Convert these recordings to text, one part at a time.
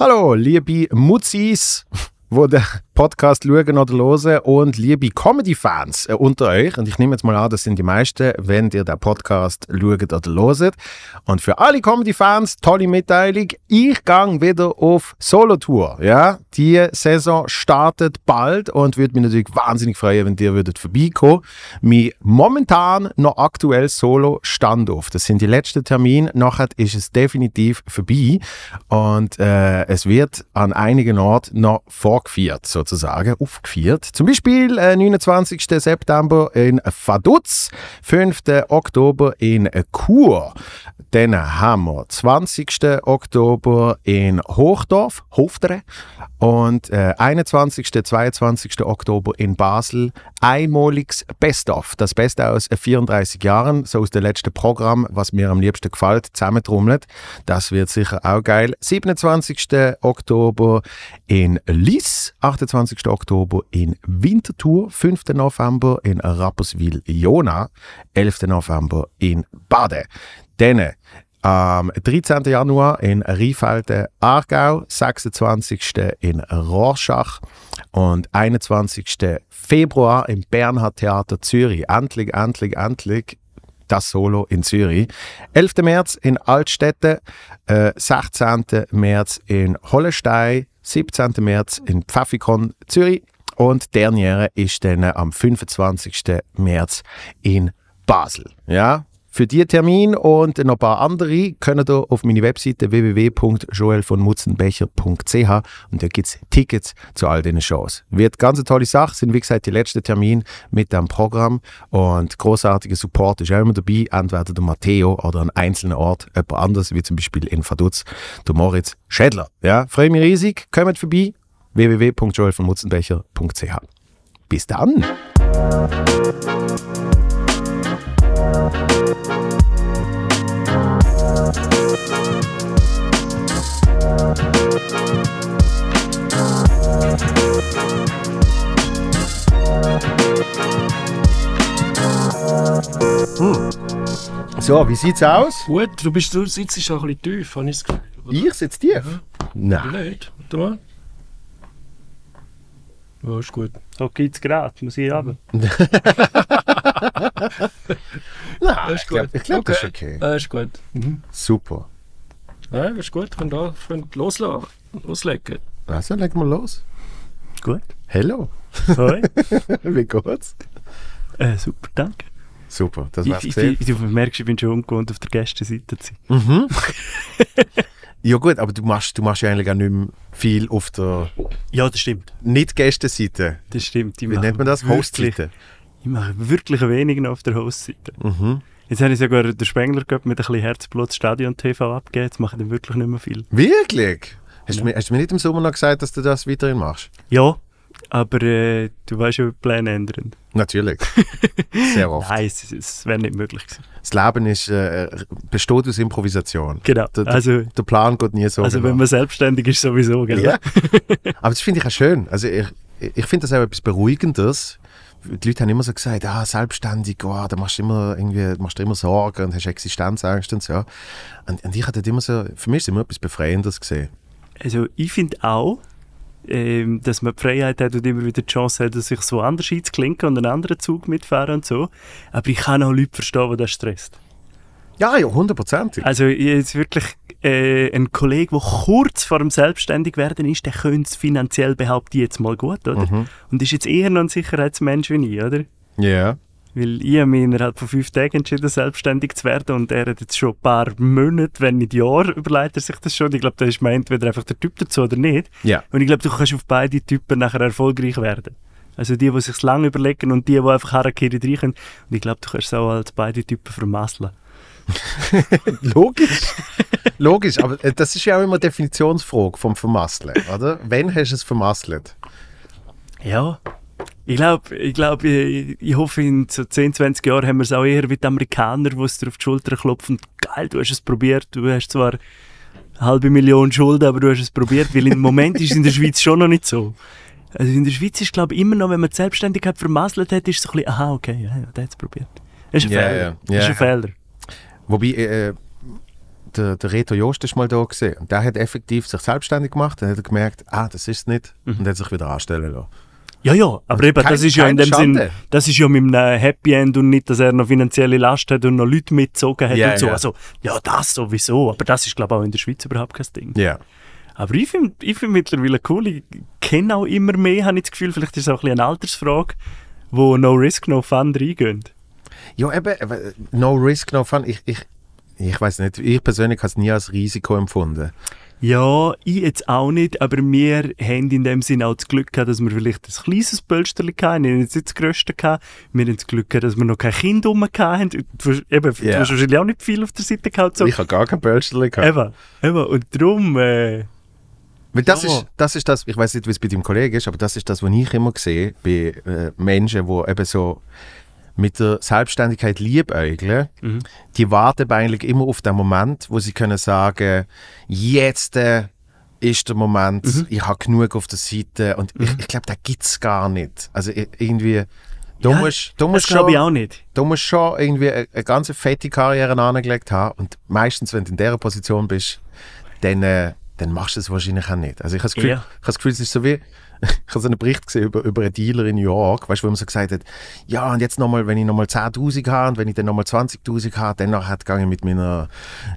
Hallo, liebe Mutzis, wo den Podcast schauen oder hören und liebe Comedy-Fans äh, unter euch. Und ich nehme jetzt mal an, das sind die meisten, wenn ihr den Podcast schaut oder hört. Und für alle Comedy-Fans, tolle Mitteilung, ich gehe wieder auf Solo-Tour. Ja? Die Saison startet bald und würde mich natürlich wahnsinnig freuen, wenn ihr würdet vorbeikommen. Mein momentan noch aktuell Solo-Standoff. Das sind die letzten Termine. Nachher ist es definitiv vorbei. Und äh, es wird an einigen Orten noch vorgeführt, sozusagen sozusagen aufgeführt. Zum Beispiel äh, 29. September in Vaduz, 5. Oktober in Chur, dann haben wir 20. Oktober in Hochdorf, Hoftere und äh, 21. 22. Oktober in Basel einmaliges Best-of. Das Beste aus 34 Jahren, so aus dem letzten Programm, was mir am liebsten gefällt, zusammentrommelt. Das wird sicher auch geil. 27. Oktober in Liss, 28. Oktober in Winterthur, 5. November in Rapperswil-Jona, 11. November in Bade. Dann am 13. Januar in Rheinfelden, Aargau, 26. in Rorschach und 21. Februar im Bernhard Theater Zürich. Endlich, endlich, endlich das Solo in Zürich. 11. März in Altstädte, äh, 16. März in Hollestein, 17. März in Pfaffikon Zürich und Derniere ist dann am 25. März in Basel. Ja, für diesen Termin und noch ein paar andere könnt ihr auf meine Webseite www.joelvonmutzenbecher.ch und da gibt es Tickets zu all diesen Shows. Wird ganz eine tolle Sache, sind wie gesagt die letzten Termine mit dem Programm und großartiger Support ist auch immer dabei, entweder der Matteo oder an einzelnen Ort jemand anders, wie zum Beispiel in Vaduz, der Moritz Schädler. Ja, freue mich riesig, kommt vorbei, www.joelvonmutzenbecher.ch. Bis dann! Hm. So, wie sieht's aus? Gut, du, bist, du sitzt schon ein bisschen tief, habe ich das Gefühl. Ich sitze tief? Du Nein. mal. Ja, ist gut. So geht's gerade, muss ich haben. Nein, ist ich glaube, gut. glaub, das ist Okay. okay. Ja, ist gut. Mhm. Super. Ja, ist gut. Können da können loslassen. loslegen. Also, legen wir los. Gut. Hello. Hoi. wie geht's? äh, super, danke. Super, das Ich, wär's ich, du merkst, ich bin schon ungewohnt, auf der Gästenseite zu sein. Mhm. ja gut, aber du machst, du machst ja eigentlich auch nicht mehr viel auf der Ja, das stimmt. Nicht-Gästenseite. Das stimmt. Wie nennt man das? Hostseite. Ich mache wirklich wenig noch auf der Hostseite. Mhm. Jetzt habe ich sogar den Spengler gehabt mit ein bisschen Herzblut Stadion TV abgegeben. Jetzt mache ich dann wirklich nicht mehr viel. Wirklich? Hast, du mir, hast du mir nicht im Sommer noch gesagt, dass du das weiterhin machst? Ja, aber äh, du weißt ja, Pläne ändern. Natürlich. Sehr oft. Nein, es, es wäre nicht möglich gewesen. Das Leben ist, äh, besteht aus Improvisation. Genau. Der, der, Also, der Plan geht nie so. also genau. wenn man selbstständig ist, sowieso, gell? Ja. Aber das finde ich auch schön. Also ich, ich finde das auch etwas Beruhigendes. Die Leute haben immer so gesagt, ah, selbstständig, oh, da machst du immer irgendwie, machst du immer Sorgen und hast Existenzangst und so. Und, und ich hatte immer so, für mich ist es immer etwas Befreiendes gesehen. Also ich finde auch, ähm, dass man die Freiheit hat und immer wieder die Chance hat, sich so anders einzuklinken und einen anderen Zug mitfahren und so. Aber ich kann auch Leute verstehen, die das stresst. Ja, ja, hundertprozentig. Also jetzt wirklich äh, ein Kollege, der kurz vor dem Selbstständigwerden ist, der könnte es finanziell behaupten jetzt mal gut, oder? Mhm. Und ist jetzt eher noch ein Sicherheitsmensch wie ich, oder? Ja. Weil ich habe mich innerhalb von fünf Tagen entschieden, selbstständig zu werden und er hat jetzt schon ein paar Monate, wenn nicht Jahre, überlegt er sich das schon. Ich glaube, da ist man entweder einfach der Typ dazu oder nicht. Ja. Und ich glaube, du kannst auf beide Typen nachher erfolgreich werden. Also die, die sich lange überlegen und die, die einfach Harakiri reinkommen. Und ich glaube, du kannst es auch als beide Typen vermasseln. Logisch. Logisch, aber äh, das ist ja auch immer Definitionsfrage vom Vermasseln, oder? Wann hast du es vermasselt? Ja. Ich glaube, ich, glaub, ich, ich hoffe, in so 10, 20 Jahren haben wir es auch eher wie die Amerikaner, die es dir auf die Schulter klopfen. Geil, du hast es probiert. Du hast zwar eine halbe Million Schulden, aber du hast es probiert. Weil im Moment ist es in der Schweiz schon noch nicht so. Also in der Schweiz ist, glaube ich, immer noch, wenn man die Selbstständigkeit vermasselt hat, ist es so ein bisschen, aha, okay, ja, ja, der hat es probiert. Das ist ein Ja, Fehler. Das ist ein Fehler. Wobei, äh, der, der Reto Jost ist mal da gesehen und der hat effektiv sich selbstständig gemacht, dann hat er gemerkt, ah, das ist es nicht und hat sich wieder anstellen lassen. Ja, ja, aber eben, kein- das ist ja in dem Sinn, Schande. das ist ja mit einem Happy End und nicht, dass er noch finanzielle Last hat und noch Leute mitgezogen hat Ja, und so. ja. Also, ja, das sowieso, aber das ist, glaube ich, auch in der Schweiz überhaupt kein Ding. Ja. Aber ich finde ich find mittlerweile cool, ich kenne auch immer mehr, habe ich das Gefühl, vielleicht ist es auch ein bisschen eine Altersfrage, wo No Risk, No Fun reingehen. Ja, eben, no risk, no fun. Ich, ich, ich weiß nicht, ich persönlich habe es nie als Risiko empfunden. Ja, ich jetzt auch nicht, aber wir haben in dem Sinn auch das Glück gehabt, dass wir vielleicht ein kleines Pölsterli hatten. Wir haben jetzt nicht das grösste gehabt. Wir haben das Glück gehabt, dass wir noch kein Kind rum hatten. Du, eben, du Ja. hast wahrscheinlich auch nicht viel auf der Seite gehabt. So. Ich habe gar kein Pölsterli gehabt. Eben, eben. Und darum, äh, Weil das, Ja. ist, das ist das, ich weiß nicht, wie es bei deinem Kollegen ist, aber das ist das, was ich immer sehe bei äh, Menschen, die eben so mit der Selbstständigkeit liebäugeln. Mhm. Die warten eigentlich immer auf den Moment, wo sie können sagen, jetzt äh, ist der Moment, Mhm. ich habe genug auf der Seite und ich, ich glaube, den gibt es gar nicht. Also irgendwie, du Ja, musst, du musst glaube ich schon, auch nicht. du musst schon irgendwie eine, eine ganze fette Karriere angelegt haben und meistens, wenn du in dieser Position bist, dann, äh, dann machst du es wahrscheinlich auch nicht. Also ich habe das Gefühl, Ja. ich habe das Gefühl es ist so wie, ich habe so einen Bericht gesehen über, über einen Dealer in New York, weißt wo man so gesagt hat, ja und jetzt nochmal, wenn ich nochmal 10'000 habe und wenn ich dann nochmal 20'000 habe, dann gehe ich mit meiner,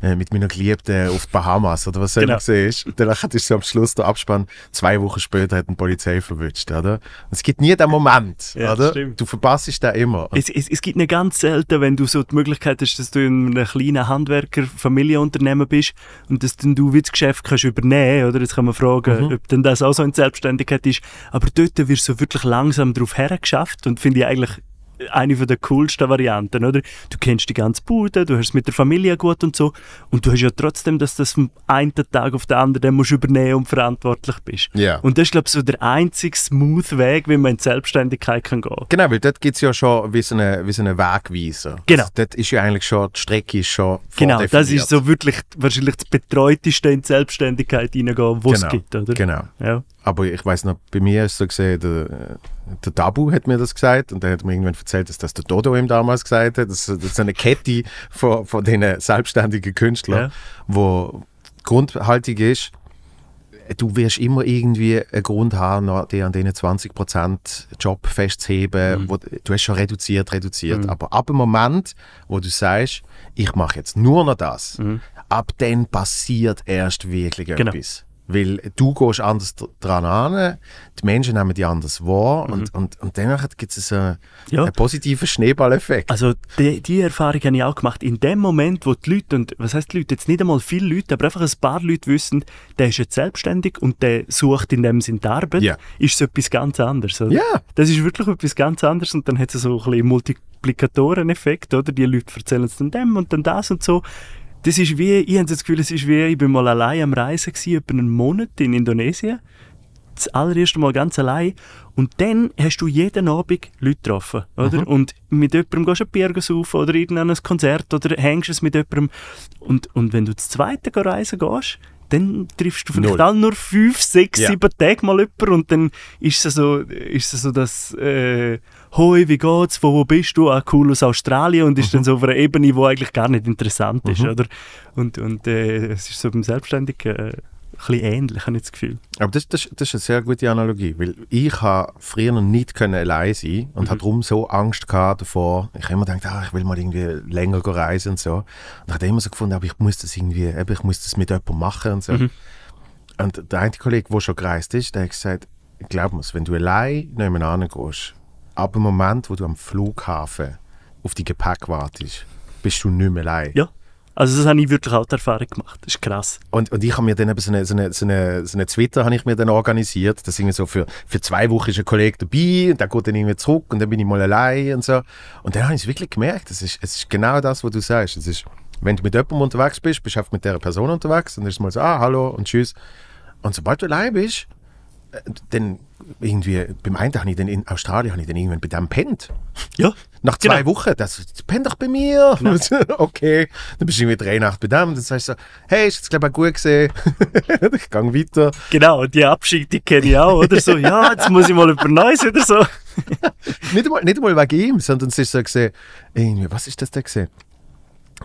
äh, mit meiner Geliebten auf die Bahamas oder was Genau. genau. gesehen ist. Und danach ist so am Schluss der Abspann, zwei Wochen später hat eine Polizei verwünscht, oder? Und es gibt nie den Moment, Ja, oder? stimmt. Du verpasst den immer. Es, es, es gibt nicht ganz selten, wenn du so die Möglichkeit hast, dass du in einem kleinen Handwerker-Familienunternehmen bist und dass dann du wie das Geschäft kannst übernehmen oder Jetzt kann man fragen, ob denn das auch so in Selbstständigkeit ist. Aber dort wirst du so wirklich langsam darauf hergeschafft und finde ich eigentlich eine von der coolsten Varianten, oder? Du kennst die ganze Bude, du hast es mit der Familie gut und so und du hast ja trotzdem, dass das vom einen Tag auf den anderen musst übernehmen und verantwortlich bist. Ja. Und das ist, glaube ich, so der einzige smooth Weg, wie man in die Selbstständigkeit kann gehen. Genau, weil dort gibt es ja schon wie so einen wie so eine Wegweiser. Genau. Also dort ist ja eigentlich schon, die Strecke ist schon Genau, das ist so wirklich wahrscheinlich das Betreuteste in die Selbstständigkeit hineingehen, was es Genau, gibt, oder? Genau. Ja. Aber ich weiß noch, bei mir ist so gesehen, der, der Tabu hat mir das gesagt und der hat mir irgendwann erzählt, dass das der Dodo ihm damals gesagt hat. Das, das ist eine Kette von, von diesen selbstständigen Künstlern, Ja. wo grundhaltig ist, du wirst immer irgendwie einen Grund haben, die an diesen 20% Job festzuheben. Wo, du hast schon reduziert, reduziert. Aber ab dem Moment, wo du sagst, ich mache jetzt nur noch das, ab dann passiert erst wirklich Genau. etwas. Weil du gehst anders dr- dran an, die Menschen nehmen dich anders wahr und, und, und danach gibt es einen, Ja. einen positiven Schneeballeffekt. Also die, die Erfahrung habe ich auch gemacht. In dem Moment, wo die Leute, und was heißt die Leute, jetzt nicht einmal viele Leute, aber einfach ein paar Leute wissen, der ist jetzt selbstständig und der sucht in dem Sinn die Arbeit, Ja. ist es etwas ganz anderes. Oder? Ja. Das ist wirklich etwas ganz anderes und dann hat es so ein bisschen Multiplikatoreneffekt, oder? Die Leute erzählen es dann dem und dann das und so. Das ist wie, ich habe das Gefühl, es ist wie, ich bin mal allein am Reisen gewesen, etwa einen Monat in Indonesien. Das allererste Mal ganz allein. Und dann hast du jeden Abend Leute getroffen, oder? Und mit jemandem gehst du ein Bier saufen oder irgendein Konzert oder hängst es mit jemandem. Und, und wenn du das zweite reisen gehst, dann triffst du vielleicht Null. auch nur fünf, sechs, Ja. sieben Tage mal jemanden und dann ist es so, ist es so das äh, «Hoi, wie geht's? Von wo bist du?» «Ah, cool, aus Australien» und ist dann so auf einer Ebene, die eigentlich gar nicht interessant ist, oder? Und, und äh, es ist so beim Selbstständigen äh, ein bisschen ähnlich, habe ich das Gefühl. Aber das, das, das ist eine sehr gute Analogie, weil ich habe früher noch nicht können allein sein und habe darum so Angst gehabt davor. Ich habe immer gedacht, ah, ich will mal irgendwie länger reisen und so. Und habe immer so gefunden, aber ich muss das irgendwie, eben, ich muss das mit jemandem machen und so. Und der eine Kollege, der schon gereist ist, der hat gesagt, glaub mir, wenn du allein nebenan gehst, ab dem Moment, wo du am Flughafen auf die Gepäck wartest, bist du nicht mehr allein. Ja, also das habe ich wirklich auch die Erfahrung gemacht. Das ist krass. Und, und ich habe mir dann eben so eine, so eine, so eine, so eine Twitter habe ich mir dann organisiert. Das irgendwie so für, für zwei Wochen ist ein Kollege dabei und der geht dann irgendwie zurück und dann bin ich mal allein und so. Und dann habe ich es wirklich gemerkt. Es ist, es ist genau das, was du sagst. Es ist, wenn du mit jemandem unterwegs bist, bist du einfach mit der Person unterwegs und dann ist es mal so, ah, hallo und tschüss. Und sobald du allein bist, dann irgendwie, beim einen habe ich dann in Australien, habe ich dann irgendwann bei dem pennt. Ja, Nach zwei Genau. Wochen, das, pennt doch bei mir. okay, dann bist du irgendwie drei Nacht bei dem. Dann sagst du so, hey, ist jetzt glaube ich gut gesehen. ich gehe weiter. genau. Und die Abschied, die kenne ich auch, oder so. Ja, jetzt muss ich mal über Neues oder so. Nicht einmal, nicht einmal wegen ihm, sondern es ist so gesehen, irgendwie, was ist das da gesehen?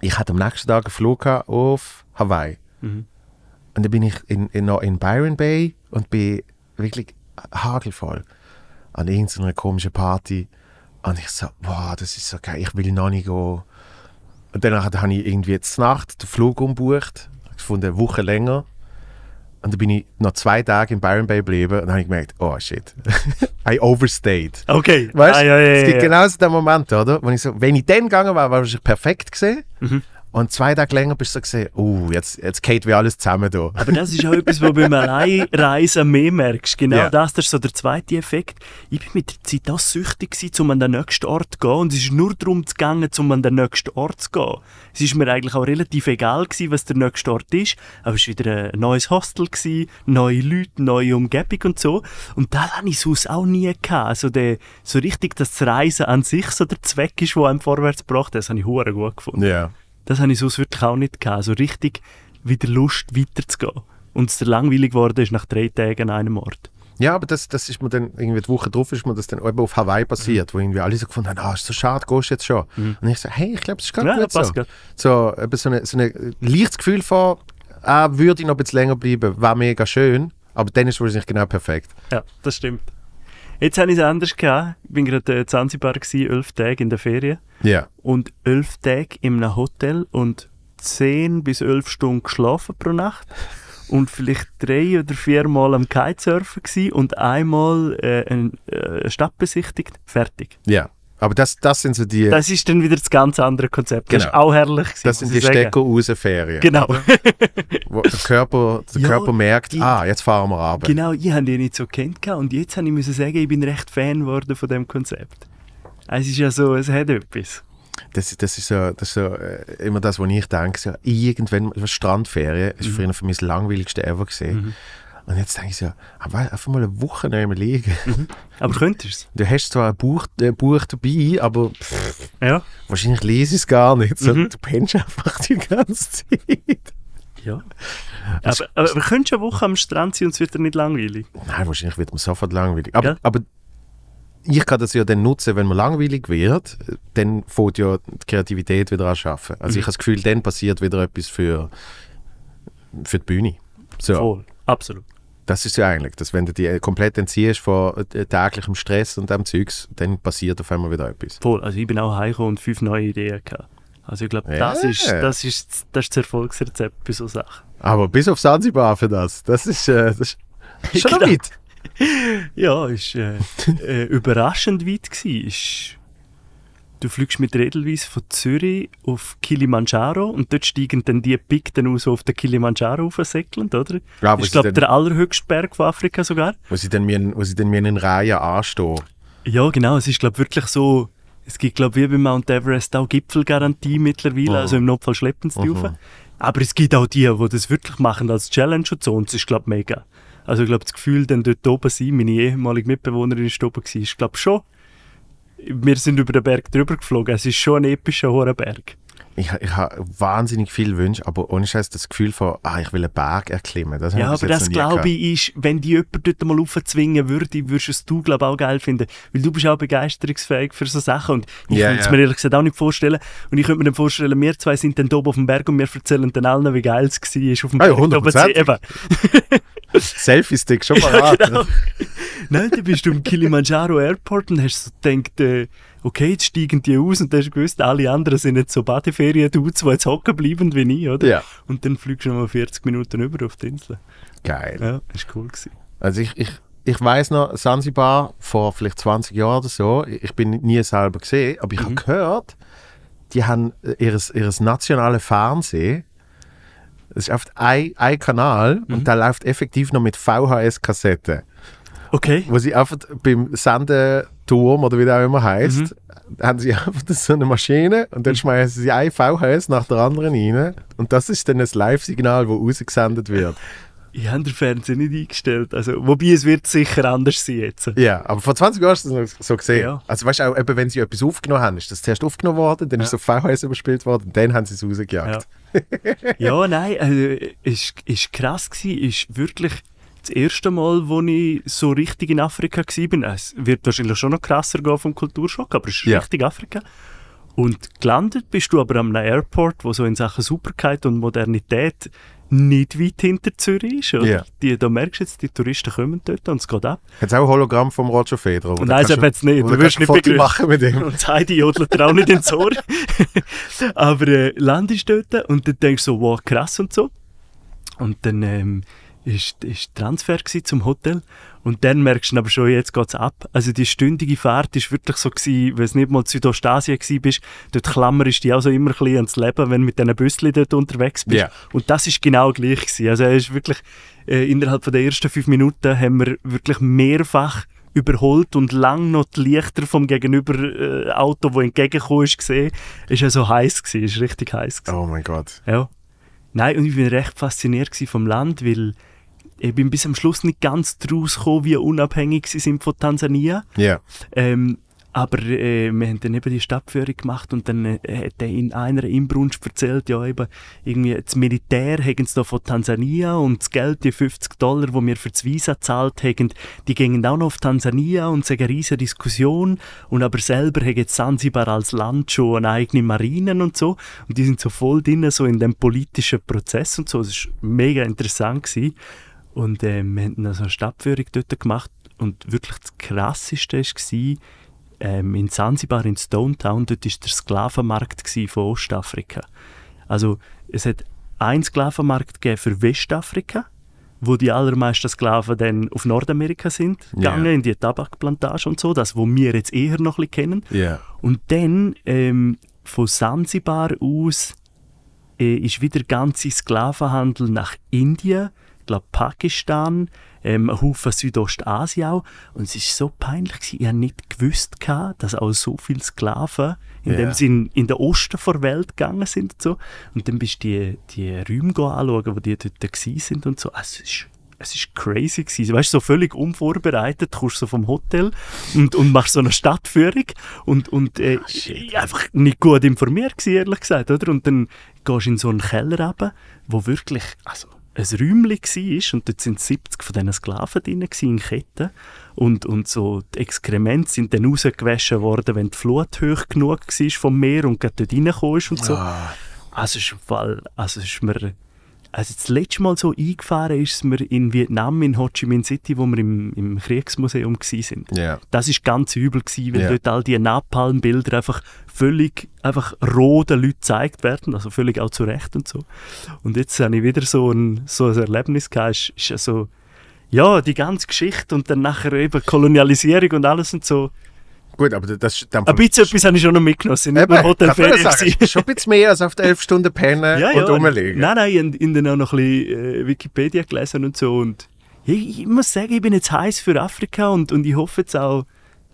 Ich hatte am nächsten Tag einen Flug auf Hawaii. Mhm. Und dann bin ich in, in, noch in Byron Bay und bin wirklich hagelvoll an irgendeiner komischen Party. Und ich so, wow, das ist so geil, ich will noch nicht gehen. Und dann habe ich irgendwie jetzt Nacht den Flug umbucht, gefunden, eine Woche länger. Und dann bin ich noch zwei Tage in Byron Bay geblieben und dann habe ich gemerkt, oh shit, I overstayed. Okay. Weißt Ah, ja, ja, es gibt ja. genau so den Moment, oder? Wo ich so, wenn ich dann gegangen wäre, wäre es perfekt gesehen. Mhm. Und zwei Tage länger bist du so gesehen, oh, jetzt, jetzt geht wie alles zusammen da. Aber das ist auch etwas, was du beim Alleinreisen mehr merkst. Genau Ja. das, das ist so der zweite Effekt. Ich bin mit der Zeit auch süchtig gewesen, um an den nächsten Ort zu gehen. Und es ist nur darum zu gehen, um an den nächsten Ort zu gehen. Es ist mir eigentlich auch relativ egal gewesen, was der nächste Ort ist. Aber es war wieder ein neues Hostel, gewesen, neue Leute, neue Umgebung und so. Und das hatte ich sonst auch nie gehabt. Also der, so richtig, dass das Reisen an sich so der Zweck ist, der einem vorwärts gebracht hat, das habe ich gut gefunden. Ja. Das habe ich sonst wirklich auch nicht gehabt. So richtig wieder Lust weiterzugehen. Und es langweilig geworden ist nach drei Tagen an einem Ort. Ja, aber das, das ist mir dann, irgendwie die Woche drauf ist mir das dann eben auf Hawaii passiert, wo irgendwie alle so gefunden haben, ah, ist so schade, gehst du jetzt schon. Und ich so, hey, ich glaube, es ist gerade Mhm. Ja, gut so. gerade. So, eben so ein so eine leichtes Gefühl von, ah, würde ich noch ein bisschen länger bleiben, war mega schön, aber dann ist es wahrscheinlich genau perfekt. Ja, das stimmt. Jetzt habe ich es anders gehabt. Ich war gerade in Zanzibar, gewesen, elf Tage in der Ferien. Ja. Und elf Tage in einem Hotel und zehn bis elf Stunden geschlafen pro Nacht. Und vielleicht drei oder vier Mal am Kitesurfen gewesen und einmal äh, eine äh, Stadt besichtigt. Fertig. Ja. Aber das, das sind so die, Das ist dann wieder das ganz andere Konzept. Das Genau. ist auch herrlich. Gewesen, das sind die ich stecker raus ferien Genau. Wo der Körper, der Ja, Körper merkt, die- ah, jetzt fahren wir runter. Genau, ich habe die nicht so kennt und jetzt habe ich müssen sagen, ich bin recht Fan geworden von dem Konzept. Es ist ja so, es hat etwas. Das, das ist so, das ist so äh, immer das, was ich denke. So, irgendwann, Strandferien ist früher für mich das langweiligste ever gesehen. Und jetzt denke ich so, aber einfach mal eine Woche neben mir liegen. Aber könntest Du hast zwar ein Buch, ein Buch dabei, aber pff, du Ja. wahrscheinlich lese ich es gar nicht. So, Mhm. Du pennst einfach die ganze Zeit. Ja. Aber, aber wir können schon eine Woche am Strand sein und es wird dir nicht langweilig. Nein, wahrscheinlich wird mir sofort langweilig. Aber, Gell? aber ich kann das ja dann nutzen, wenn mir langweilig wird, dann fängt ja die Kreativität wieder an zu arbeiten. Also ich habe das Gefühl, dann passiert wieder etwas für, für die Bühne. So. Voll. Absolut. Das ist ja eigentlich, dass wenn du dich komplett entziehst von äh, täglichem Stress und dem Zeugs, dann passiert auf einmal wieder etwas. Voll. Also ich bin auch heimgekommen und fünf neue Ideen gehabt. Also ich glaube, das, Ja. ist, das, ist, das ist das Erfolgsrezept bei so Sachen. Aber bis auf Sansibar für das, das ist, äh, das ist schon Genau. weit. Ja, ist äh, äh, überraschend weit gewesen. Ist, du fliegst mit Edelweiss von Zürich auf Kilimanjaro und dort steigen dann die Pik dann auch so auf den Kilimanjaro aufsäckeln, oder? Ja, wo ist, glaube der allerhöchste Berg von Afrika sogar. Wo sie dann mir, in- wo sie dann mir in Reihe anstehen. Ja, genau. Es ist, glaube wirklich so. Es gibt, glaube wie bei Mount Everest auch Gipfelgarantie mittlerweile. Mhm. Also im Notfall schleppen sie die Mhm. Aber es gibt auch die, die das wirklich machen als Challenge und so. Und es ist, glaube mega. Also ich glaube, das Gefühl, dann dort oben sein, meine ehemalige Mitbewohnerin ist oben gewesen, ist, glaube schon. Wir sind über den Berg drüber geflogen. Es ist schon ein epischer hoher Berg. Ich, ich habe wahnsinnig viel Wünsche, aber ohne Scheiß das Gefühl von, ah, ich will einen Berg erklimmen. Das Ja, aber das glaube ich ist, wenn die jemand dort mal aufzwingen würde, würdest es du glaube auch geil finden. Weil du bist auch begeisterungsfähig für so Sachen und ich Ja, könnte es ja. mir ehrlich gesagt auch nicht vorstellen. Und ich könnte mir dann vorstellen, wir zwei sind dann da oben auf dem Berg und wir erzählen dann allen, wie geil es war auf dem Ah ja, Berg. oben zu- 100%. Eben. Selfie-Stick schon parat. Genau. Nein, dann bist du im Kilimanjaro Airport und hast so gedacht, äh, okay, jetzt steigen die aus und dann hast du gewusst, alle anderen sind jetzt so Badeferien-Dudes, die jetzt hocken bleiben wie ich, oder? Ja. Und dann fliegst du noch mal 40 Minuten über auf die Insel. Geil. Ja, das war cool. Gewesen. Also ich, ich, ich weiß noch, Sansibar vor vielleicht 20 Jahren oder so, ich bin nie selber gesehen, aber ich habe gehört, die haben äh, ihres, ihres nationale Fernsehen, das ist oft ein, ein Kanal und der läuft effektiv noch mit VHS-Kassetten, Okay. wo sie einfach beim Sendeturm oder wie der auch immer heißt, haben sie einfach so eine Maschine und dann schmeißen sie ein VHS nach der anderen rein und das ist dann das Live-Signal, wo rausgesendet wird. Ich habe den Fernseher nicht eingestellt. Also, wobei es wird sicher anders sein jetzt. Ja, aber vor 20 Jahren hast du das noch so gesehen. Ja. Also weißt du auch, eben, wenn sie etwas aufgenommen haben, ist das zuerst aufgenommen worden, dann ist es auf VHS überspielt worden und dann haben sie es rausgejagt. Ja, nein, also, es ist krass gewesen. Ist wirklich das erste Mal, wo ich so richtig in Afrika war. Es wird wahrscheinlich schon noch krasser gehen vom Kulturschock, aber es ist Ja. richtig Afrika. Und gelandet bist du aber am Airport, wo so in Sachen Superkeit und Modernität nicht weit hinter Zürich ist. Ja. die, da merkst du jetzt, die Touristen kommen dort und es geht ab. Hat es auch ein Hologramm vom Roger Federer? du nein, das hat's nicht. Du wirst nicht begrüßt. machen mit ihm. Und Heidi jodelt dir auch nicht ins Ohr. Aber äh, landest dort und dann denkst du so, wow, krass und so. Und dann ähm, ist, ist Transfer zum Hotel. Und dann merkst du aber schon, jetzt geht's ab. Also die stündige Fahrt ist wirklich so gewesen, wenn es nicht mal Südostasien gsi bist, dort klammerst du dich auch so immer ein bisschen ans Leben, wenn du mit diesen Büsschen dort unterwegs bist. Ja. Und das ist genau gleich gewesen. Also ist wirklich, äh, innerhalb von der ersten fünf Minuten haben wir wirklich mehrfach überholt und lang noch die Lichter vom gegenüber äh, Auto, wo entgegengekommen ist, gesehen. Ist ja so heiß gewesen, ist richtig heiß gewesen. Oh mein Gott. Ja. Nein, und ich bin recht fasziniert vom Land, weil ich bin bis am Schluss nicht ganz draus gekommen, wie unabhängig sie sind von Tansania. Ja. Ähm, aber äh, wir haben dann eben die Stadtführung gemacht und dann äh, hat er in einer Inbrunst erzählt, ja eben, irgendwie das Militär haben sie da von Tansania und das Geld, die 50 Dollar, wo wir für das Visa gezahlt haben, die gingen auch noch auf Tansania und es eine riesige Diskussion und aber selber haben Zanzibar als Land schon eine eigene Marine und so und die sind so voll drin, so in dem politischen Prozess und so, es war mega interessant gewesen. Und äh, wir haben dann so eine Stadtführung dort gemacht und wirklich das Krasseste war, ähm, in Zanzibar, in Stone Town, dort war der Sklavenmarkt von Ostafrika. Also es hat einen Sklavenmarkt für Westafrika, wo die allermeisten Sklaven dann auf Nordamerika sind, gegangen in die Tabakplantage und so, das, wo wir jetzt eher noch ein bisschen kennen. Ja. Und dann ähm, von Zanzibar aus äh, ist wieder ganze Sklavenhandel nach Indien, glaube Pakistan, ähm, ein Haufen Südostasien auch. Und es ist so peinlich gewesen. Ich habe nicht gewusst, gehabt, dass auch so viele Sklaven in Ja. dem Sinn in den Osten der Welt gegangen sind und so. Und dann bist du die, die Räume anschauen, wo die dort gewesen sind und so. Also, es ist es ist crazy gewesen. Weißt du, so völlig unvorbereitet, du kommst so vom Hotel und, und machst so eine Stadtführung und, und äh, einfach nicht gut informiert gewesen, ehrlich gesagt, oder? Und dann gehst du in so einen Keller runter, wo wirklich, also ein Räumchen war und dort sind 70 von diesen Sklaven drin in Ketten und, und so die Exkremente sind dann rausgewaschen worden, wenn die Flut hoch genug war vom Meer und gerade dort reingekommen ist und so. Ah, Also ist, also ist mir, also das letzte Mal so eingefahren ist mir in Vietnam, in Ho Chi Minh City, wo wir im, im Kriegsmuseum sind. ja. Das ist ganz übel gewesen, weil Ja. dort all die Napalm-Bilder einfach völlig einfach roh den Leuten gezeigt werden, also völlig auch zu Recht und so. Und jetzt habe ich wieder so ein, so ein Erlebnis gehabt, ist, ist ja so, ja, die ganze Geschichte und dann nachher eben Kolonialisierung und alles und so. Gut, aber das ist dann Ein bisschen etwas habe ich schon noch mitgenommen, sind nicht nur Hotelferien. Schon ein bisschen mehr als auf die 11 Stunden pennen und rumliegen. Nein, nein, ich habe in dann auch noch ein bisschen äh, Wikipedia gelesen und so. Und ich, ich muss sagen, ich bin jetzt heiß für Afrika und, und ich hoffe jetzt auch,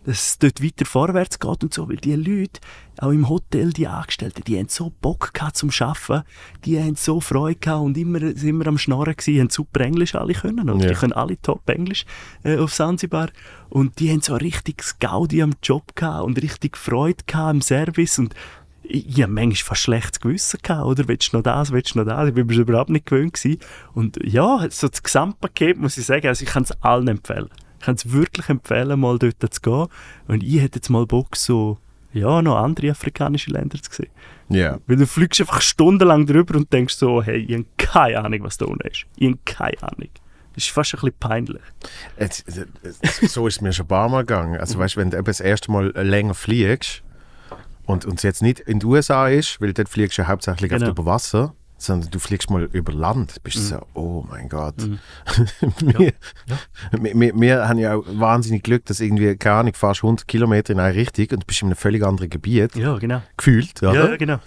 dass es dort weiter vorwärts geht und so, weil die Leute, auch im Hotel, die Angestellten, die haben so Bock gehabt zum Arbeiten, die haben so Freude gehabt und immer, sind immer am Schnorren gewesen, haben super Englisch alle können, oder? Ja. Die können alle top Englisch äh, auf Sansibar und die haben so richtig Gaudi am Job gehabt und richtig Freude gehabt am Service und ich, ich habe manchmal fast schlechtes Gewissen gehabt, oder? Willst du noch das, willst du noch das? Ich bin mir überhaupt nicht gewöhnt gewesen. Und ja, so das Gesamtpaket muss ich sagen, also ich kann es allen empfehlen. Ich kann es wirklich empfehlen, mal dort zu gehen. Und ich hätte jetzt mal Bock, so, ja, noch andere afrikanische Länder zu sehen. Ja. Weil du fliegst einfach stundenlang drüber und denkst so, hey, ich habe keine Ahnung, was da unten ist. Ich habe keine Ahnung. Das ist fast ein bisschen peinlich. Es- es- es- so ist es mir schon ein paar Mal gegangen. Also weißt, wenn du eben das erste Mal länger fliegst und es jetzt nicht in den USA ist, weil dort fliegst du ja hauptsächlich Genau. oft über Wasser, sondern du fliegst mal über Land, bist du so, oh mein Gott. Mhm. wir, wir, wir, wir haben ja auch wahnsinnig Glück, dass irgendwie, keine Ahnung, fast 100 Kilometer in eine Richtung und bist in einem völlig anderen Gebiet, Ja, genau. gefühlt, oder? Ja, genau.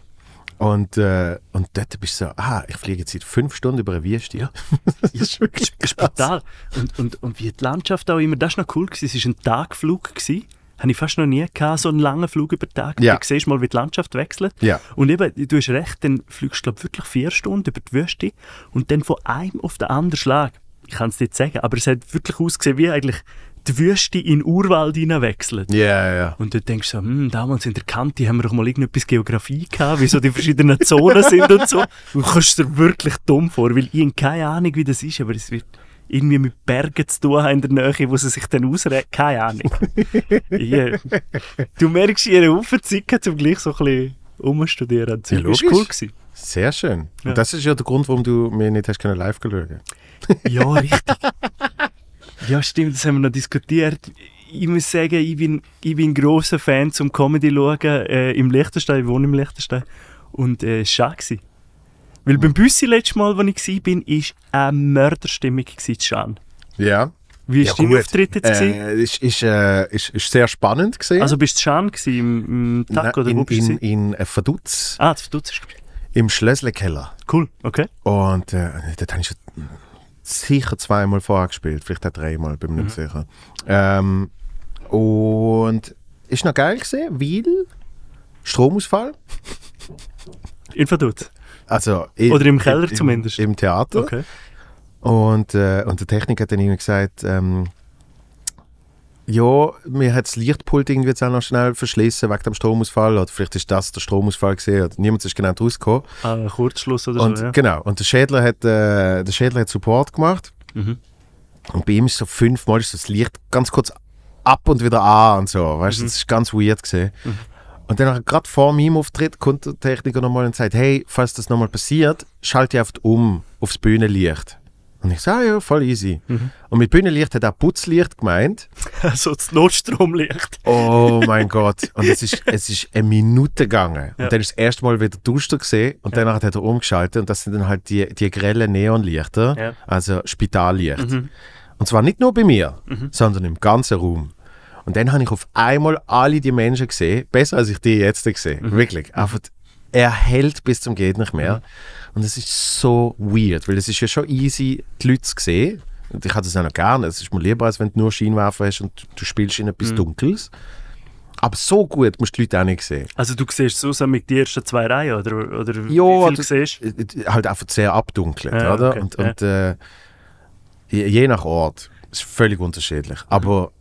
Und, äh, und dort bist du so, ah, ich fliege jetzt seit fünf Stunden über eine Wüste. Ja. das ist wirklich brutal. Und, und, und wie die Landschaft auch immer, das war noch cool, gewesen. es war ein Tagflug. Gewesen. Habe ich fast noch nie gehabt, so einen langen Flug über Tag. Ja. Du siehst mal, wie die Landschaft wechselt. Ja. Und eben, du hast recht, dann fliegst du glaub, wirklich vier Stunden über die Wüste und dann von einem auf den anderen Schlag. Ich kann es nicht sagen, aber es hat wirklich ausgesehen, wie eigentlich die Wüste in den Urwald hineinwechselt. Ja, ja. Und du denkst so, hm, damals in der Kante haben wir doch mal irgendetwas Geografie gehabt, wie so die verschiedenen Zonen sind und so. Du kommst dir wirklich dumm vor, weil ich habe keine Ahnung, wie das ist, aber es wird, irgendwie mit Bergen zu tun haben in der Nähe, wo sie sich dann ausreden. Keine Ahnung. ja. Du merkst, ihre Haufen Zeit um gleich so ein bisschen umzustudieren. Das Ja, war logisch. cool. Gewesen. Sehr schön. Ja. Und das ist ja der Grund, warum du mir nicht hast können live schauen Ja, richtig. ja, stimmt, das haben wir noch diskutiert. Ich muss sagen, ich bin, ich bin grosser Fan zum Comedy schauen äh, im Liechtenstein. Ich wohne im Liechtenstein. Und äh, es war schade. Gewesen. Weil beim Büssi letztes Mal, als ich war, war eine Mörderstimmung gewesen, zu Schan. Ja. Wie ja, war dein gut. Auftritt jetzt? gewesen? Äh, ist, ist, äh, ist, ist sehr spannend gesehen. Also bist du Schan gewesen, im, im Tag oder in, wo bist in, gewesen? in äh, Vaduz Ah, das Verdutz ist im Schlössle-Keller. Cool, okay. Und äh, dort habe ich schon sicher zweimal vorher gespielt, vielleicht auch dreimal, bin mir nicht sicher. Ähm, und ist noch geil gesehen, weil Stromausfall. In Verdutz? Also i- Oder im Keller im, zumindest? Im Theater. Okay. Und, äh, und der Techniker hat dann irgendwie gesagt, ähm, ja, mir hat das Lichtpult irgendwie jetzt auch noch schnell verschlissen wegen dem Stromausfall. Oder vielleicht ist das der Stromausfall gesehen. Niemand ist genau rausgekommen. Ah, ein Kurzschluss oder Und so, ja. genau. Und der Schädler hat, äh, der Schädler hat Support gemacht. Mhm. Und bei ihm ist so fünfmal ist das Licht ganz kurz ab und wieder an und so. Weißt du, Mhm. das ist ganz weird gesehen. Und dann gerade vor meinem Auftritt kommt der Techniker nochmal und sagt, hey, falls das nochmal passiert, schalte einfach um aufs Bühnenlicht. Und ich sage, ah, ja, voll easy. Mhm. Und mit Bühnenlicht hat auch Putzlicht gemeint. so das Notstromlicht. Oh mein Gott. Und es ist, es ist eine Minute gegangen. Ja. Und dann ist das erste Mal wieder duster gesehen und danach hat er umgeschaltet und das sind dann halt die, die grellen Neonlichter, Ja. also Spitallicht. Mhm. Und zwar nicht nur bei mir, sondern im ganzen Raum. Und dann habe ich auf einmal alle die Menschen gesehen, besser als ich die jetzt gesehen. Mhm. Wirklich. Einfach, er hält bis zum geht nicht mehr. Und es ist so weird, weil es ist ja schon easy, die Leute zu sehen. Und ich habe das auch noch gerne. Es ist mir lieber, als wenn du nur Scheinwerfer hast und du spielst in etwas Mhm. Dunkles. Aber so gut musst du die Leute auch nicht sehen. Also du siehst so mit die ersten zwei Reihen, oder, oder Ja, wie viel du- siehst Äh, Halt einfach sehr abdunkelt, Ja, oder? okay, Und, ja. und äh, je, je nach Ort ist völlig unterschiedlich. Aber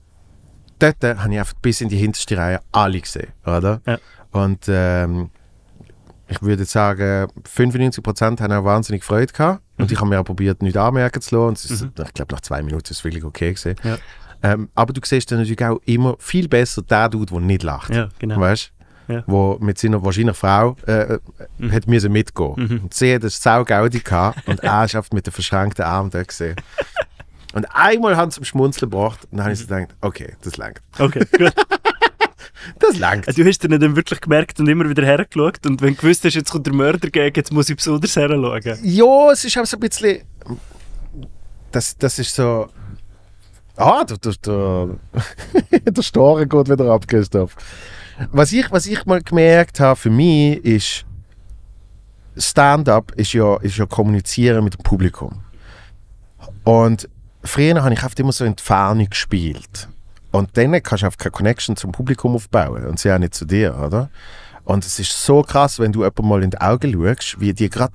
dort äh, habe ich einfach bis in die hinterste Reihe alle gesehen, oder? Ja. Und ähm, ich würde sagen, 95% haben auch wahnsinnig Freude gehabt. Und ich habe mir auch probiert, nichts anmerken zu lassen. Und ist, ich glaube, nach zwei Minuten ist es wirklich okay gewesen. Ja. Ähm, aber du siehst dann natürlich auch immer viel besser den Dude, der nicht lacht. Ja, genau. Weißt Ja. Wo mit seiner wahrscheinlich Frau äh, Mhm. hat müssen mitgehen. Und sie hat das Saugaudi gehabt und er einfach mit den verschränkten Armen da gesehen. Und einmal haben sie zum Schmunzeln gebracht und dann habe ich so gedacht, okay, das langt. Okay, gut. Das langt. Du hast dir dann wirklich gemerkt und immer wieder hergeschaut und wenn du gewusst hast, jetzt kommt der Mörder gegen, jetzt muss ich besonders herschauen. Ja, es ist auch so ein bisschen. Das, das ist so. Ah, der, der, der, der Storen geht wieder ab, Christoph. Was ich, was ich mal gemerkt habe für mich ist, Stand-up ist ja, ist ja kommunizieren mit dem Publikum. Und früher habe ich oft immer so in die Ferne gespielt. Und dann kannst du einfach keine Connection zum Publikum aufbauen und sie auch nicht zu dir, oder? Und es ist so krass, wenn du jemandem mal in die Augen schaust, wie die gerade,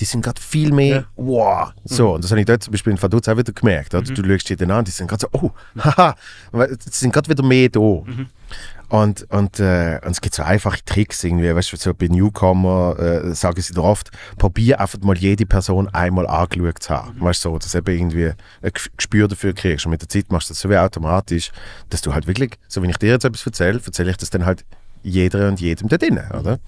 die sind gerade viel mehr, Ja. wow, so. Und das habe ich dort zum Beispiel in Vaduz auch wieder gemerkt, oder? Du schaust die dann an, die sind gerade so, oh, haha, die sind gerade wieder mehr da. Und, und, äh, und es gibt so einfache Tricks irgendwie, weißt du, so bei Newcomer äh, sagen sie dir oft, probier einfach mal jede Person einmal angeschaut zu haben. Weißt du, so, dass du eben irgendwie ein Gespür dafür kriegst. Und mit der Zeit machst du das so wie automatisch, dass du halt wirklich, so wenn ich dir jetzt etwas erzähle, erzähle ich das dann halt jeder und jedem da drinnen, oder?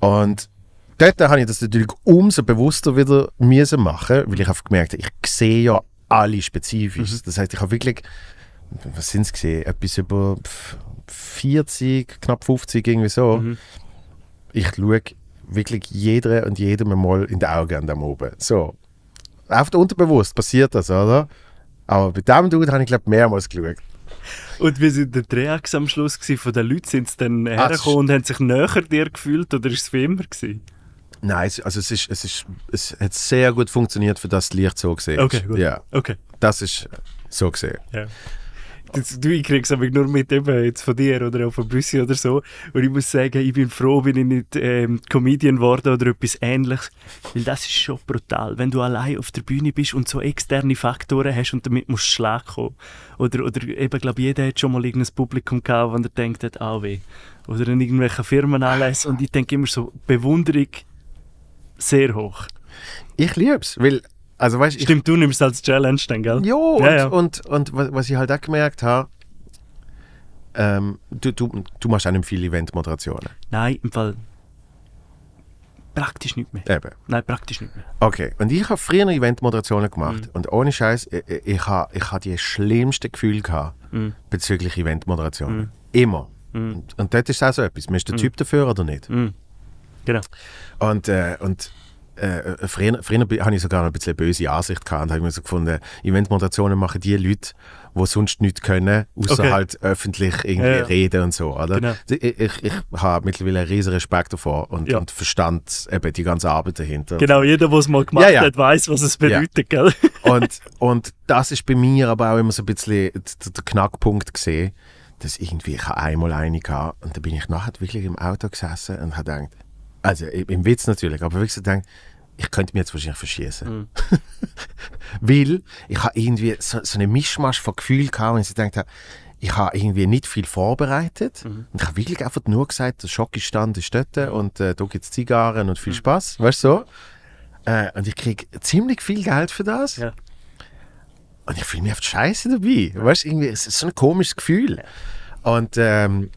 Und dort habe ich das natürlich umso bewusster wieder müssen machen, weil ich habe gemerkt, ich sehe ja alle spezifisch. Das heißt, ich habe wirklich, was sind es gesehen, etwas über 40, knapp 50, irgendwie so. Ich schaue wirklich jeder und jedem mal in die Augen an dem oben. So. Einfach unterbewusst passiert das, oder? Aber bei dem Dude habe ich, glaube mehrmals geschaut. Und wie sind die Drehacts am Schluss gewesen? von den Leuten? Sind sie dann Ah, hergekommen und haben sich näher dir gefühlt oder ist es wie immer gewesen? Nein, es, also es, ist, es, ist, es hat sehr gut funktioniert, für das Licht so gesehen Okay, gut. Ja, Okay. das ist so gesehen. Ja. Du, ich krieg's aber nur mit eben jetzt von dir oder auch von Büssi oder so. Und ich muss sagen, ich bin froh, bin ich nicht ähm, Comedian geworden oder etwas ähnliches. Weil das ist schon brutal. Wenn du allein auf der Bühne bist und so externe Faktoren hast und damit musst du Schlag kommen. Oder, oder eben, glaube jeder hat schon mal irgendein Publikum gehabt, wo er denkt, hat, ah weh. Oder in irgendwelchen Firmen alles. Und ich denke immer so, Bewunderung sehr hoch. Ich liebe es, weil Also weißt, ich, Stimmt, du nimmst es als Challenge dann, gell? Ja, und, Ja. Und, und was ich halt auch gemerkt habe, ähm, du, du, du machst auch nicht viele Eventmoderationen. Nein, im Fall praktisch nicht mehr. Eben. Nein, praktisch nicht mehr. Okay, und ich habe früher Eventmoderationen gemacht Mhm. und ohne Scheiß, ich, ich, habe ich ha die schlimmsten Gefühle gehabt Mhm. bezüglich Eventmoderationen. Mhm. Immer. Mhm. Und, und dort ist auch so etwas. Man ist der Typ dafür oder nicht. Mhm. Genau. Und, äh, und äh, früher, früher bi- habe ich sogar ein bisschen böse Ansicht gehabt und habe mir so gefunden, Eventmoderationen machen die Leute, die sonst nichts können, außer Okay. halt öffentlich irgendwie Ja, ja. reden und so. Oder? Genau. Ich, ich, ich habe mittlerweile einen riesen Respekt davor und, Ja. und verstand eben die ganze Arbeit dahinter. Genau, jeder, der es mal gemacht hat, weiß, was es bedeutet, gell? Und, und das ist bei mir aber auch immer so ein bisschen der, Knackpunkt gesehen, dass irgendwie ich einmal eine gehabt und da bin ich nachher wirklich im Auto gesessen und habe gedacht, also im Witz natürlich, aber wirklich so gedacht, ich könnte mich jetzt wahrscheinlich verschießen. Weil ich habe irgendwie so, so einen Mischmasch von Gefühlen gehabt, und ich gedacht habe, ich habe irgendwie nicht viel vorbereitet und ich habe wirklich einfach nur gesagt, der Schokistand ist dort und äh, da gibt es Zigarren und viel Spaß, weißt du so. Äh, und ich kriege ziemlich viel Geld für das. Ja. Und ich fühle mich auf die Scheiße dabei. Weißt du, irgendwie, es ist so ein komisches Gefühl. Und, ähm,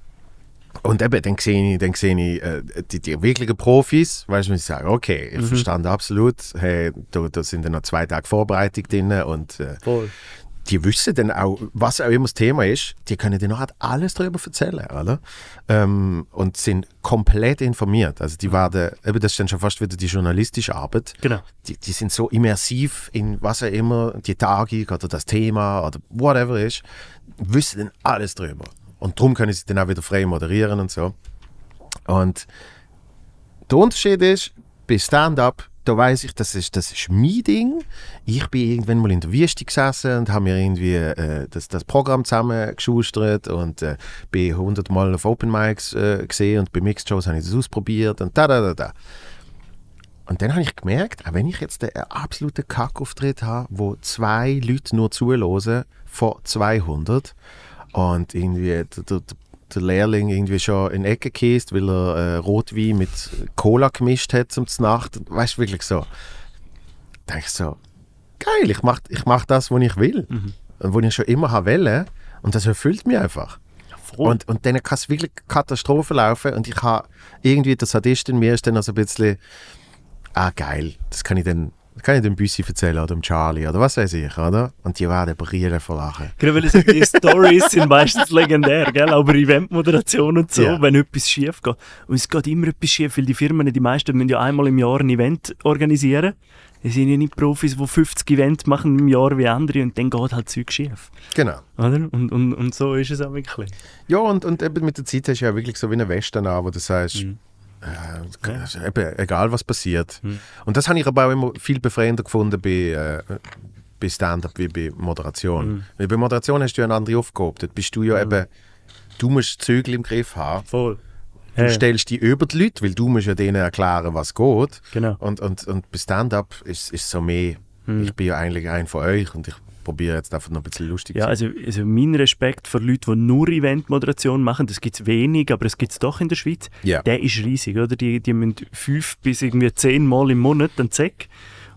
und eben, dann sehe ich, dann sehe ich äh, die, die wirklichen Profis, weißt du, ich sage, okay, ich verstand absolut, hey, da, da sind dann noch zwei Tage Vorbereitung drin und äh, die wissen dann auch, was auch immer das Thema ist, die können dir noch alles darüber erzählen, oder? Ähm, und sind komplett informiert. Also die werden, eben das ist dann schon fast wieder die journalistische Arbeit Genau. die, die sind so immersiv in was auch immer die Tagung oder das Thema oder whatever ist, wissen dann alles drüber. Und darum können sie dann auch wieder frei moderieren und so. Und der Unterschied ist, bei Stand-up, da weiß ich, das ist, das ist mein Ding. Ich bin irgendwann mal in der Wüste gesessen und habe mir irgendwie äh, das, das Programm zusammengeschustert und äh, bin hundertmal auf Open Mics äh, gesehen und bei Mixed Shows habe ich das ausprobiert und da, da, da, da. Und dann habe ich gemerkt, auch wenn ich jetzt einen absoluten Kackauftritt habe, wo zwei Leute nur zuhören von 200 und irgendwie der, der, Lehrling irgendwie schon in die Ecke gekäst, weil er äh, Rotwein mit Cola gemischt hat zum Nacht. Weißt du, wirklich so. Da denke ich so, geil, ich mache ich mach das, was ich will. Und was ich schon immer habe wollen. Und das erfüllt mich einfach. Und, und dann kann es wirklich Katastrophe laufen und ich habe irgendwie der Sadist in mir ist dann also ein bisschen ah geil, das kann ich dann das kann ich dem Büssi erzählen oder dem Charlie oder was weiß ich, oder? Und die werden brillen vor Lachen. Genau, weil die Stories sind meistens legendär, gell? aber Eventmoderation und so, Ja. wenn etwas schief geht. Und es geht immer etwas schief, weil die Firmen, die meisten, müssen ja einmal im Jahr ein Event organisieren. Es sind ja nicht Profis, die 50 Events machen im Jahr wie andere und dann geht halt Zeug schief. Genau. Oder? Und, und, und so ist es auch wirklich. Ja, und, und eben mit der Zeit hast du ja wirklich so wie eine Weste an, wo du sagst, Mhm. Äh, eben, egal was passiert. Mhm. Und das habe ich aber auch immer viel befreiender gefunden bei, äh, bei Stand-up wie bei Moderation. Mhm. Weil bei Moderation hast du ja eine andere Aufgabe. Dort bist du ja eben, du musst Zügel im Griff haben. Voll. Du Ja, stellst die über die Leute, weil du musst ja denen erklären, was geht. Genau. Und, und, und bei Stand-up ist es so mehr, Mhm. ich bin ja eigentlich ein von euch und ich probiere jetzt einfach noch ein bisschen lustig Ja, zu sein. also, also mein Respekt für Leute, die nur Eventmoderation machen, das gibt es wenig, aber es gibt es doch in der Schweiz, Ja. der ist riesig, oder? Die, die müssen fünf bis irgendwie zehn Mal im Monat einen Zeck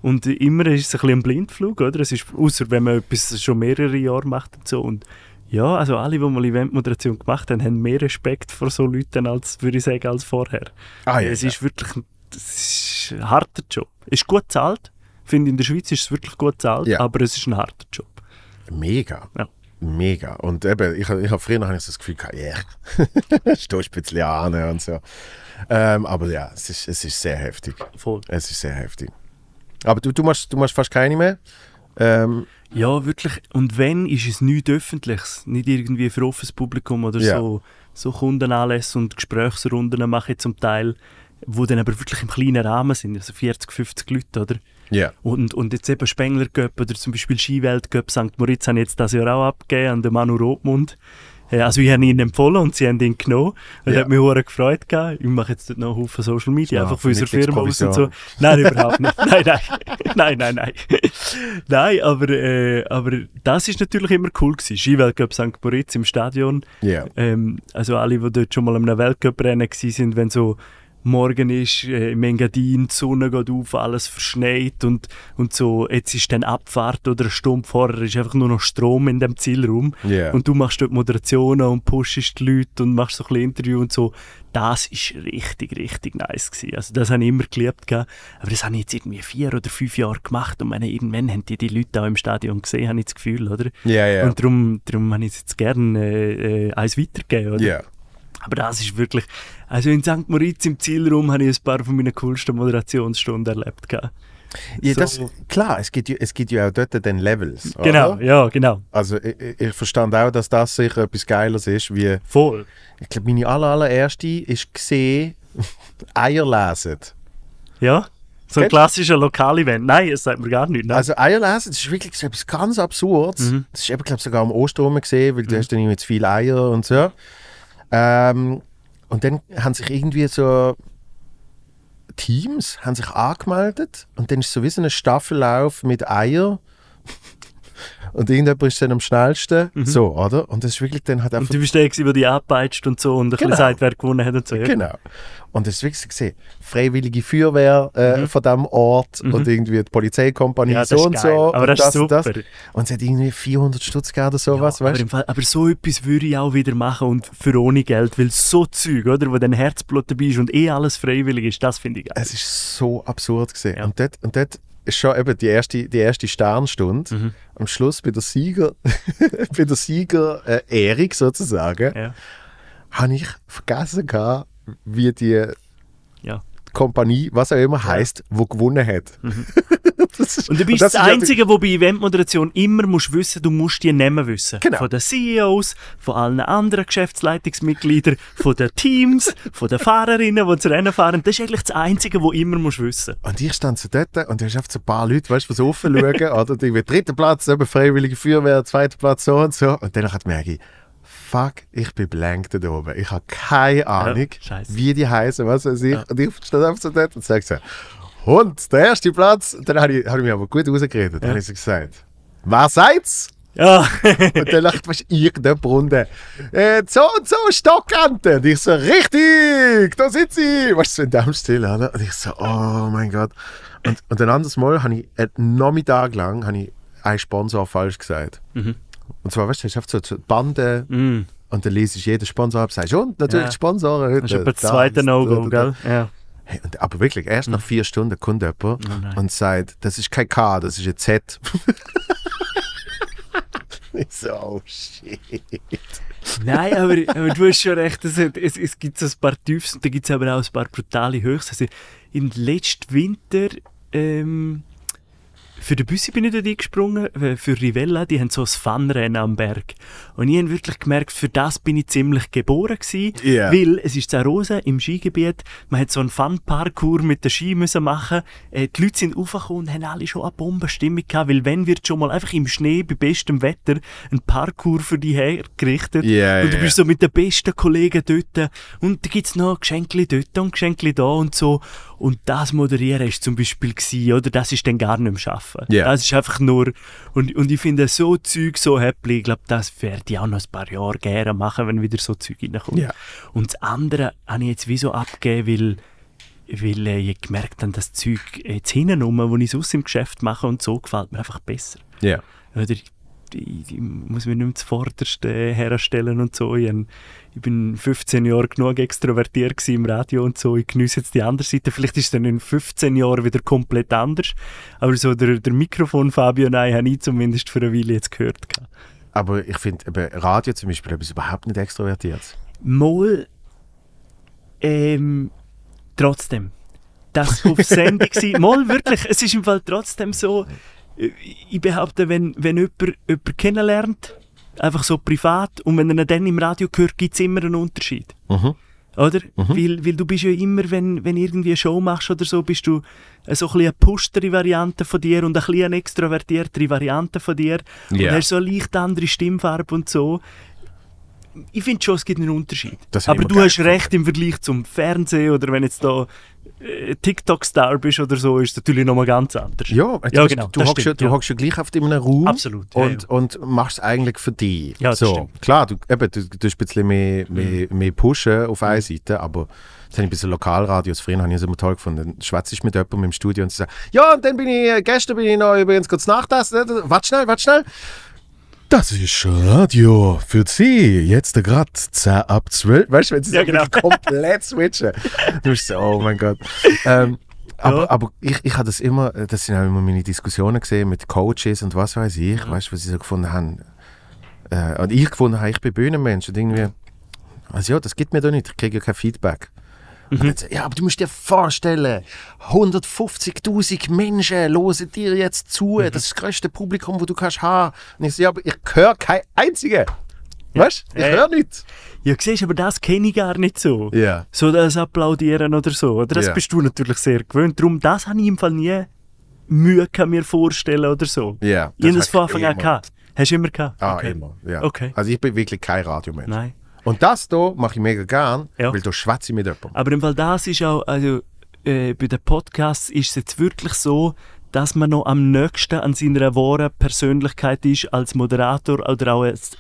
und immer ist es ein bisschen ein Blindflug, oder? Es ist, außer wenn man etwas schon mehrere Jahre macht und so und ja, also alle, die mal Eventmoderation gemacht haben, haben mehr Respekt vor so Leuten, als, würde ich sagen, als vorher. Ah, ja, es ja. ist wirklich ein, das ist ein harter Job. Ist gut bezahlt. Ich finde, in der Schweiz ist es wirklich gut bezahlt, Ja. aber es ist ein harter Job. Mega. Ja. Mega. Und eben, ich, ich habe früher so das Gefühl gehabt, ja, stehst ein bisschen an und so. Ähm, aber ja, es ist, es ist sehr heftig. Voll. Es ist sehr heftig. Aber du, du, machst, du machst fast keine mehr. Ähm, Ja, wirklich. Und wenn, ist es nichts Öffentliches. Nicht irgendwie für offenes Publikum oder Ja. so, so Kundenanlässe und Gesprächsrunden mache ich zum Teil, wo dann aber wirklich im kleinen Rahmen sind, also 40, 50 Leute, oder? Ja. Und, und jetzt eben Spengler Cup oder zum Beispiel Skiweltcup St. Moritz haben jetzt das Jahr auch abgegeben an den Manu Rothmund. Äh, Also ich habe ihn empfohlen und sie haben ihn genommen. Das Ja. hat mich sehr gefreut. gehabt. Ich mache jetzt dort noch einen Haufen Social Media, Ja, einfach für unsere Firma aus und so. Nein, überhaupt nicht. Nein, nein. nein, nein, nein. nein, aber, äh, aber das ist natürlich immer cool gewesen. Skiweltcup St. Moritz im Stadion. Ja. Ähm, also alle, die dort schon mal an einem Weltcup-Rennen waren, wenn so morgen ist äh, im Engadin, die Sonne geht auf, alles verschneit und, und so, jetzt ist dann Abfahrt oder eine Stunde vorher ist einfach nur noch Strom in dem Zielraum Ja. und du machst dort Moderationen und pushst die Leute und machst so ein bisschen Interview und so. Das ist richtig, richtig nice gewesen. Also das habe ich immer geliebt, gehabt. aber das habe ich jetzt irgendwie vier oder fünf Jahre gemacht und meine, irgendwann haben die, die Leute auch im Stadion gesehen, habe ich das Gefühl, oder? Ja, ja. Und darum, darum habe ich es jetzt gerne äh, äh, eins weitergeben, oder? Ja. Aber das ist wirklich, also in St. Moritz im Zielraum habe ich ein paar von meinen coolsten Moderationsstunden erlebt. gehabt. Ja, So. das, klar, es gibt, ja, es gibt ja auch dort dann Levels. Genau, Oder? ja, genau. Also ich, ich- ich verstand auch, dass das sicher etwas Geiles ist, wie, Voll. ich glaube, meine aller, allererste ist gesehen, Eier lesen. Ja? So ein klassischer Lokalevent. Nein, das sagt mir gar nicht. Nein. Also Eier lesen, das ist wirklich so etwas ganz Absurdes. Mhm. Das ist eben, glaube sogar am Ostern gesehen, weil du hast dann irgendwie zu viele Eier und so. Ähm, und dann haben sich irgendwie so Teams haben sich angemeldet und dann ist so wie so ein Staffellauf mit Eier. Und irgendjemand ist dann am schnellsten. So, oder? Und das ist wirklich dann halt einfach. Mhm. und du bist der die abpeitscht und so und ein Genau. bisschen sagt, wer gewonnen hat und so. Ja. Genau. Und das ist wirklich gesehen, freiwillige Feuerwehr äh, von diesem Ort und irgendwie die Polizeikompanie Mhm. Ja, das so und geil. so. Aber und das ist und super. Und es hat irgendwie 400 Stutz gegeben oder sowas, aber, weißt Fall, aber so etwas würde ich auch wieder machen und für ohne Geld, weil so Zeug, oder, wo dein Herzblut dabei ist und eh alles freiwillig ist, das finde ich geil. Es ist so absurd gesehen. Ja. Und dort, und dort schon eben die erste, die erste Sternstunde. Mhm. Am Schluss bei der Sieger, bei der Sieger äh, Erik sozusagen, Ja. habe ich vergessen gehabt, wie die Ja. Kompanie, was auch immer heißt, wo gewonnen hat. Das ist- Mhm. Und du bist das das, ja- Einzige, wo bei Eventmoderation immer musst wissen, du musst die Namen wissen. Genau. Von den CEOs, von allen anderen Geschäftsleitungsmitgliedern, von den Teams, von den Fahrerinnen, die zu Rennen fahren. Das ist eigentlich das Einzige, wo immer musst wissen. Und ich stand so dort und da hast einfach so ein paar Leute, weißt du, so offen schauen. oder dritter Platz, eben Freiwillige Feuerwehr, zweiter Platz so und so. Und dann hat merke ich, fuck, ich bin blank da oben. Ich habe keine Ahnung, scheisse. wie die heißen, was weiß ich. Und ich stand einfach so dort und sage so, und der erste Platz. Und dann habe ich, hab ich mich aber gut rausgeredet. Dann habe ich so gesagt, wer seid's? Ja, Und dann lacht du, irgendeine Runde. Äh, so und so, Stockante. Und ich so, richtig, da sind sie. Weißt du, so in dem Stil. Oder? Und ich so, oh mein Gott. Und, und ein anderes Mal habe ich einen Nachmittag lang ich einen Sponsor falsch gesagt. Mhm. Und zwar, weißt du, hast so so Bande mm, und dann lese ich jeden Sponsor ab, sagst und natürlich Ja. Sponsoren heute. das ist das da, zweite No-Go, gell? Ja. Hey, und, aber wirklich, erst nach vier Stunden kommt jemand Oh und sagt, das ist kein K, das ist ein Z. ich so, oh shit. Nein, aber, aber du hast schon recht, es, es, es gibt so ein paar Tiefs und da gibt es aber auch ein paar brutale Höchst. Also, Im letzten Winter ähm, für den Büssi bin ich dort eingesprungen, für Rivella, die haben so ein Funrennen am Berg. Und ich habe wirklich gemerkt, für das bin ich ziemlich geboren gewesen, Ja. weil es ist Zarosa im Skigebiet, man hat so einen Fun-Parkour mit den Ski müssen machen. Äh, die Leute sind aufgekommen und haben alle schon eine Bombenstimmung gehabt, weil wenn wird schon mal einfach im Schnee bei bestem Wetter ein Parkour für dich hergerichtet Ja, und du bist so mit den besten Kollegen dort und da gibt es noch Geschenke dort und Geschenke da und so. Und das Moderieren ist zum Beispiel gewesen, oder? Das ist dann gar nicht mehr schaffen. Ja. Das ist einfach nur, und, und ich finde so Zeug so happy, ich glaube, das werde ich auch noch ein paar Jahre gerne machen, wenn wieder so Zeug reinkommt. Ja. Und das andere habe ich jetzt wie so abgegeben, weil, weil äh, ich gemerkt habe, das Zeug jetzt hinten rum, wo ich sonst im Geschäft mache und so, gefällt mir einfach besser. Ja. Oder ich, ich, ich muss mich nicht mehr zuvorderst äh, herstellen und so. Ich, ich bin 15 Jahre genug extrovertiert im Radio und so. Ich genieße jetzt die andere Seite. Vielleicht ist es dann in 15 Jahren wieder komplett anders. Aber so der, der Mikrofon Fabio Nein habe ich zumindest für eine Weile jetzt gehört. Aber ich finde, Radio zum Beispiel, etwas überhaupt nicht extrovertiert. Mal, ähm, trotzdem. Das auf Sendung war. Mal wirklich, es ist im Fall trotzdem so, ich behaupte, wenn, wenn jemand jemanden kennenlernt, einfach so privat, und wenn er ihn dann im Radio hört, gibt es immer einen Unterschied. Mhm. Oder? Weil, weil du bist ja immer, wenn, wenn irgendwie eine Show machst oder so, bist du äh, so ein bisschen eine pushtere Variante von dir und ein bisschen eine extrovertiertere Variante von dir. Und Ja. hast so eine leicht andere Stimmfarbe und so. Ich finde schon, es gibt einen Unterschied. Das Aber du hast recht im Vergleich zum Fernsehen oder wenn jetzt da äh, TikTok-Star bist oder so, ist es natürlich nochmal ganz anders. Ja, du, Ja, bist- genau, du hockst ja, du hockst ja gleich auf in einem Raum Absolut, ja, und, ja. und machst es eigentlich für dich. Ja, das so, stimmt. Klar, du, eben, du, du tust ein bisschen mehr, mehr, Mhm. mehr pushen auf einer Seite, aber das habe ich ein bisschen Lokalradios früher habe ich es immer toll gefunden. Dann schwätze ich mit jemandem im Studio und sie sagt, ja, und dann bin ich, gestern bin ich noch übrigens kurz nachtessen. Warte schnell, warte schnell. Das ist Radio für Sie. Jetzt gerade 10 ab 12. Weißt du, wenn sie Ja, genau. komplett switchen. Du bist so, oh mein Gott. Ähm, aber, Ja. aber ich, ich habe das immer, das sind auch immer meine Diskussionen gesehen mit Coaches und was weiß ich, weißt du, was sie so gefunden haben. Äh, und ich gefunden habe, ich bin Bühnenmensch und irgendwie, also ja, das gibt mir doch nicht, ich kriege ja kein Feedback. Und dann so, ja, aber du musst dir vorstellen, 150.000 Menschen hören dir jetzt zu, das ist das größte Publikum, das du kannst haben. Und ich so, ja, aber ich höre kein einziger. Weißt du, ich Ja, ja. höre nichts. Ja, siehst aber das kenne ich gar nicht so. Ja. So das Applaudieren oder so. Oder das Ja. bist du natürlich sehr gewöhnt. Darum, das habe ich im Fall nie Mühe gehabt, mir vorstellen oder so. Ja, Ich habe das das von Anfang an gehabt. Hast du immer gehabt? Ah, Okay. immer. Ja. Okay. Also ich bin wirklich kein Radiomensch. Nein. Und das hier mache ich mega gern, Ja. weil da schwätze ich mit jemandem. Aber im Fall das ist auch, also äh, bei den Podcasts ist es jetzt wirklich so, dass man noch am nächsten an seiner wahren Persönlichkeit ist als Moderator oder auch als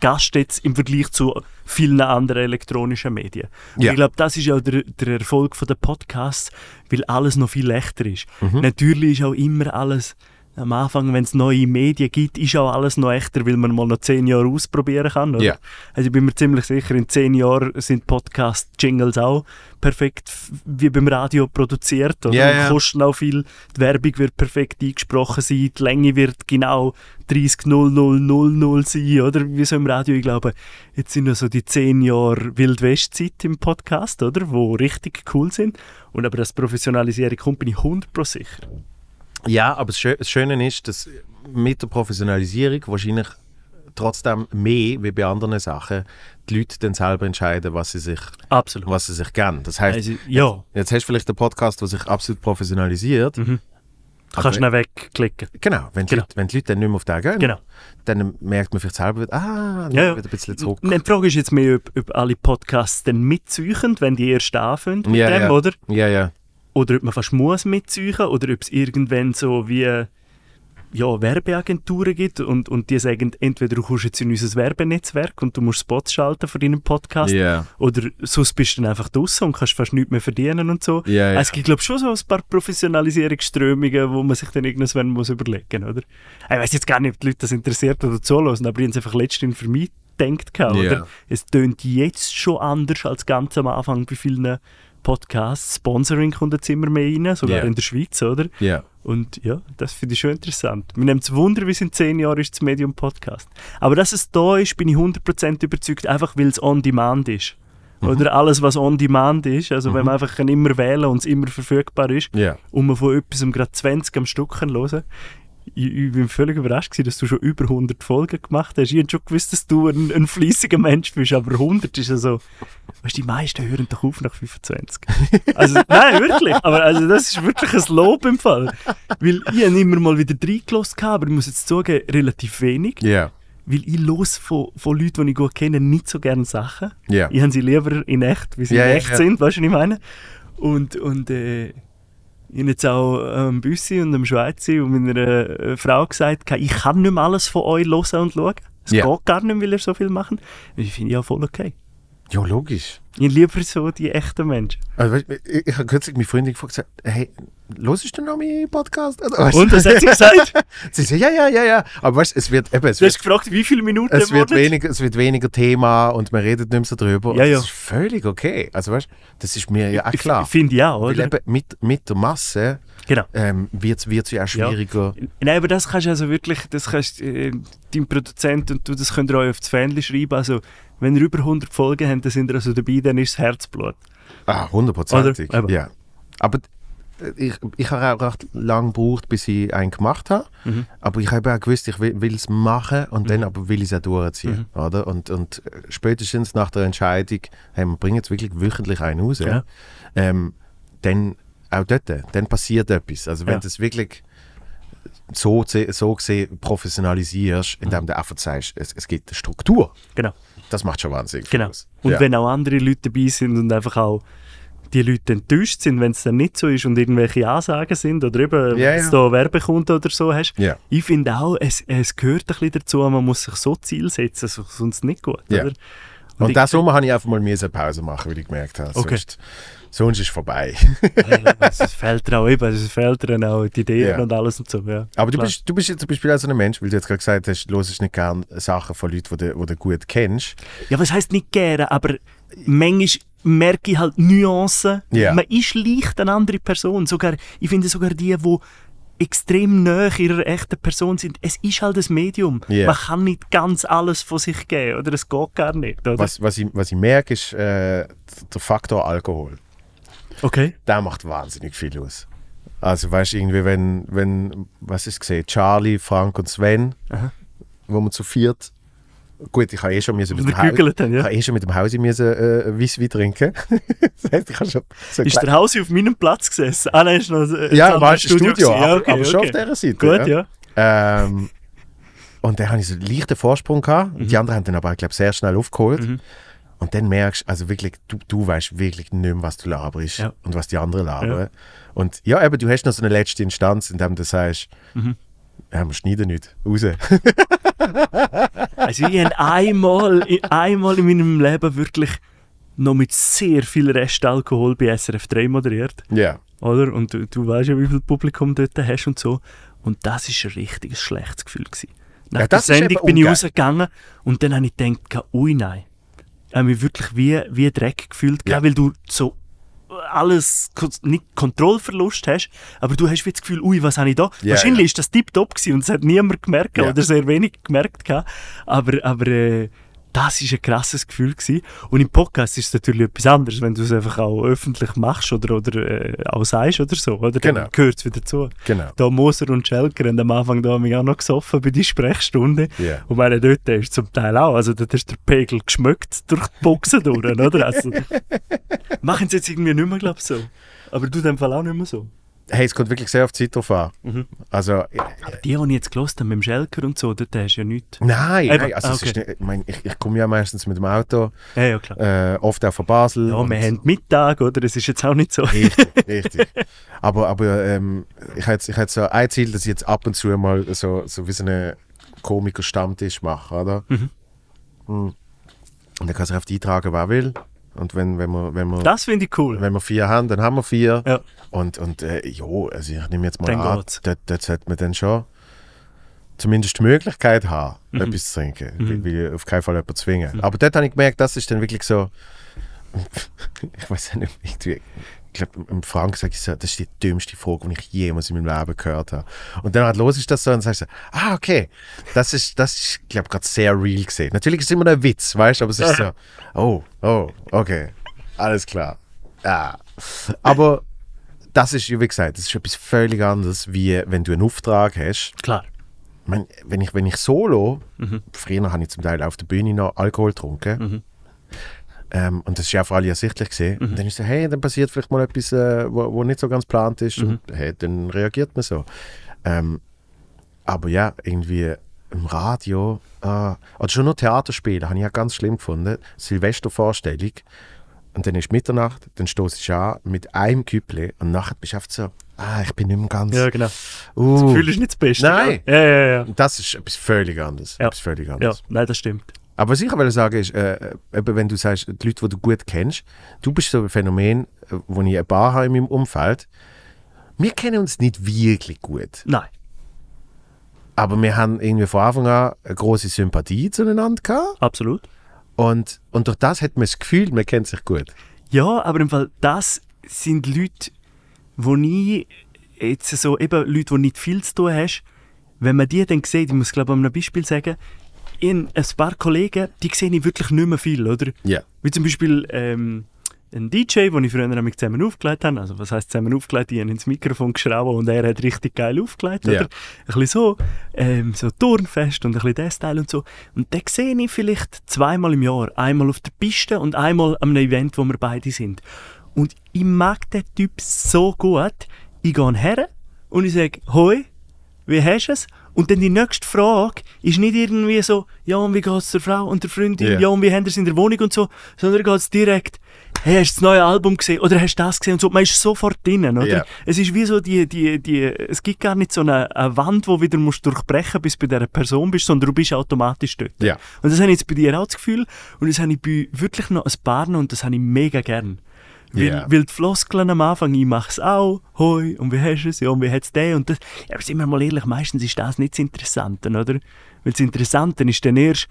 Gast jetzt im Vergleich zu vielen anderen elektronischen Medien. Und Ja. Ich glaube, das ist auch der, der Erfolg der Podcasts, weil alles noch viel leichter ist. Mhm. Natürlich ist auch immer alles am Anfang, wenn es neue Medien gibt, ist auch alles noch echter, weil man mal noch zehn Jahre ausprobieren kann. Oder? Ja. Also ich bin mir ziemlich sicher, in zehn Jahren sind Podcast-Jingles auch perfekt wie beim Radio produziert. Oder? Und ja. kosten auch viel. Die Werbung wird perfekt eingesprochen sein. Die Länge wird genau 30.0000 sein, oder? Wie so im Radio. Ich glaube, jetzt sind noch so die zehn Jahre Wild-West-Zeit im Podcast, oder? Wo richtig cool sind. Und aber das Professionalisieren kommt, bin ich 100% sicher. Ja, aber das, Schö das Schöne ist, dass mit der Professionalisierung wahrscheinlich trotzdem mehr wie bei anderen Sachen die Leute dann selber entscheiden, was sie sich, Absolut. was sie sich gern. Das heißt, Also, ja, jetzt hast du vielleicht einen Podcast, der sich absolut professionalisiert. du kannst ihn wegklicken. Genau, wenn die, Genau. Leute, wenn die Leute dann nicht mehr auf den gehen, Genau. dann merkt man vielleicht selber, ah, Ja, ja. wieder ein bisschen zurück. Die Frage ist jetzt mehr, ob, ob alle Podcasts dann mitzeichen, wenn die erst anfangen mit Ja, dem, ja. oder? Ja, ja. Oder ob man fast muss mitzeichen oder ob es irgendwann so wie ja, Werbeagenturen gibt und, und die sagen, entweder du kommst jetzt in unser Werbenetzwerk und du musst Spots schalten für deinen Podcast Ja. oder sonst bist du dann einfach draußen und kannst fast nichts mehr verdienen und so. Ja, ja. Es gibt glaube schon so ein paar Professionalisierungsströmungen, wo man sich dann irgendwann muss überlegen oder? Ich weiß jetzt gar nicht, ob die Leute das interessiert oder zuhören, aber ich habe es einfach letztens für mich gedacht, oder? Es tönt jetzt schon anders als ganz am Anfang bei vielen Podcasts. Sponsoring kommt jetzt immer mehr rein, sogar Ja. in der Schweiz, oder? Ja. Und ja, das finde ich schon interessant. Mir nimmt es Wunder, wie es in zehn Jahren ist, das Medium Podcast. Aber dass es da ist, bin ich 100% überzeugt, einfach weil es on demand ist. Mhm. Oder alles, was on demand ist. Also, wenn man einfach kann immer wählen und es immer verfügbar ist Ja. und man von etwas gerade 20 am Stück hören ich, ich bin völlig überrascht, gewesen, dass du schon über 100 Folgen gemacht hast. Ich hätte schon gewusst, dass du ein, ein fleissiger Mensch bist, aber 100 ist ja so. Weißt du, die meisten hören doch auf nach 25. Also, nein, wirklich. Aber also, das ist wirklich ein Lob im Fall. Weil ich habe immer mal wieder reingelassen, aber ich muss jetzt sagen, relativ wenig. Ja. Weil ich los von, von Leuten, die ich gut kenne, nicht so gerne Sachen. Ja. Ich habe sie lieber in echt, wie sie Ja, in echt ja. sind, weißt du, was ich meine? Und, und äh, ich habe jetzt auch am Büssi und am Schweizer und meiner äh, Frau gesagt, ich kann nicht mehr alles von euch hören und schauen. Es Ja. geht gar nicht, weil ihr so viel machen. Ich finde ja voll okay. ja, logisch. Ich habe lieber so die echten Menschen. Also, weißt, ich, ich habe kürzlich meine Freundin gefragt, gesagt, hey, hörst du noch meinen Podcast? Oder weißt du? Und, was hat sie gesagt? Sie sagt, ja, ja, ja, ja. Aber weißt du, es wird, eben, es Du hast wird, gefragt, wie viele Minuten es wird, weniger, es wird weniger Thema und man redet nicht mehr so drüber. Ja, ja. Das ist völlig okay. Also weißt das ist mir ja auch klar. Ich finde ja, Weil oder? eben mit, mit der Masse Genau. ähm, wird es ja auch schwieriger. Nein, aber das kannst du also wirklich, das kannst äh, dein Produzent und du, das könnt ihr euch auf das Fähnchen schreiben. Also, wenn ihr über 100 Folgen habt, dann sind ihr also dabei, dann ist es Herzblut. Ah, hundertprozentig. Ja. Aber äh, ich, ich habe auch recht lange gebraucht, bis ich einen gemacht habe. Mhm. Aber ich habe auch gewusst, ich will es machen und dann aber will ich es auch durchziehen. Mhm. Oder? Und, und äh, spätestens nach der Entscheidung, hey, wir bringen jetzt wirklich wöchentlich einen raus, Ja. ähm, dann auch dort, dann passiert etwas. Also wenn Ja. das wirklich so, so gesehen professionalisierst, indem du einfach sagst, es, es gibt eine Struktur. Genau. Das macht schon wahnsinnig viel Genau. aus. Und ja. wenn auch andere Leute dabei sind und einfach auch die Leute enttäuscht sind, wenn es dann nicht so ist und irgendwelche Ansagen sind oder eben, wenn ja. du da Werbekunden oder so hast. Ja. Ich finde auch, es, es gehört ein bisschen dazu, man muss sich so Ziel setzen, so- sonst nicht gut. Ja. Oder? Und ich- diesen Sommer habe ich einfach mal müssen Pause machen, weil ich gemerkt habe, Okay. sonst, sonst ist es vorbei. es fehlt dir auch eben, es fehlt dir auch die Ideen Ja. und alles und so. Ja. Aber du Klar. bist, du bist jetzt zum Beispiel auch so ein Mensch, weil du jetzt gerade gesagt hast, du hörst nicht gerne Sachen von Leuten, die du, die du gut kennst. Ja, was heisst nicht gerne, aber manchmal merke ich halt Nuancen. Ja. Man ist leicht eine andere Person. Sogar, ich finde sogar die, die extrem nahe ihrer echten Person sind. Es ist halt ein Medium. Ja. Man kann nicht ganz alles von sich geben, oder? Es geht gar nicht, oder? Was, was, ich, was ich merke, ist äh, der Faktor Alkohol. Okay. Der macht wahnsinnig viel aus. Also weißt du, irgendwie, wenn, wenn, was ist gesehen, Charlie, Frank und Sven, Aha. wo man zu viert, gut, ich habe eh schon mit dem Haus, haben, ich ja. eh schon mit dem Hausi müssen äh, Weisswein trinken. das heißt, ich habe schon so Ist der Hausi auf meinem Platz gesessen? Ah, nein, ist noch äh, ja, war Studio, aber, Ja, okay, aber schon okay. auf dieser Seite. Gut, ja. Ähm, und dann hatte ich so einen leichten Vorsprung gehabt. Und die anderen haben dann aber, ich glaube, sehr schnell aufgeholt. Mhm. Und dann merkst du, also wirklich, du, du weißt wirklich nicht mehr, was du laberst Ja. und was die anderen labern. Und ja, eben, du hast noch so eine letzte Instanz, in der du sagst, Mhm. ja, wir schneiden nicht, raus. Also ich habe einmal, einmal in meinem Leben wirklich noch mit sehr viel Restalkohol bei SRF 3 moderiert. ja. Oder? Und du, du weißt ja, wie viel Publikum du dort hast und so. Und das war ein richtig schlechtes Gefühl. Gewesen. Nach Ja, der Sendung bin ich rausgegangen und dann habe ich gedacht, ui nein. Habe mich wirklich wie, wie Dreck gefühlt, Ja. weil du so alles, kon- nicht Kontrollverlust hast, aber du hast wie das Gefühl, ui, was habe ich da? Ja, Wahrscheinlich ja. ist das tiptop gewesen und es hat niemand gemerkt Ja. oder sehr wenig gemerkt. gehabt. Aber, aber äh, das war ein krasses Gefühl. Gewesen. Und im Podcast ist es natürlich etwas anderes, wenn du es einfach auch öffentlich machst oder, oder äh, auch sagst oder so. Oder? Dann Genau. gehört es wieder zu. Genau. Da Moser und Schelker haben am Anfang da haben wir auch noch gesoffen bei die Sprechstunde. Ja. Und meine, dort ist zum Teil auch, also dort ist der Pegel geschmückt durch die Boxen durch, oder? Also, machen sie jetzt irgendwie nicht mehr, glaube ich, so. Aber du in dem Fall auch nicht mehr so. Hey, es kommt wirklich sehr auf die Zeit drauf an. Mhm. Also, äh, Die, die ich jetzt gelost habe mit dem Schelker und so, dort hast du ja nichts. nein, Eben, nein also es ist okay. nicht, ich, meine, ich, ich komme ja meistens mit dem Auto, Ja, ja, klar. äh, oft auch von Basel. Ja, und- wir haben Mittag, oder? Es ist jetzt auch nicht so. Richtig, richtig. Aber, aber ähm, ich hätte ich so ein Ziel, dass ich jetzt ab und zu mal so, so wie so einen Komiker-Stammtisch mache, oder? Mhm. Mhm. Und dann kann sich auf die eintragen, wer will. Und wenn, wenn, wir, wenn, wir, Das finde ich cool. wenn wir vier haben, dann haben wir vier. Ja. Und, und äh, jo, also ich nehme jetzt mal Dann an, dort, dort sollte man dann schon zumindest die Möglichkeit haben, Mhm. etwas zu trinken. Ich will auf keinen Fall jemanden zwingen. Aber dort habe ich gemerkt, das ist dann wirklich so, ich weiß ja nicht, irgendwie, ich glaube, im Frank ich so, das ist die dümmste Frage, die ich jemals in meinem Leben gehört habe. Und dann halt los ist das so und sagst so, ah, okay, das ist, das ist, glaube, gerade sehr real gesehen. Natürlich ist es immer noch ein Witz, weißt du, aber es ist so, oh, oh, okay, alles klar. Ja. Aber das ist, wie gesagt, das ist etwas völlig anderes, wie wenn du einen Auftrag hast. Klar. Ich meine, wenn ich, wenn ich solo, Mhm. früher habe ich zum Teil auf der Bühne noch Alkohol getrunken. Mhm. Ähm, und das ist ja für alle ersichtlich gesehen. Und dann ist so, hey, dann passiert vielleicht mal etwas, äh, wo, wo nicht so ganz geplant ist. Und Mhm. hey, dann reagiert man so. Ähm, aber ja, irgendwie im Radio, äh, oder schon nur Theaterspiele, habe ich ja ganz schlimm gefunden. Silvestervorstellung. Und dann ist Mitternacht, dann stoße ich an mit einem Küppli und nachher bist du so, ah, ich bin nicht mehr ganz. Ja, genau. Das uh. Gefühl ist nicht das Beste. Nein. Ja, ja, ja. Und Das ist etwas völlig anderes. Ja. Etwas völlig Ja, anderes. nein, das stimmt. Aber was ich auch wollte sagen ist, äh, eben wenn du sagst, die Leute, die du gut kennst, du bist so ein Phänomen, äh, wo ich ein paar habe in meinem Umfeld. Wir kennen uns nicht wirklich gut, Nein. aber wir haben irgendwie von Anfang an eine große Sympathie zueinander gehabt. Absolut. Und, und durch das hat man das Gefühl, man kennt sich gut. Ja, aber im Fall, das sind Leute, wo ich jetzt so, eben Leute, die nicht viel zu tun hast, wenn man die dann sieht, ich muss glaube ich an einem Beispiel sagen, in ein paar Kollegen, die sehe ich wirklich nicht mehr viel, oder? Ja. Wie zum Beispiel ähm, ein DJ, den ich früher nämlich zusammen aufgelegt habe. Also was heißt zusammen aufgelegt? Ich habe ins Mikrofon geschraubt und er hat richtig geil aufgelegt. Ja. Oder? Ein bisschen so, ähm, so Turnfest und ein bisschen das Teil und so. Und den sehe ich vielleicht zweimal im Jahr. Einmal auf der Piste und einmal am Event, wo wir beide sind. Und ich mag den Typ so gut. Ich gehe her und ich sage, hoi, wie hast du es? Und dann die nächste Frage ist nicht irgendwie so, ja, und wie geht es der Frau und der Freundin, Ja. ja, und wie haben sie in der Wohnung und so, sondern geht es direkt, hey, hast du das neue Album gesehen oder hast du das gesehen und so, man ist sofort drinnen, oder? Ja. Es ist wie so die, die, die, es gibt gar nicht so eine, eine Wand, wo wieder musst durchbrechen bis du bei dieser Person bist, sondern du bist automatisch dort. Ja. Und das habe ich jetzt bei dir auch das Gefühl und das habe ich bei wirklich noch ein paar und das habe ich mega gern. Weil, Ja. weil die Floskeln am Anfang, ich mache es auch, hoi, und wie hast du es, ja, und wie hat es den und das. Ja, aber sind wir mal ehrlich, meistens ist das nicht das Interessante, oder? Weil das Interessante ist dann erst,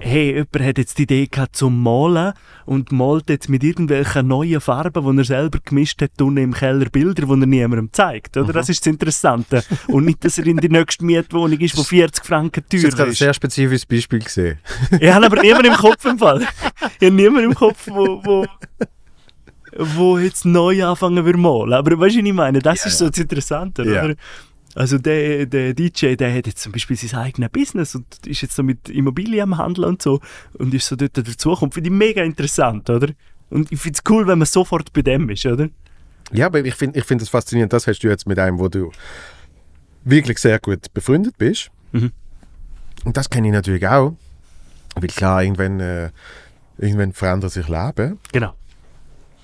hey, jemand hat jetzt die Idee gehabt zum Malen und malt jetzt mit irgendwelchen neuen Farben, die er selber gemischt hat, unten im Keller Bilder, die er niemandem zeigt, oder? Das ist das Interessante. und nicht, dass er in die nächste Mietwohnung ist, wo 40 Franken Das ist teurer gerade ein ist. sehr spezifisches Beispiel gesehen. Ich habe aber niemanden im Kopf im Fall. Ich habe niemanden im Kopf, wo, wo, wo jetzt neu anfangen will malen. Aber weißt du, was ich meine? Das ist so das Interessante, Ja. oder? Also der, der DJ, der hat jetzt zum Beispiel sein eigenes Business und ist jetzt so mit Immobilien am Handeln und so und ist so dort dazugekommen. Finde ich mega interessant, oder? Und ich finde es cool, wenn man sofort bei dem ist, oder? Ja, aber ich finde ich find das faszinierend. Das hast du jetzt mit einem, wo du wirklich sehr gut befreundet bist. Mhm. Und das kenne ich natürlich auch. Weil klar, irgendwann, äh, irgendwann verändert sich Leben. Genau.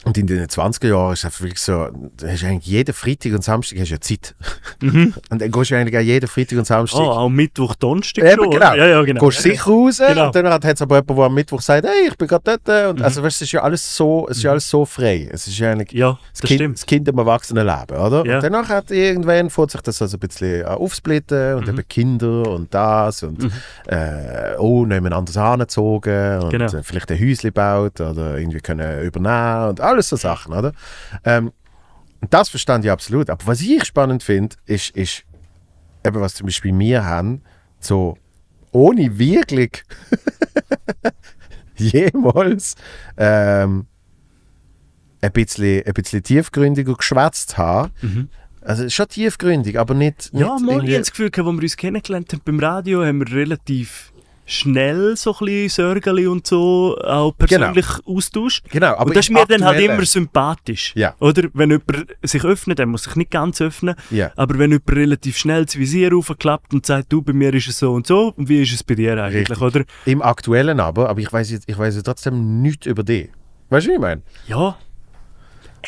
Und in den 20er Jahren ist es wirklich so, du hast eigentlich jeden Freitag und Samstag hast du ja Zeit. Mhm. Und dann gehst du eigentlich auch jeden Freitag und Samstag. Oh, auch Mittwoch, Donnerstag Eben, schon, genau. Ja, ja, genau. Gehst sicher raus Genau. und dann hat es aber jemand, der am Mittwoch sagt, hey, ich bin gerade dort. Und Also weißt, du, es ist ja alles so, es ist ja alles so frei. Es ist ja eigentlich Ja, das, das kind, stimmt. das Kind im Erwachsenenleben, oder? Ja. Und danach hat irgendwann fährt sich das also ein bisschen äh, aufsplitten Mhm. und eben Kinder und das und äh, oh, nebeneinander angezogen und Genau. äh, vielleicht ein Häuschen baut oder irgendwie können übernehmen und alles so Sachen, oder? Ähm, das verstand ich absolut. Aber was ich spannend finde, ist, ist eben, was zum Beispiel wir haben, so ohne wirklich jemals ähm, ein, bisschen, ein bisschen tiefgründiger geschwätzt haben. Also schon tiefgründig, aber nicht. Mhm. Ja, nicht mal, ich irgendwie- habe das Gefühl, als wir uns kennengelernt haben beim Radio, haben wir relativ schnell so ein bisschen Sörgeli und so auch persönlich austauscht. Genau, aber und das ist mir dann halt immer sympathisch. Ja. Oder? Wenn jemand sich öffnet, dann muss sich nicht ganz öffnen. Ja. Aber wenn jemand relativ schnell das Visier aufklappt und sagt, du, bei mir ist es so und so, und wie ist es bei dir eigentlich, Richtig. oder? Im Aktuellen aber, aber ich weiß jetzt, ich weiß trotzdem nichts über dich. Weißt du, wie ich meine? Ja.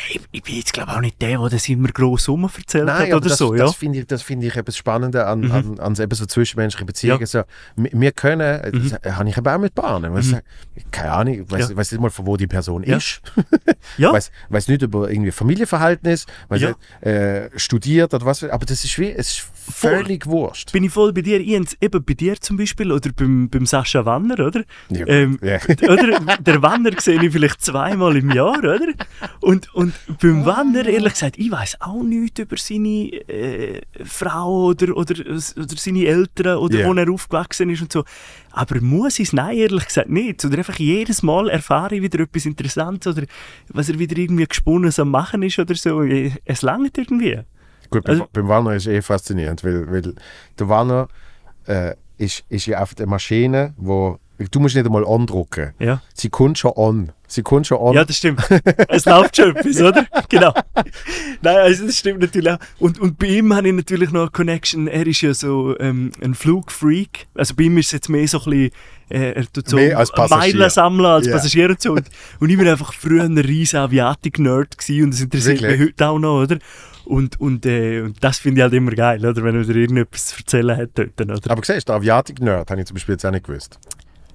Ich, ich bin jetzt glaube auch nicht der, der das immer gross rum erzählt hat aber oder das, so, ja. Mhm. das finde ich, das finde ich etwas Spannende an, an, an so eben so zwischenmenschlichen Beziehungen. So, wir, können, äh, das habe ich eben auch mit Bahnen. Mhm. Keine Ahnung, ich weiß, Mhm. Ja. nicht mal, von wo die Person Ja. ist. Ja. weiß, weiß nicht über irgendwie Familienverhältnis, weiß Ja. nicht, äh, studiert oder was. Aber das ist wie, es ist völlig wurscht. bin ich voll bei dir. Hab's eben bei dir zum Beispiel oder beim, beim Sascha Wanner, oder? Ja. Ähm, Ja. oder? Der Wanner sehe ich vielleicht zweimal im Jahr, oder? Und, und beim Wanner, ehrlich gesagt, ich weiß auch nichts über seine äh, Frau oder, oder, oder seine Eltern oder Ja. wo er aufgewachsen ist und so. Aber muss ich es? Nein, ehrlich gesagt nicht. Oder einfach jedes Mal erfahre ich wieder etwas Interessantes oder was er wieder irgendwie gesponnen am Machen ist oder so. Es langt irgendwie. Gut, Also- beim, Wanner ist es eh faszinierend, weil, weil der Wanner äh, ist, ist ja auf der Maschine, wo du musst nicht einmal andrucken. Ja. Sie kommt schon an. Sie kommt schon an. Ja, das stimmt. Es läuft schon etwas, oder? Genau. Nein, also das stimmt natürlich auch. Und, und bei ihm habe ich natürlich noch eine Connection. Er ist ja so ähm, ein Flugfreak. Also bei ihm ist es jetzt mehr so ein bisschen, äh, er tut so Mehr als Passagier. Meilen sammeln als Ja. Passagier und so. Und, und ich war einfach früher ein riesen Aviatik-Nerd und das interessiert Wirklich? mich heute auch noch, oder? Und, und, äh, und das finde ich halt immer geil, oder? Wenn er wieder irgendetwas zu erzählen hat dort, oder? Aber siehst du, Aviatik-Nerd habe ich zum Beispiel jetzt auch nicht gewusst.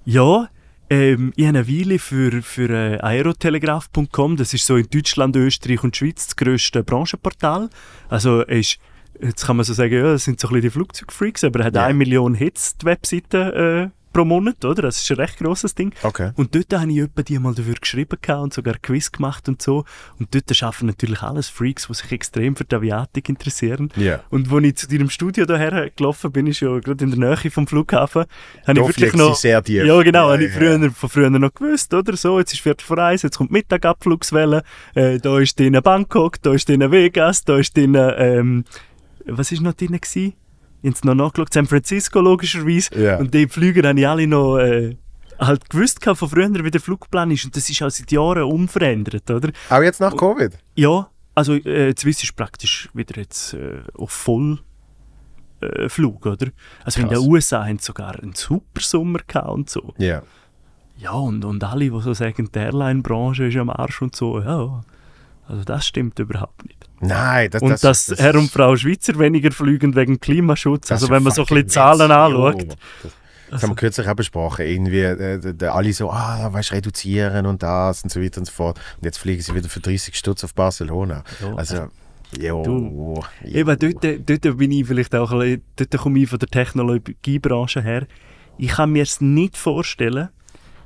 Ja, ähm, ich habe eine Weile für, für äh, aerotelegraph.com, das ist so in Deutschland, Österreich und Schweiz das grösste Branchenportal. Also ist, jetzt kann man so sagen, ja, das sind so ein bisschen die Flugzeugfreaks, aber er hat Ja. eine Million Hits, die Webseite äh, pro Monat, oder? Das ist ein recht grosses Ding. Okay. Und dort habe ich etwa die mal dafür geschrieben und sogar Quiz gemacht und so. Und dort schaffen natürlich alles Freaks, die sich extrem für die Aviatik interessieren. Ja. Und als ich zu deinem Studio hierher gelaufen bin, ist ja gerade in der Nähe vom Flughafen, habe Da ich wirklich noch... sehr tief. Ja, genau, Ja, habe ich ja, früher, von früher noch gewusst, oder? So, jetzt ist Viertel vor eins, jetzt kommt Mittagabflugswelle, äh, da ist drin Bangkok, da ist drin Vegas, da ist drin, ähm, was ist noch drin gewesen? Es noch nachgeschaut, San Francisco logischerweise. Ja. Und die Flüge habe ich alle noch äh, halt gewusst gehabt von früher, wie der Flugplan ist. Und das ist auch seit Jahren unverändert, oder? Auch jetzt nach Covid? Ja, also äh, die Swiss ist praktisch wieder jetzt äh, auf voll Sommerflug, oder? Also in Krass. den USA haben sie sogar einen super Sommer gehabt und so. Ja. Ja, und, und alle, die so sagen, die Airline-Branche ist am Arsch und so, ja. Also das stimmt überhaupt nicht. Nein, das, Und das, dass das Herr und Frau Schweizer weniger fliegen wegen Klimaschutz, also wenn man so ein bisschen Zahlen Witz. anschaut. Jo, Das, das haben wir kürzlich auch besprochen. Irgendwie, äh, d- d- alle so, ah, weißt reduzieren und das und so weiter und so fort. Und jetzt fliegen sie wieder für 30 Stutz auf Barcelona. Ja, also, jo. Du, jo. Eben, dort, dort bin ich vielleicht auch ein bisschen, dort komme ich von der Technologiebranche her. Ich kann mir es nicht vorstellen,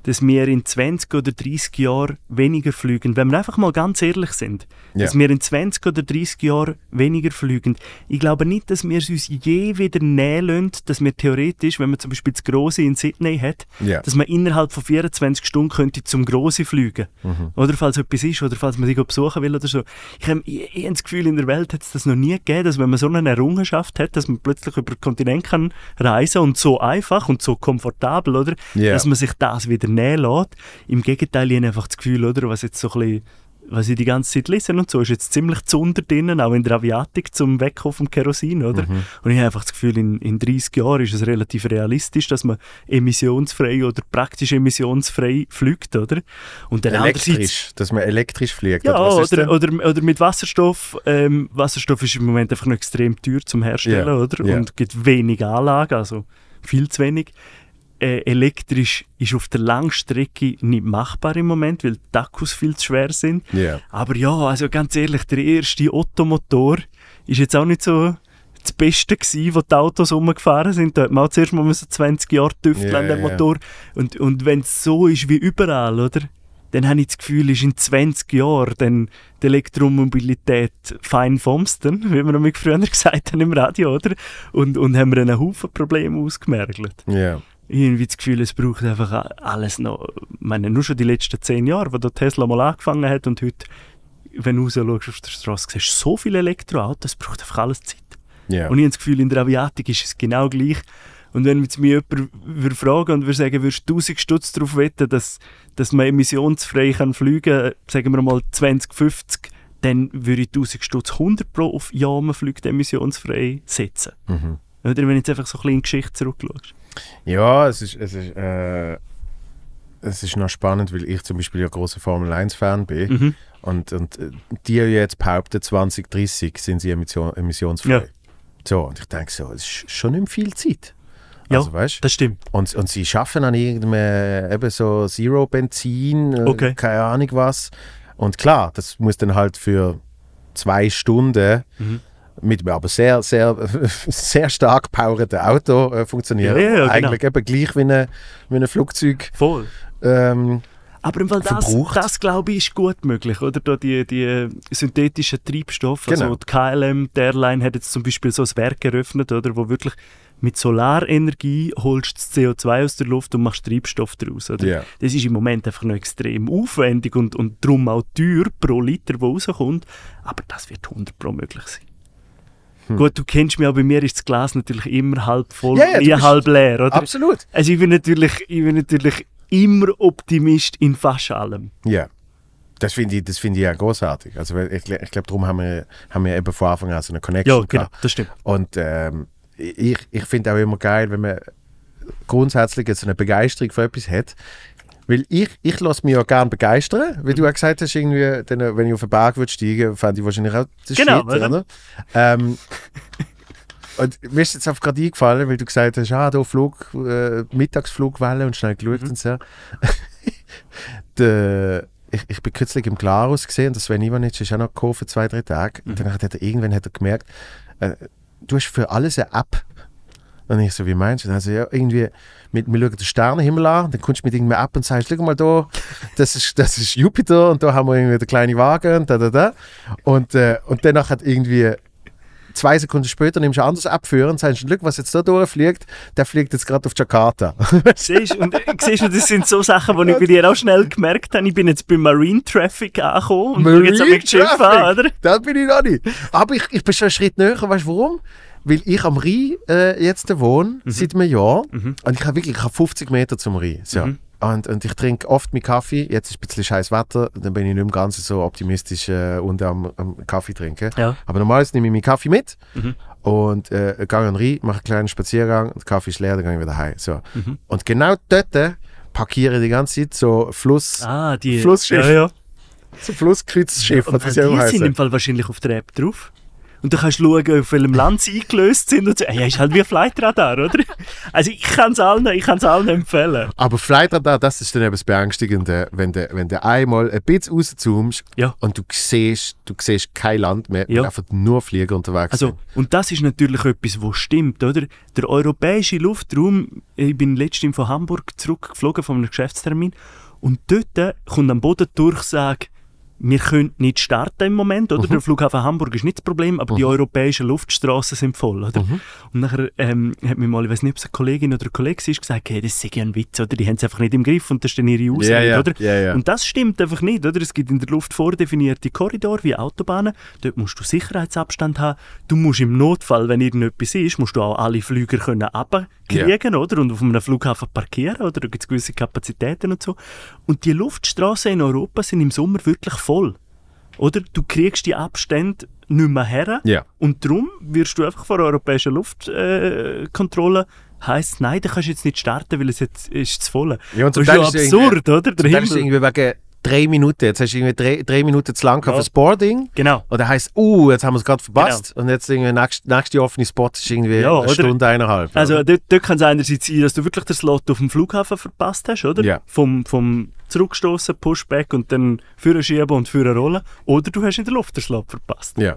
dass wir in 20 oder 30 Jahren weniger fliegen. Wenn wir einfach mal ganz ehrlich sind, Ja. dass wir in 20 oder 30 Jahren weniger fliegen. Ich glaube nicht, dass wir es uns je wieder nähen lassen, dass wir theoretisch, wenn man zum Beispiel das Grosse in Sydney hat, Ja. dass man innerhalb von 24 Stunden könnte zum Grosse fliegen. Oder falls etwas ist, oder falls man sich besuchen will oder so. Ich habe ich, ich hab das Gefühl, in der Welt hat es das noch nie gegeben, dass wenn man so eine Errungenschaft hat, dass man plötzlich über den Kontinent kann reisen und so einfach und so komfortabel, oder? Ja. Dass man sich das wieder nähen lässt. Im Gegenteil, ich habe einfach das Gefühl, oder, was jetzt so ein bisschen was ich die ganze Zeit lese und so, ist jetzt ziemlich zu unter drinnen, auch in der Aviatik zum Wegkommen vom Kerosin, oder? Und ich habe einfach das Gefühl, in, in 30 Jahren ist es relativ realistisch, dass man emissionsfrei oder praktisch emissionsfrei fliegt, oder? Und dann Elektrisch, dass man elektrisch fliegt. ja, oder, denn? oder, oder mit Wasserstoff. Ähm, Wasserstoff ist im Moment einfach noch extrem teuer zum Herstellen, Ja, oder? ja. Und gibt wenig Anlagen, also viel zu wenig. Äh, elektrisch ist auf der Langstrecke nicht machbar im Moment, weil die Akkus viel zu schwer sind. Ja. Aber ja, also ganz ehrlich, der erste Ottomotor ist jetzt auch nicht so das Beste gewesen, wo die Autos rumgefahren sind. Da hat man auch zuerst mal so 20 Jahre tüfteln Ja, an dem. Motor. Und, und wenn es so ist wie überall, oder? Dann habe ich das Gefühl, ist in 20 Jahren dann die Elektromobilität fein fomsten, wie wir noch früher gesagt haben im Radio, oder? Und, und haben wir einen Haufen Probleme ausgemergelt Ja. Irgendwie das Gefühl, es braucht einfach alles noch. Ich meine, nur schon die letzten zehn Jahre, wo der Tesla mal angefangen hat und heute, wenn du raus schaust auf der Straße, siehst du so viele Elektroautos, es braucht einfach alles Zeit. Ja. Und ich habe das Gefühl, in der Aviatik ist es genau gleich. Und wenn jetzt mich jemand würde fragen und würde sagen, würdest du 1000 Stutz darauf wetten, dass, dass man emissionsfrei kann fliegen sagen wir mal 2050, dann würde ich 1000 Stutz 100 pro auf Ja, man fliegt emissionsfrei setzen. Mhm. Oder wenn du jetzt einfach so ein bisschen in die Geschichte zurückschaust. Ja, es ist, es ist, äh, es ist noch spannend, weil ich zum Beispiel ja großer Formel 1-Fan bin. Mhm. Und, und äh, die jetzt behaupten, 2030 sind sie emission, emissionsfrei. Ja. So, und ich denke so, es ist schon nicht viel Zeit. Ja, Also, weißt Das stimmt. und, und sie schaffen an irgendeinem eben so Zero-Benzin, äh, Okay. keine Ahnung was. Und klar, das muss dann halt für zwei Stunden Mhm. Mit einem aber sehr, sehr, sehr stark powerten Auto äh, funktionieren. Ja, ja, ja, genau. Eigentlich eben gleich wie ein, wie ein Flugzeug. Voll. Ähm, Aber im Fall das, Verbraucht. das glaube ich, ist gut möglich, oder? Da die, die synthetischen Treibstoffe. Genau. Also die KLM, die Airline hat jetzt zum Beispiel so ein Werk eröffnet, oder? Wo wirklich mit Solarenergie holst du das CO2 aus der Luft und machst Treibstoff daraus. Oder? Ja. Das ist im Moment einfach noch extrem aufwendig und, und darum auch teuer pro Liter, der rauskommt. Aber das wird 100 pro möglich sein. Hm. Gut, du kennst mich, aber bei mir ist das Glas natürlich immer halb voll, Ja, nie halb leer, oder? absolut. Also ich bin natürlich, ich bin natürlich immer Optimist in fast allem. Ja. Das finde ich, das finde ich ja großartig. Also ich, ich glaube, darum haben wir, haben wir eben von Anfang an so eine Connection Ja, genau, das stimmt. Und ähm, ich, ich finde auch immer geil, wenn man grundsätzlich jetzt eine Begeisterung für etwas hat. Weil ich, ich lasse mich ja gerne begeistern. Wie du auch gesagt hast, irgendwie, dann, wenn ich auf den Berg würde steigen, fände ich wahrscheinlich auch das Genau, Shit, oder? Ähm, und mir ist jetzt einfach gerade eingefallen, weil du gesagt hast, ah, da Flug, äh, Mittagsflugwelle und schnell geschaut Mhm. und so. Der, ich, ich bin kürzlich im Glarus gesehen, das Sven Ivanic ist auch noch gekommen für zwei, drei Tage. Mhm. Und dann hat er irgendwann hat er gemerkt, äh, du hast für alles eine App. Und ich so, wie meinst du? Also ja, irgendwie, mit, wir schauen den Sternenhimmel an, dann kommst du mit irgendeiner App und sagst, schau mal da, das ist, das ist Jupiter und da haben wir irgendwie den kleinen Wagen und da, da, da. Und, äh, und danach hat irgendwie zwei Sekunden später nimmst du eine andere App für und sagst, schau, was jetzt da durchfliegt, der fliegt jetzt gerade auf Jakarta. Siehst, und, äh, siehst du, das sind so Sachen, die ich bei dir auch schnell gemerkt habe. Ich bin jetzt beim Marine Traffic angekommen und schaue jetzt mit Schiff an, oder? Das bin ich noch nicht. Aber ich, ich bin schon einen Schritt näher, weißt du warum? Weil ich am Rhein äh, jetzt wohne, seit einem Jahr. Und ich habe wirklich ich habe 50 Meter zum Rhein. So. Mhm. Und, und ich trinke oft meinen Kaffee. Jetzt ist ein bisschen scheiß Wetter. Dann bin ich nicht mehr ganz so optimistisch äh, und am, am Kaffee trinken. Ja. Aber normalerweise nehme ich meinen Kaffee mit. Mhm. und äh, gehe dann rein, mache einen kleinen Spaziergang, der Kaffee ist leer, dann gehe ich wieder heim. So. Mhm. Und genau dort parkiere ich die ganze Zeit so Fluss, Ah, die Flussschiff. Ja, ja. so Flusskreuzschiff, Und was das ja auch die sind heißen. im Fall wahrscheinlich auf der App drauf. Und du kannst schauen, auf welchem Land sie eingelöst sind und so. Ja, ist halt wie ein Flightradar, oder? Also ich kann es allen, ich allen empfehlen. Aber Flightradar, das ist dann eben das Beängstigende, wenn du, wenn du einmal ein bisschen rauszoomst Ja. und du siehst, du siehst kein Land mehr, Ja. einfach nur Flieger unterwegs Also, sind. und das ist natürlich etwas, was stimmt, oder? Der europäische Luftraum, ich bin letztens von Hamburg zurückgeflogen von einem Geschäftstermin und dort kommt am Boden die Durchsage, wir können nicht starten im Moment, oder? Der Flughafen Hamburg ist nicht das Problem, aber die europäischen Luftstraßen sind voll, oder? Und nachher ähm, hat mir mal, ich weiß nicht, ob es eine Kollegin oder ein Kollege ist, gesagt, hey, das ist ja ein Witz, oder? Die haben es einfach nicht im Griff und das ist dann ihre Ausrede, Ja, ja, oder? ja. Und das stimmt einfach nicht, oder? Es gibt in der Luft vordefinierte Korridore wie Autobahnen. Dort musst du Sicherheitsabstand haben. Du musst im Notfall, wenn irgendetwas ist, musst du auch alle Flüger können abkriegen, oder? Und auf einem Flughafen parkieren, oder? Da gibt es gewisse Kapazitäten und so. Und die Luftstraßen in Europa sind im Sommer wirklich voll. Oder? Du kriegst die Abstände nicht mehr her. Ja. Und darum wirst du einfach von der europäischen Luftkontrolle äh, heisst, nein, da kannst du jetzt nicht starten, weil es jetzt ist zu voll. Ja, und das ist ja ist absurd, oder? Der Dann ist Himmel. irgendwie wegen drei Minuten, jetzt hast du irgendwie drei, drei Minuten zu lang Ja. für das Boarding. Genau. Und dann heisst uh, jetzt haben wir es gerade verpasst. Und jetzt irgendwie nächste, nächste offene Spot ist irgendwie Ja, eine? Stunde, eineinhalb. Also dort, dort kann es einerseits sein, dass du wirklich den Slot auf dem Flughafen verpasst hast, oder? Ja. Vom, vom Zurückstoßen, Pushback und dann Führer schieben und Führer rollen. Oder du hast in der Luft den Slot verpasst. ja.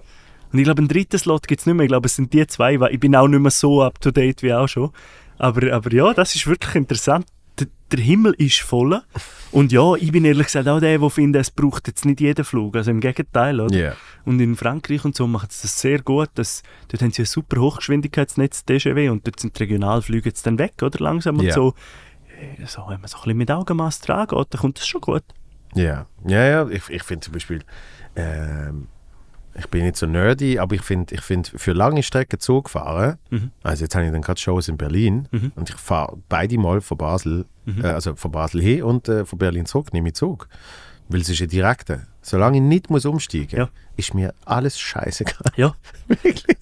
Und ich glaube, einen dritten Slot gibt es nicht mehr. Ich glaube, es sind die zwei, weil ich bin auch nicht mehr so up-to-date wie auch schon. Aber, aber ja, das ist wirklich interessant. Der, Himmel ist voll. Und ja, ich bin ehrlich gesagt auch der, der findet, es braucht jetzt nicht jeden Flug. Also im Gegenteil, oder? Ja. Und in Frankreich und so machen sie das sehr gut. Das, dort haben sie ein super Hochgeschwindigkeitsnetz, DGW, und dort sind die Regionalflüge jetzt dann weg, oder? Langsam und Ja. so. Äh, So, wenn man so ein bisschen mit Augenmaß dran geht, dann kommt das schon gut. Ja, ja, ja. Ich, ich finde zum Beispiel, ähm, ich bin nicht so nerdy, aber ich finde, ich find, für lange Strecken Zug fahren, Mhm. also jetzt habe ich dann gerade Shows in Berlin Mhm. und ich fahre beide Mal von Basel, Mhm. äh, also von Basel hin und äh, von Berlin zurück, nehme ich Zug. Weil es ist ein direkter. Solange ich nicht muss umsteigen Ja. ist mir alles scheißegal. Ja.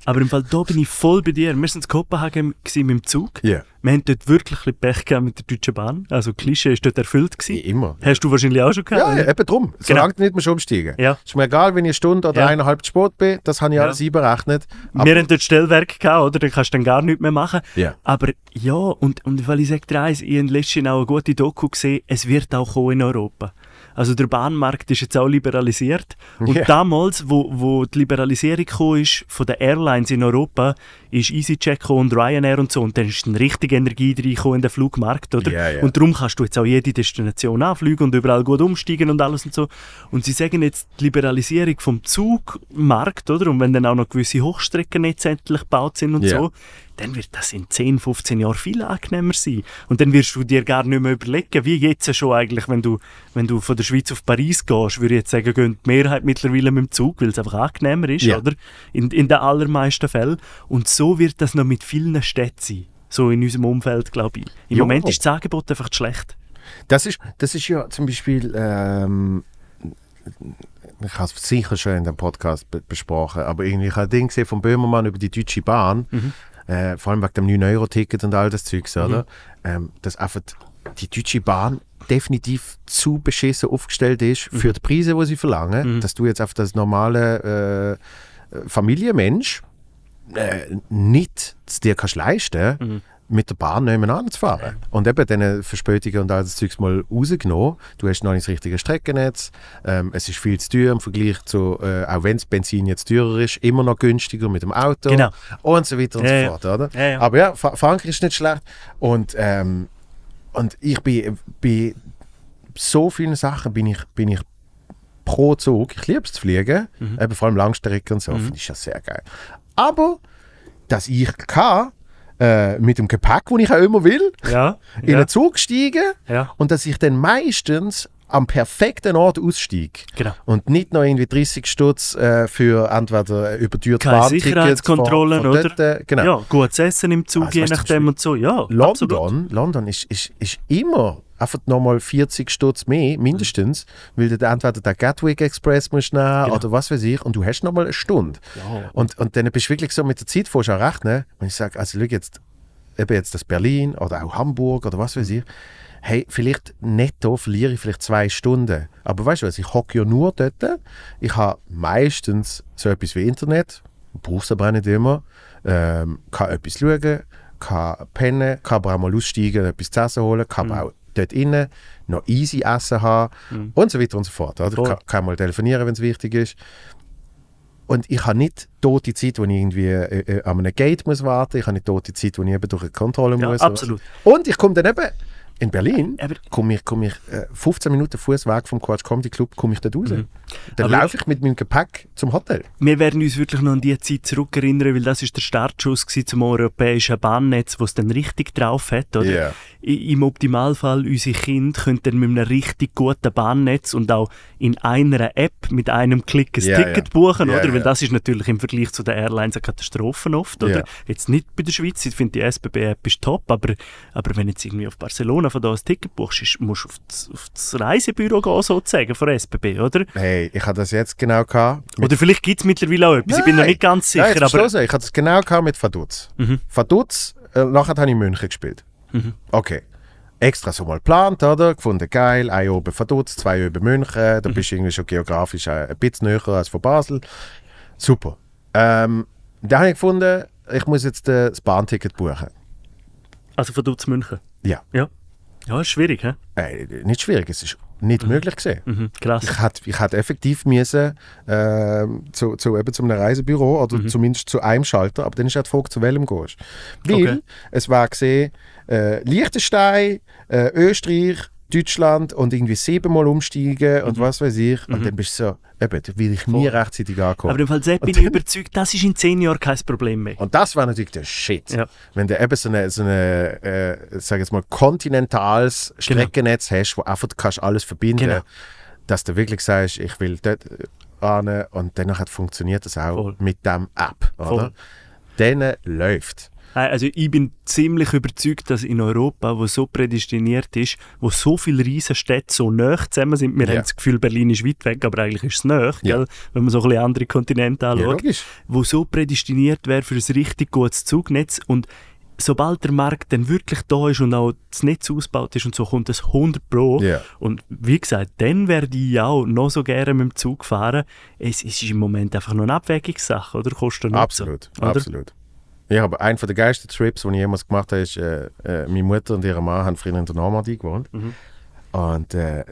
Aber im Fall, da bin ich voll bei dir. Wir sind in Kopenhagen mit dem Zug. Ja. Wir haben dort wirklich ein Pech gehabt mit der Deutschen Bahn. Also Klischee ist dort erfüllt gewesen. Immer. Hast du wahrscheinlich auch schon gehabt? Ja, ja, eben drum. Solange du nicht musst umsteigen Ja. Ist mir egal, wenn ich eine Stunde oder eineinhalb zu spät bin, das habe ich alles einberechnet. Aber, Wir haben dort Stellwerk gehabt, oder? Dann kannst du dann gar nichts mehr machen. Ja. Aber ja, und, und weil ich sage dir eins, ich habe letztens auch eine gute Doku gesehen, es wird auch kommen in Europa. Also der Bahnmarkt ist jetzt auch liberalisiert. Und Ja. damals, wo, wo die Liberalisierung ist von den Airlines in Europa, ist EasyJet und Ryanair und so. Und dann ist eine richtige Energie reingekommen in den Flugmarkt, oder? Ja, ja. Und darum kannst du jetzt auch jede Destination anfliegen und überall gut umsteigen und alles und so. Und sie sagen jetzt die Liberalisierung vom Zugmarkt, oder? Und wenn dann auch noch gewisse Hochstreckennetze endlich gebaut sind und so, dann wird das in 10, 15 Jahren viel angenehmer sein. Und dann wirst du dir gar nicht mehr überlegen, wie jetzt schon eigentlich, wenn du, wenn du von der Schweiz auf Paris gehst, würde ich jetzt sagen, gehen die Mehrheit mittlerweile mit dem Zug, weil es einfach angenehmer ist, Ja. oder? In, in den allermeisten Fällen. Und so wird das noch mit vielen Städten sein. So in unserem Umfeld, glaube ich. Im Ja. Moment ist das Angebot einfach zu schlecht. Das ist, das ist ja zum Beispiel, ähm, ich habe es sicher schon in dem Podcast be besprochen, aber irgendwie, ich habe ein Ding gesehen von Böhmermann über die Deutsche Bahn, äh, vor allem wegen dem 9-Euro-Ticket und all das Zeugs, oder? Ähm, dass einfach die Deutsche Bahn definitiv zu beschissen aufgestellt ist für die Preise, die sie verlangen, dass du jetzt auf das normale äh, Familienmensch äh, nicht dir kannst leisten mit der Bahn nebenan zu fahren. Und eben diese Verspätungen und all das Zeugs mal rausgenommen. Du hast noch nicht das richtige Streckennetz. Ähm, es ist viel zu teuer im Vergleich zu, äh, auch wenn das Benzin jetzt teurer ist, immer noch günstiger mit dem Auto. Genau. Und so weiter und Ja, so ja. fort. Oder? Ja, ja. Aber ja, Fra Frankreich ist nicht schlecht. Und, ähm, und ich bin bei so vielen Sachen bin ich, bin ich pro Zug. Ich liebe es zu fliegen, Mhm. eben vor allem Langstrecke und so, finde ich das sehr geil. Aber, dass ich kann, äh, mit dem Gepäck, das ich auch immer will, Ja. in ja. einen Zug steigen ja. und dass ich dann meistens am perfekten Ort aussteige Genau. und nicht noch irgendwie 30 Stutz äh, für entweder überteuerte Keine Bahntickets Sicherheitskontrollen, von, von oder? äh, genau. Ja, gutes Essen im Zug, Also, je nachdem und so. Ja, absolut. London, London ist, ist, ist immer einfach nochmal 40 Stutz mehr, mindestens, weil du entweder den Gatwick Express musst nehmen Genau. oder was weiß ich und du hast nochmal eine Stunde. Ja. Und, und dann bist du wirklich so mit der Zeit vorher rechnen, wenn ich sage, also schau jetzt, eben jetzt das Berlin oder auch Hamburg oder was weiß ich, hey, vielleicht netto verliere ich vielleicht zwei Stunden. Aber weißt du was, ich hocke ja nur dort, ich habe meistens so etwas wie Internet, brauch's aber auch nicht immer, ähm, kann etwas schauen, kann pennen, kann aber auch mal aussteigen, etwas zu essen holen, kann aber auch dort innen noch easy Essen haben und so weiter und so fort. Oder? Kann, kann mal telefonieren, wenn es wichtig ist. Und ich habe nicht tote Zeit, wo ich irgendwie äh, äh, an einem Gate muss warten. Ich habe nicht tote Zeit, wo ich eben durch eine Kontrolle Ja, muss. absolut. Und ich komme dann eben in Berlin, Aber- komme ich, komm ich äh, 15 Minuten Fußweg vom Quatsch Comedy Club, komme ich dort raus. Dann Mhm. Aber- laufe ich mit meinem Gepäck zum Hotel. Wir werden uns wirklich noch an die Zeit zurückerinnern, weil das ist der Startschuss zum europäischen Bahnnetz, wo es dann richtig drauf hat, oder? I- Im Optimalfall, unsere Kinder können dann mit einem richtig guten Bahnnetz und auch in einer App mit einem Klick ein Ja, Ticket ja. buchen, oder? Weil das ist natürlich im Vergleich zu den Airlines eine Katastrophe oft, oder? Jetzt nicht bei der Schweiz, ich finde die SBB-App ist top, aber, aber wenn jetzt irgendwie auf Barcelona von da ein Ticket buchst, musst du auf das, auf das Reisebüro gehen, sozusagen, von SBB, oder? Hey, ich hatte das jetzt genau gehabt. Oder vielleicht gibt es mittlerweile auch etwas, ich bin noch Nein. nicht ganz Nein, sicher, jetzt aber... ich hatte das genau gehabt mit Vaduz. Mhm. Vaduz, äh, nachher habe ich in München gespielt. Okay. Extra so mal geplant, oder? Gefunden, geil, ein oben Vaduz, zwei oben München, da bist du irgendwie schon geografisch äh, ein bisschen näher als von Basel. Super. Ähm, da habe ich gefunden, ich muss jetzt äh, das Bahnticket buchen. Also von Dutz München. Ja. Ja. Ja, ist schwierig, hä? Äh, nicht schwierig, es ist nicht möglich gewesen. Mhm. Krass. Ich hätte ich effektiv müssen, ähm, zu, zu, eben zu einem Reisebüro oder Mhm. zumindest zu einem Schalter, aber dann ist auch die Frage, zu welchem gehst. Weil Okay. es war gesehen, äh, Liechtenstein, äh, Österreich, Deutschland und irgendwie siebenmal umsteigen Mhm. und was weiß ich. Und dann bist du so, eben, da will ich nie rechtzeitig ankommen. Aber im Fall Sepp bin ich überzeugt, das ist in zehn Jahren kein Problem mehr. Und das war natürlich der Shit. Ja. Wenn du eben so eine, so eine äh, sag jetzt mal, kontinentales Streckennetz hast, wo einfach du kannst alles verbinden, Genau. dass du wirklich sagst, ich will dort an und dann nachher funktioniert das auch Voll. mit dem App, oder? Voll. Dann läuft. Also ich bin ziemlich überzeugt, dass in Europa, wo so prädestiniert ist, wo so viele Riesenstädte so nah zusammen sind, wir Ja. haben das Gefühl, Berlin ist weit weg, aber eigentlich ist es nah, Ja. wenn man so ein bisschen andere Kontinente Ja, anschaut, logisch. wo so prädestiniert wäre für ein richtig gutes Zugnetz und sobald der Markt dann wirklich da ist und auch das Netz ausgebaut ist und so, kommt es 100 Pro. Ja. Und wie gesagt, dann werde ich auch noch so gerne mit dem Zug fahren. Es ist im Moment einfach nur eine Abwägungssache, oder? Kosten Absolut, oder? absolut. Ja, aber einer der geilsten Trips, die ich jemals gemacht habe, ist, äh, äh, meine Mutter und ihre Mann haben früher in der Normandie gewohnt. Mhm. Und äh,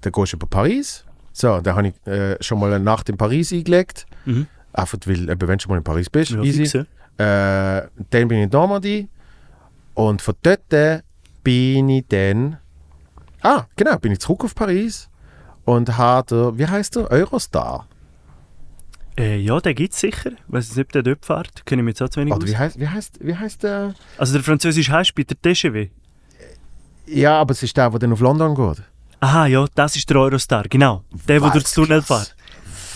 dann gehst du über Paris. So, dann habe ich äh, schon mal eine Nacht in Paris eingelegt. Mhm. Einfach weil, eben, wenn du schon mal in Paris bist, Ja, easy. fix, ja. Äh, dann bin ich in Normandie. Und von dort bin ich dann. Ah, genau, bin ich zurück auf Paris. Und habe, wie heißt der? Eurostar. Äh, ja, den gibt es sicher. Ich weiß nicht, ob der dort fährt. Kenne ich mich jetzt auch zu wenig Oder wie heißt, wie heißt, wie heißt der? Also der französische heißt bei der TGW. Ja, aber es ist der, der dann auf London geht. Aha, ja, das ist der Eurostar, genau. Der, der durch das Tunnel Weltklasse. fährt.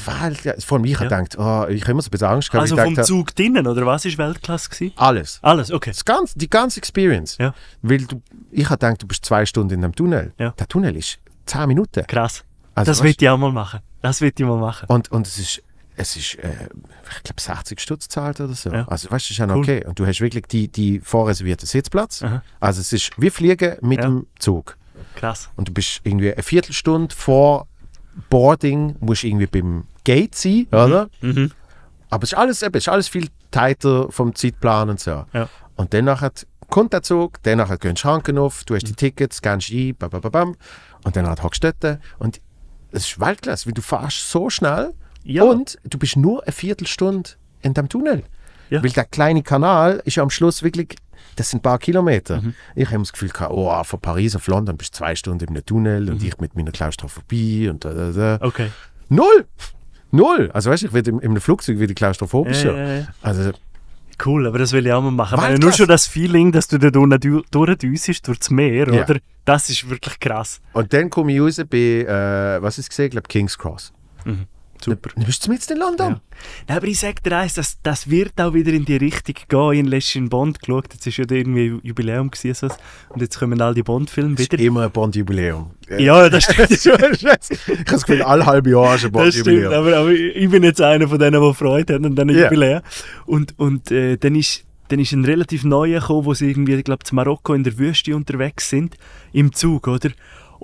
Weil, vor allem, ich Ja. gedacht, oh, ich habe immer so ein bisschen Angst gehabt. Also vom dachte, Zug drinnen, oder was ist Weltklasse gewesen? Alles. Alles, okay. Das ganze, die ganze Experience. Ja. Weil du, ich habe gedacht, du bist zwei Stunden in dem Tunnel. Ja. Der Tunnel ist zehn Minuten. Krass. Also, das will ich auch mal machen. Das will ich mal machen. Und, und es ist, es ist äh, ich glaube, 60 Stutz zahlt oder so. Ja. Also, weißt du, ist ja noch Cool. okay. Und du hast wirklich die, die vorreservierten Sitzplatz. Aha. Also, es ist wie Fliegen mit Ja. dem Zug. Krass. Und du bist irgendwie eine Viertelstunde vor Boarding, musst du irgendwie beim Gate sein, oder? Mhm. Aber es ist alles, eben, es ist alles viel tighter vom Zeitplan und so. Ja. Und dann nachher kommt der Zug, dann nachher gehen die Schranken auf, du hast die Mhm. Tickets, scannst ein, bam, bam, bam, und dann hockst du dort. Und es ist Weltklasse, weil du fährst so schnell Ja. und du bist nur eine Viertelstunde in dem Tunnel. Ja. Weil der kleine Kanal ist ja am Schluss wirklich, das sind ein paar Kilometer. Mhm. Ich habe das Gefühl, gehabt, oh, von Paris auf London bist du zwei Stunden im Tunnel Mhm. und ich mit meiner Klaustrophobie und da, da, da. Okay. Null! Null! Also weißt du, ich werde im, im Flugzeug wieder klaustrophobisch. Ja, ja. Also Cool, aber das will ich auch mal machen. Weltklasse. nur schon das Feeling, dass du da durchdüsst durch das Meer, Ja. oder? Das ist wirklich krass. Und dann komme ich raus bei, äh, was ist es gesehen? Ich glaube King's Cross. Super. Du bist mit in London. Ja. Nein, aber ich sag dir eins, das, das wird auch wieder in die Richtung gehen. Ich habe letztens in Bond geschaut, jetzt ist ja irgendwie Jubiläum gewesen, so. und jetzt kommen all die Bond-Filme wieder. immer ein Bond-Jubiläum. Ja, das stimmt. ich habe das Gefühl, alle halbe Jahr ist ein Das stimmt, Bond-Jubiläum. aber, aber ich bin jetzt einer von denen, der Freude hat an diesen Ja. Jubiläen. Und, und äh, dann, ist, dann ist ein relativ neuer gekommen, wo sie irgendwie, ich glaube, zu Marokko in der Wüste unterwegs sind, im Zug, oder?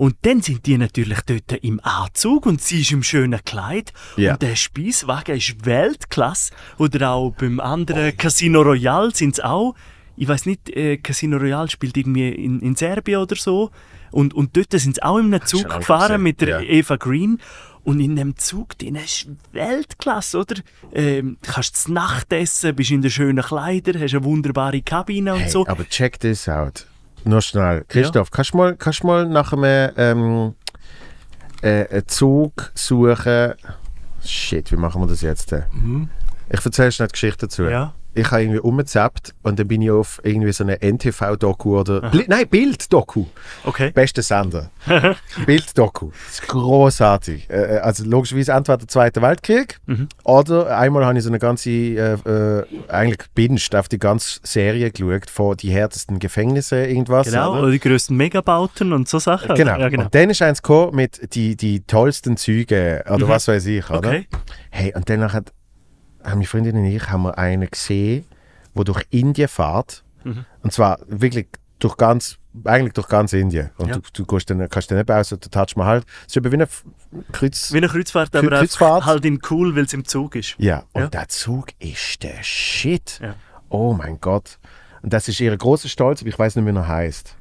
Und dann sind die natürlich dort im Anzug und sie ist im schönen Kleid. Ja. Und der Speiswagen ist Weltklasse. Oder auch beim anderen Casino Royale sind es auch. Ich weiß nicht, äh, Casino Royale spielt irgendwie in, in Serbien oder so. Und, und dort sind sie auch in einem Zug gefahren gesehen, mit der ja. Eva Green. Und in dem Zug, den ist Weltklasse, oder? Ähm, du kannst zu Nacht essen, bist in den schönen Kleidern, hast eine wunderbare Kabine und Hey, so. aber check this out. Nur schnell. Christoph, kannst du mal, kannst du mal nach einem ähm, äh, einen Zug suchen? Shit, wie machen wir das jetzt? Äh? Ich erzähle schnell die Geschichte dazu. Mhm. Ja. Ich habe irgendwie umgezappt und dann bin ich auf irgendwie so eine NTV-Doku oder. Bli nein, Bild-Doku. Okay. Beste Sender. Bild-Doku. Das ist großartig. Äh, also logischerweise entweder der Zweite Weltkrieg Mhm. oder einmal habe ich so eine ganze, äh, äh, eigentlich gebinged auf die ganze Serie geschaut von die härtesten Gefängnisse, irgendwas. Genau, oder? oder die grössten Megabauten und so Sachen. Genau. Ja, genau. Und dann ist eins gekommen mit die, die tollsten Züge oder was weiß ich. Oder? Mhm. Okay. Hey, und dann hat, haben meine Freundin und ich haben wir einen gesehen, der durch Indien fährt. Mhm. Und zwar wirklich durch ganz, eigentlich durch ganz Indien. Und Ja. du, du dann, kannst dann nicht aus, touchst man halt. Es ist eben wie eine Kreuz. Wie eine Kreuzfahrt, aber Kreuzfahrt. halt in cool, weil es im Zug ist. Ja, und Ja. der Zug ist der Shit. Ja. Oh mein Gott. Und das ist ihr großer Stolz, aber ich weiß nicht, wie er heißt.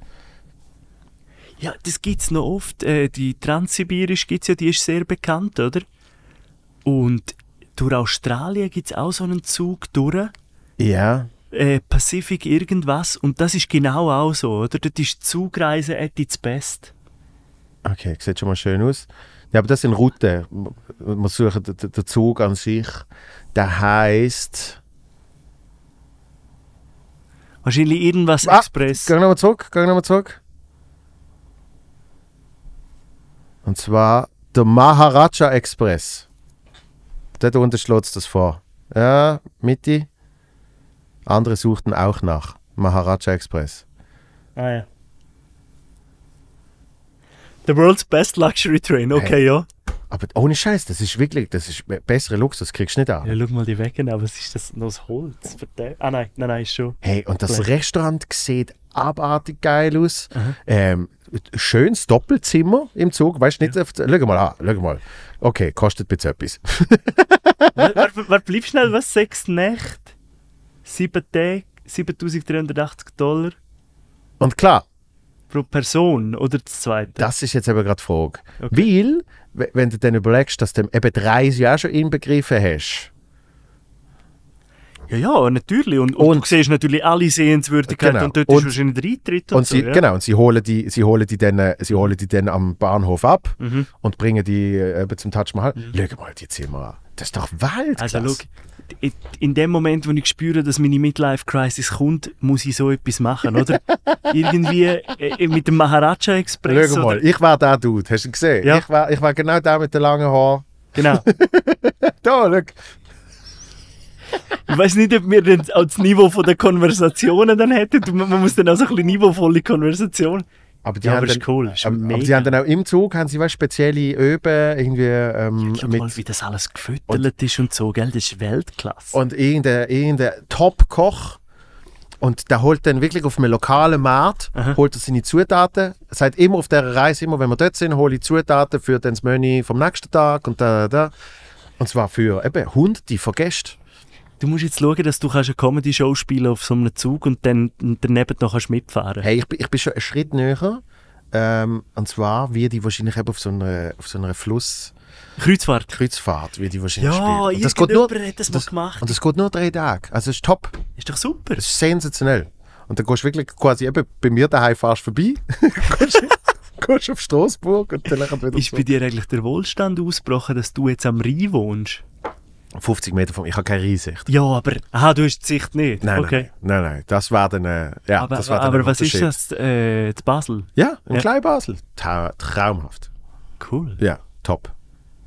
Ja, das gibt es noch oft. Äh, die Transsibirisch gibt's ja, die ist sehr bekannt, oder? Und durch Australien gibt es auch so einen Zug durch. Ja. Äh, Pacific irgendwas. Und das ist genau auch so, oder? Dort ist die Zugreise at its best. Okay, sieht schon mal schön aus. Ja, aber das sind Routen. Wir suchen den, den Zug an sich. Der heißt. Wahrscheinlich irgendwas Ah, Express. Geh nochmal zurück, geh nochmal zurück. Und zwar der Maharaja Express. Dort unten schlägt das vor. Ja, Mitte. Andere suchten auch nach. Maharaja Express. Ah ja. The world's best luxury train, okay, ja. Aber ohne Scheiß, das ist wirklich, das ist be- bessere Luxus, kriegst du nicht an. Ja, schau mal die Wegen an, was ist das? Noch das Holz? Ah nein, nein, nein, ist schon. Hey, und das. Restaurant sieht abartig geil aus. Ähm, schönes Doppelzimmer im Zug. Weißt du nicht, auf- schau mal an, schau mal. Okay, kostet jetzt etwas. Warte, warte, warte, bleib schnell, was? Sechs Nächte? Sieben Tage? 7380 Dollar Und klar, pro Person oder das zweite? das ist jetzt eben gerade die Frage. Okay. Weil, wenn du dann überlegst, dass du eben die Reise ja auch schon inbegriffen hast. Ja, ja, natürlich. Und, und, Und- du siehst natürlich alle Sehenswürdigkeiten Genau. und dort Und- ist wahrscheinlich der Eintritt und, Und so. sie, ja. genau, und sie holen die, sie holen die dann, äh, sie holen die dann am Bahnhof ab Mhm. und bringen die äh, eben zum Taj Mahal. Schau mal die Zimmer an. Das ist doch Weltklasse. Also, schau, in- dem Moment, wo ich spüre, dass meine Midlife-Crisis kommt, muss ich so etwas machen, oder? Irgendwie äh, mit dem Maharaja Express. Schau mal, Oder? ich war der Dude, hast du ihn gesehen? Ja. Ich, war, ich war genau der mit den langen Haaren. Genau. Da, schau. Ich weiß nicht, ob wir dann auch das Niveau von der Konversationen dann hätten. Man muss dann auch so ein bisschen niveauvolle Konversation. Aber die, Ja, haben aber ist dann, cool, ist aber, aber die haben dann auch im Zug haben sie weißt, spezielle Öben irgendwie ähm, Schau mit mal, wie das alles gefüttert ist und so, gell? Das ist Weltklasse. und irgendein, irgendein Top-Koch und der holt dann wirklich auf einem lokalen Markt Aha. holt er seine Zutaten. Sagt immer auf der Reise, immer wenn wir dort sind, hole ich Zutaten für das Menü vom nächsten Tag und da, da. Und zwar für eben Hunderte von Gästen. Du musst jetzt schauen, dass du eine Comedy-Show spielen auf so einem Zug und dann daneben noch kannst mitfahren Hey, ich, bin- ich bin schon einen Schritt näher. Ähm, und zwar wie die wahrscheinlich eben auf so einer, auf so einer Flusskreuzfahrt, Kreuzfahrt. wie die wahrscheinlich Ja, spielen. Und das geht nur, irgendjemand hat das mal gemacht. und das geht nur drei Tage. Also es ist top. Ist doch super. Das ist sensationell. Und dann gehst du wirklich quasi eben bei mir daheim fährst vorbei, gehst, gehst auf Straßburg und dann wieder Ist bei dir eigentlich der Wohlstand ausgebrochen, dass du jetzt am Rhein wohnst? 50 Meter von mir. Ich habe keine Einsicht. Ja, aber, aha, du hast die Sicht nicht. Nein, okay. nein, nein, nein. Das war dann, äh, ja, aber das war aber ein was ist das, äh, Basel? Ja, in Ja. Kleinbasel. Ta traumhaft. Cool. Ja, top.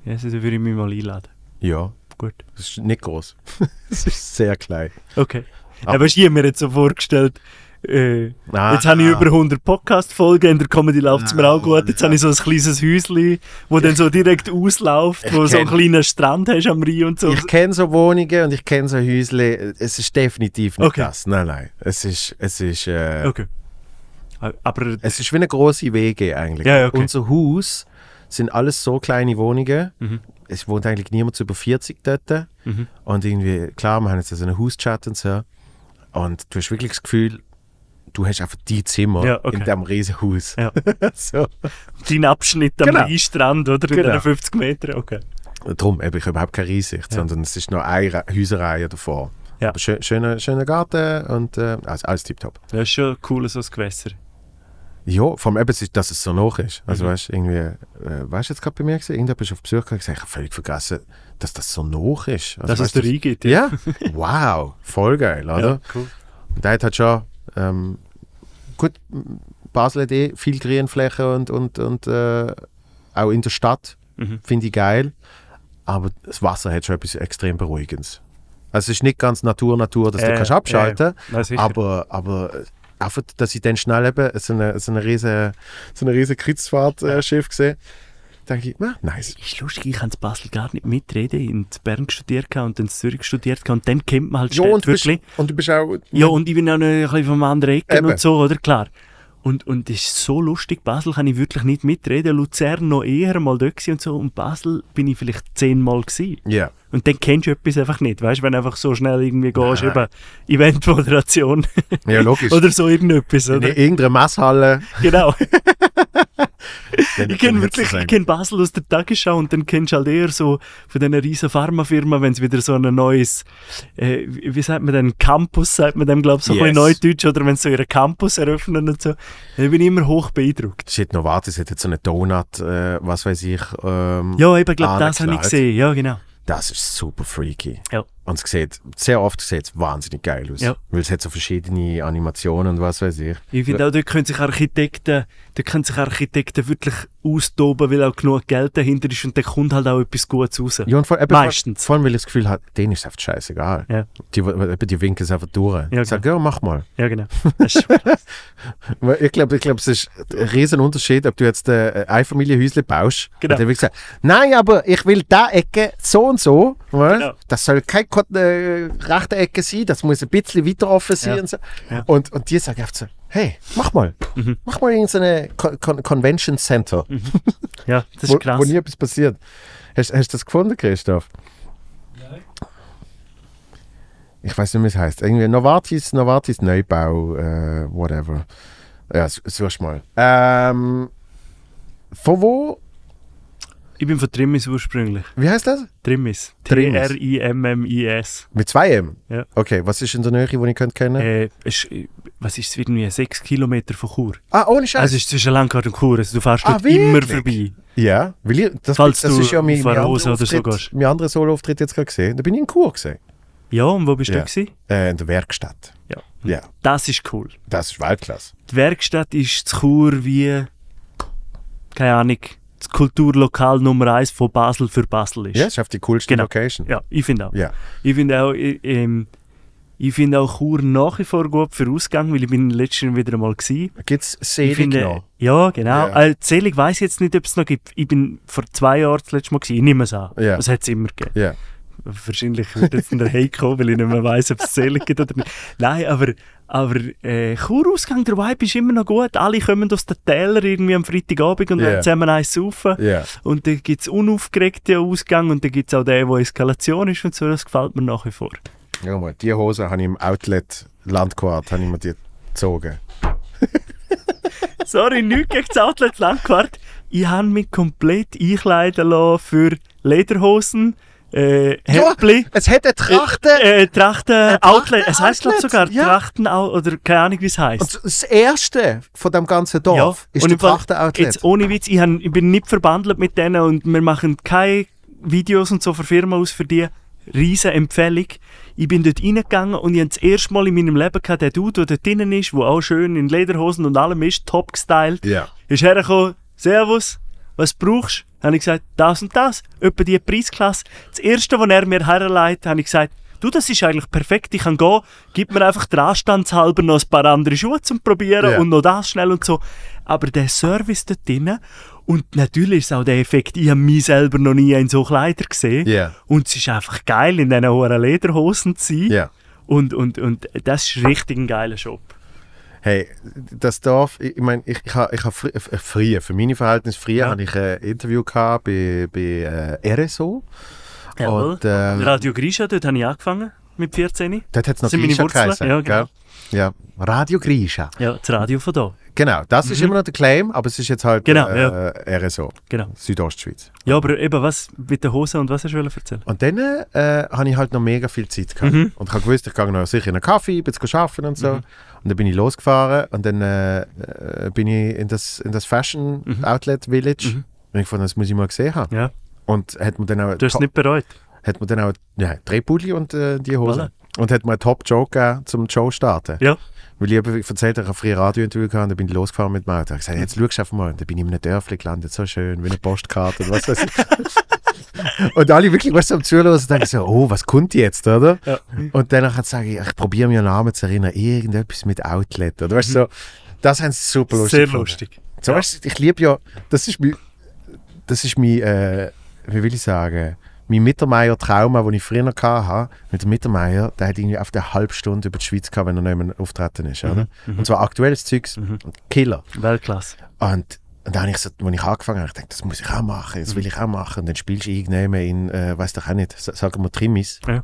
Ja, also würde ich mich mal einladen. Ja, Gut. es ist nicht groß. es ist sehr klein. Okay. Aber- Aber ich habe mir jetzt so vorgestellt, äh, Ah, jetzt habe ich über 100 Podcast-Folgen, in der Comedy läuft es mir auch gut. Jetzt habe ich so ein kleines Häuschen, wo dann so direkt ausläuft, Ich wo so einen kenn- kleinen Strand hast am Rhein und so. Ich kenne so Wohnungen und ich kenne so Häusle. Es ist definitiv nicht Okay. das. Nein, nein. Es ist, es ist, äh, Okay. Aber es ist wie eine große WG eigentlich. Ja, ja, okay. Unser Haus sind alles so kleine Wohnungen. Mhm. Es wohnt eigentlich niemand über 40 dort. Mhm. Und irgendwie, klar, wir haben jetzt so einen Hauschat und so. Und du hast wirklich das Gefühl, du hast einfach die Zimmer Ja, okay. in diesem riesen Haus. Ja. so. dein Abschnitt am Genau. Rheinstrand, oder? In Genau. den 50 Metern, okay. Darum habe ich überhaupt keine Einsicht, Ja. sondern es ist noch eine Re- Häuserreihe davor. Ja. Aber schön, schöner, schöner Garten und äh, also alles tiptop. Das ist schon cool, so ein Gewässer. Ja, vor allem eben, es dass es so noch ist. Also Mhm. weißt du, irgendwie, äh, weißt du jetzt gerade bei mir gesehen, irgendjemand ist auf Besuch gekommen ich habe völlig vergessen, dass das so noch ist. Also, Dass es weißt du, da reingeht. Ja, wow, voll geil, oder? Ja, cool. Und der hat halt schon, ähm, gut, Basel hat eh viel Grünfläche und, und, und äh, auch in der Stadt, Mhm. finde ich geil. Aber das Wasser hat schon etwas extrem Beruhigendes. Also es ist nicht ganz Natur, Natur, dass du Äh, kannst abschalten äh, nein, sicher. aber, aber äh, einfach, dass ich dann schnell eben so eine, so eine riesen, so eine riesen Kreuzfahrtschiff gesehen denke ich, na, nice. ist lustig, ich kann in Basel gar nicht mitreden. In Bern studiert und dann in Zürich studiert und dann kennt man halt Ja, Städte und du, bist, wirklich. und du bist auch... Ja, und ich bin auch noch ein bisschen vom anderen Ecken Eben. und so, oder? Klar. Und, und es ist so lustig, Basel kann ich wirklich nicht mitreden. Luzern noch eher mal dort und so. Und Basel bin ich vielleicht zehnmal gewesen. Ja. Und dann kennst du etwas einfach nicht, weißt du, wenn du einfach so schnell irgendwie gehst, Nein. eben Eventmoderation ja, logisch. oder so irgendetwas, in oder? irgendeiner Messhalle. Genau. Ich kenne wirklich, ich kenne Basel aus der Tagesschau und dann kennst du halt eher so von diesen riesen Pharmafirmen, wenn es wieder so ein neues, äh, wie sagt man denn, Campus, sagt man dem, glaube ich, so Yes. ein Neudeutsch, oder wenn sie so ihren Campus eröffnen und so, dann bin ich immer hoch beeindruckt. Shit, Novartis hat jetzt so einen Donut, äh, was weiß ich. Ähm, Ja, eben, glaube das habe ich gesehen, ja, genau. Das ist super freaky. Ja. Und es sieht, sehr oft sieht es wahnsinnig geil aus. Ja. Weil es hat so verschiedene Animationen und was weiß ich. Ich finde auch, dort können sich Architekten, dort können sich Architekten wirklich austoben, weil auch genug Geld dahinter ist und dann kommt halt auch etwas Gutes raus. Ja, und vor, eben, Meistens. Vor allem, weil ich das Gefühl habe, denen ist es einfach scheißegal. Ja. Die, eben, die winken es einfach durch. Ja, ich sage, ja, mach mal. Ja, genau. Ich glaube, ich glaub, es ist ein riesen Unterschied, ob du jetzt äh, ein Einfamilienhäusle baust. Genau. Und dann wird gesagt, nein, aber ich will da Ecke so und so. Weil Genau. Das soll keine Ko- äh, rechte Ecke sein, das muss ein bisschen weiter offen sein. Ja. Und, so. Ja. und, und die sagen einfach so, hey, mach mal. Mhm. Mach mal in so eine Con Con Convention Center, ja, das wo, ist krass. wo nie etwas passiert. Hast, hast du das gefunden, Christoph? Ich weiß nicht, wie es heißt. Irgendwie Novartis, Novartis Neubau, äh, whatever. Ja, s- suchst mal. Ähm, von wo? Ich bin von Trimmis ursprünglich. Wie heißt das? Trimmis. Trimmis. T-R-I-M-M-I-S. Mit zwei M? Ja. Okay, was ist in der Nähe, wo ich könnte kennen? Äh, es was ist es, irgendwie sechs Kilometer von Chur. ah, ohne Scheiß. Also es ist zwischen Langkart und Chur, also du fährst Ah, dort immer vorbei. ja, weil ich, das, Falls das du ist ja mein, mein anderer so anderer Solo-Auftritt jetzt gerade gesehen. Da bin ich in Chur gesehen. Ja, und wo bist Ja. du gewesen? Äh, in der Werkstatt. Ja. Ja, Das ist cool. das ist Weltklasse. Die Werkstatt ist zu Chur wie, keine Ahnung, das Kulturlokal Nummer eins von Basel für Basel ist. Ja, das ist auf die coolste Genau. Location. Ja, ich finde auch. Ja. Ich finde auch, ich, ähm, ich finde auch Chur nach wie vor gut für Ausgang, weil ich bin letztens wieder einmal gewesen. Gibt es Ich Selig finde, noch? ja, genau. Ja. Äh, Zelig weiß ich jetzt nicht, ob es noch gibt. Ich bin vor zwei Jahren das letzte Mal gewesen. Ich nehme es an. Ja. Das hat es immer gegeben. Ja. Wahrscheinlich wird jetzt der Hey kommen, weil ich nicht mehr weiss, ob es Zelig gibt oder nicht. Nein, aber, aber äh, Churausgang, der Vibe ist immer noch gut. Alle kommen aus den Tälern irgendwie am Freitagabend und wollen zusammen eins saufen. Ja. Und dann gibt es unaufgeregte Ausgang und dann gibt es auch den, wo Eskalation ist und so. Das gefällt mir nach wie vor. Ja, mal, die Hose habe ich im Outlet Landquart habe ich mir die gezogen. Sorry, nichts gegen das Outlet Landquart. Ich habe mich komplett einkleiden lassen für Lederhosen, äh, Hemdli. es hat eine Trachte. Äh, Trachten Outlet. Es heisst glaube Outlet, sogar ja. Trachten oder keine Ahnung wie es heisst. und das erste von dem ganzen Dorf ist und Fall- Trachten-Outlet. Jetzt ohne Witz, ich, han, ich bin nicht verbandelt mit denen und wir machen keine Videos und so für Firmen aus für die. riesen Empfehlung. Ich bin dort reingegangen und ich habe das erste Mal in meinem Leben gehabt, der Dude, der dort drinnen ist, der auch schön in Lederhosen und allem ist, top gestylt, Ja. ist hergekommen, Servus, was brauchst du? Habe ich gesagt, das und das, etwa die Preisklasse. Das erste, was er mir herleitet, habe ich gesagt, du, das ist eigentlich perfekt, ich kann gehen, gib mir einfach der Anstandshalber noch ein paar andere Schuhe zum Probieren Ja. und noch das schnell und so. Aber der Service dort drinnen und natürlich ist auch der Effekt, ich habe mich selber noch nie in so Kleider gesehen. Ja. Und es ist einfach geil, in diesen hohen Lederhosen zu sein. Ja. Und, und, und das ist richtig ein geiler Shop. Hey, das Dorf, ich, meine, ich, ich habe ich ha fr äh, früher, für meine Verhältnisse früher, Ja. habe ich ein Interview gehabt bei, bei äh, RSO. Jawohl. Und, ähm, Radio Grisha, dort habe ich angefangen mit 14. Dort hat es noch Grisha geheißen, Ja, genau. gell? Ja, Radio Grisha. Ja, das Radio von da. Genau, das ist immer noch der Claim, aber es ist jetzt halt Mhm. Genau, äh, RSO, Genau. Südostschweiz. Ja, aber eben, was mit der Hose und was hast du erzählen? Und dann äh, habe ich halt noch mega viel Zeit gehabt. Mhm. Und ich habe gewusst, ich gehe noch sicher in einen Kaffee, bin zu arbeiten und so. Mhm. Und dann bin ich losgefahren und dann äh, äh, bin ich in das, in das Fashion Mhm. Outlet Village. Mhm. Und ich fand, das muss ich mal gesehen haben. Ja. Und hat mir dann auch, Du hast es nicht bereut. hat mir dann auch ja, drei Pulli und äh, die Hose. Voilà. Und hat mir einen Top-Joke gegeben, zum Show starten. Ja. Weil ich eben erzählt habe, ich habe früher Radio-Interview gehabt und dann bin ich losgefahren mit dem Auto. Ich habe gesagt, jetzt schaust du einfach mal. Und dann bin ich in einem Dörfli gelandet, so schön, wie eine Postkarte und was weiß ich. und alle wirklich was am Zuhören und denken so, oh, was kommt jetzt, oder? Ja. Und danach sage ich, ich probiere mir einen Namen zu erinnern, irgendetwas mit Outlet. Oder weißt du, so, das haben sie super lustig Sehr gefunden. lustig. So, weißt du, ich liebe ja, das ist mein, das ist mein, äh, wie will ich sagen, mein Mittermeier-Trauma, den ich früher hatte. Mit dem Mittermeier, der hat irgendwie auf der halbe Stunde über die Schweiz gehabt, wenn er nicht mehr auftreten ist. Oder? Und zwar aktuelles Zeugs und Killer. Weltklasse. Und, und dann habe ich so, als ich angefangen habe, ich gedacht, das muss ich auch machen, das will ich auch machen. Und dann spielst du irgendjemand in, äh, weiß doch auch nicht, sa- sagen wir Trimis. Ja.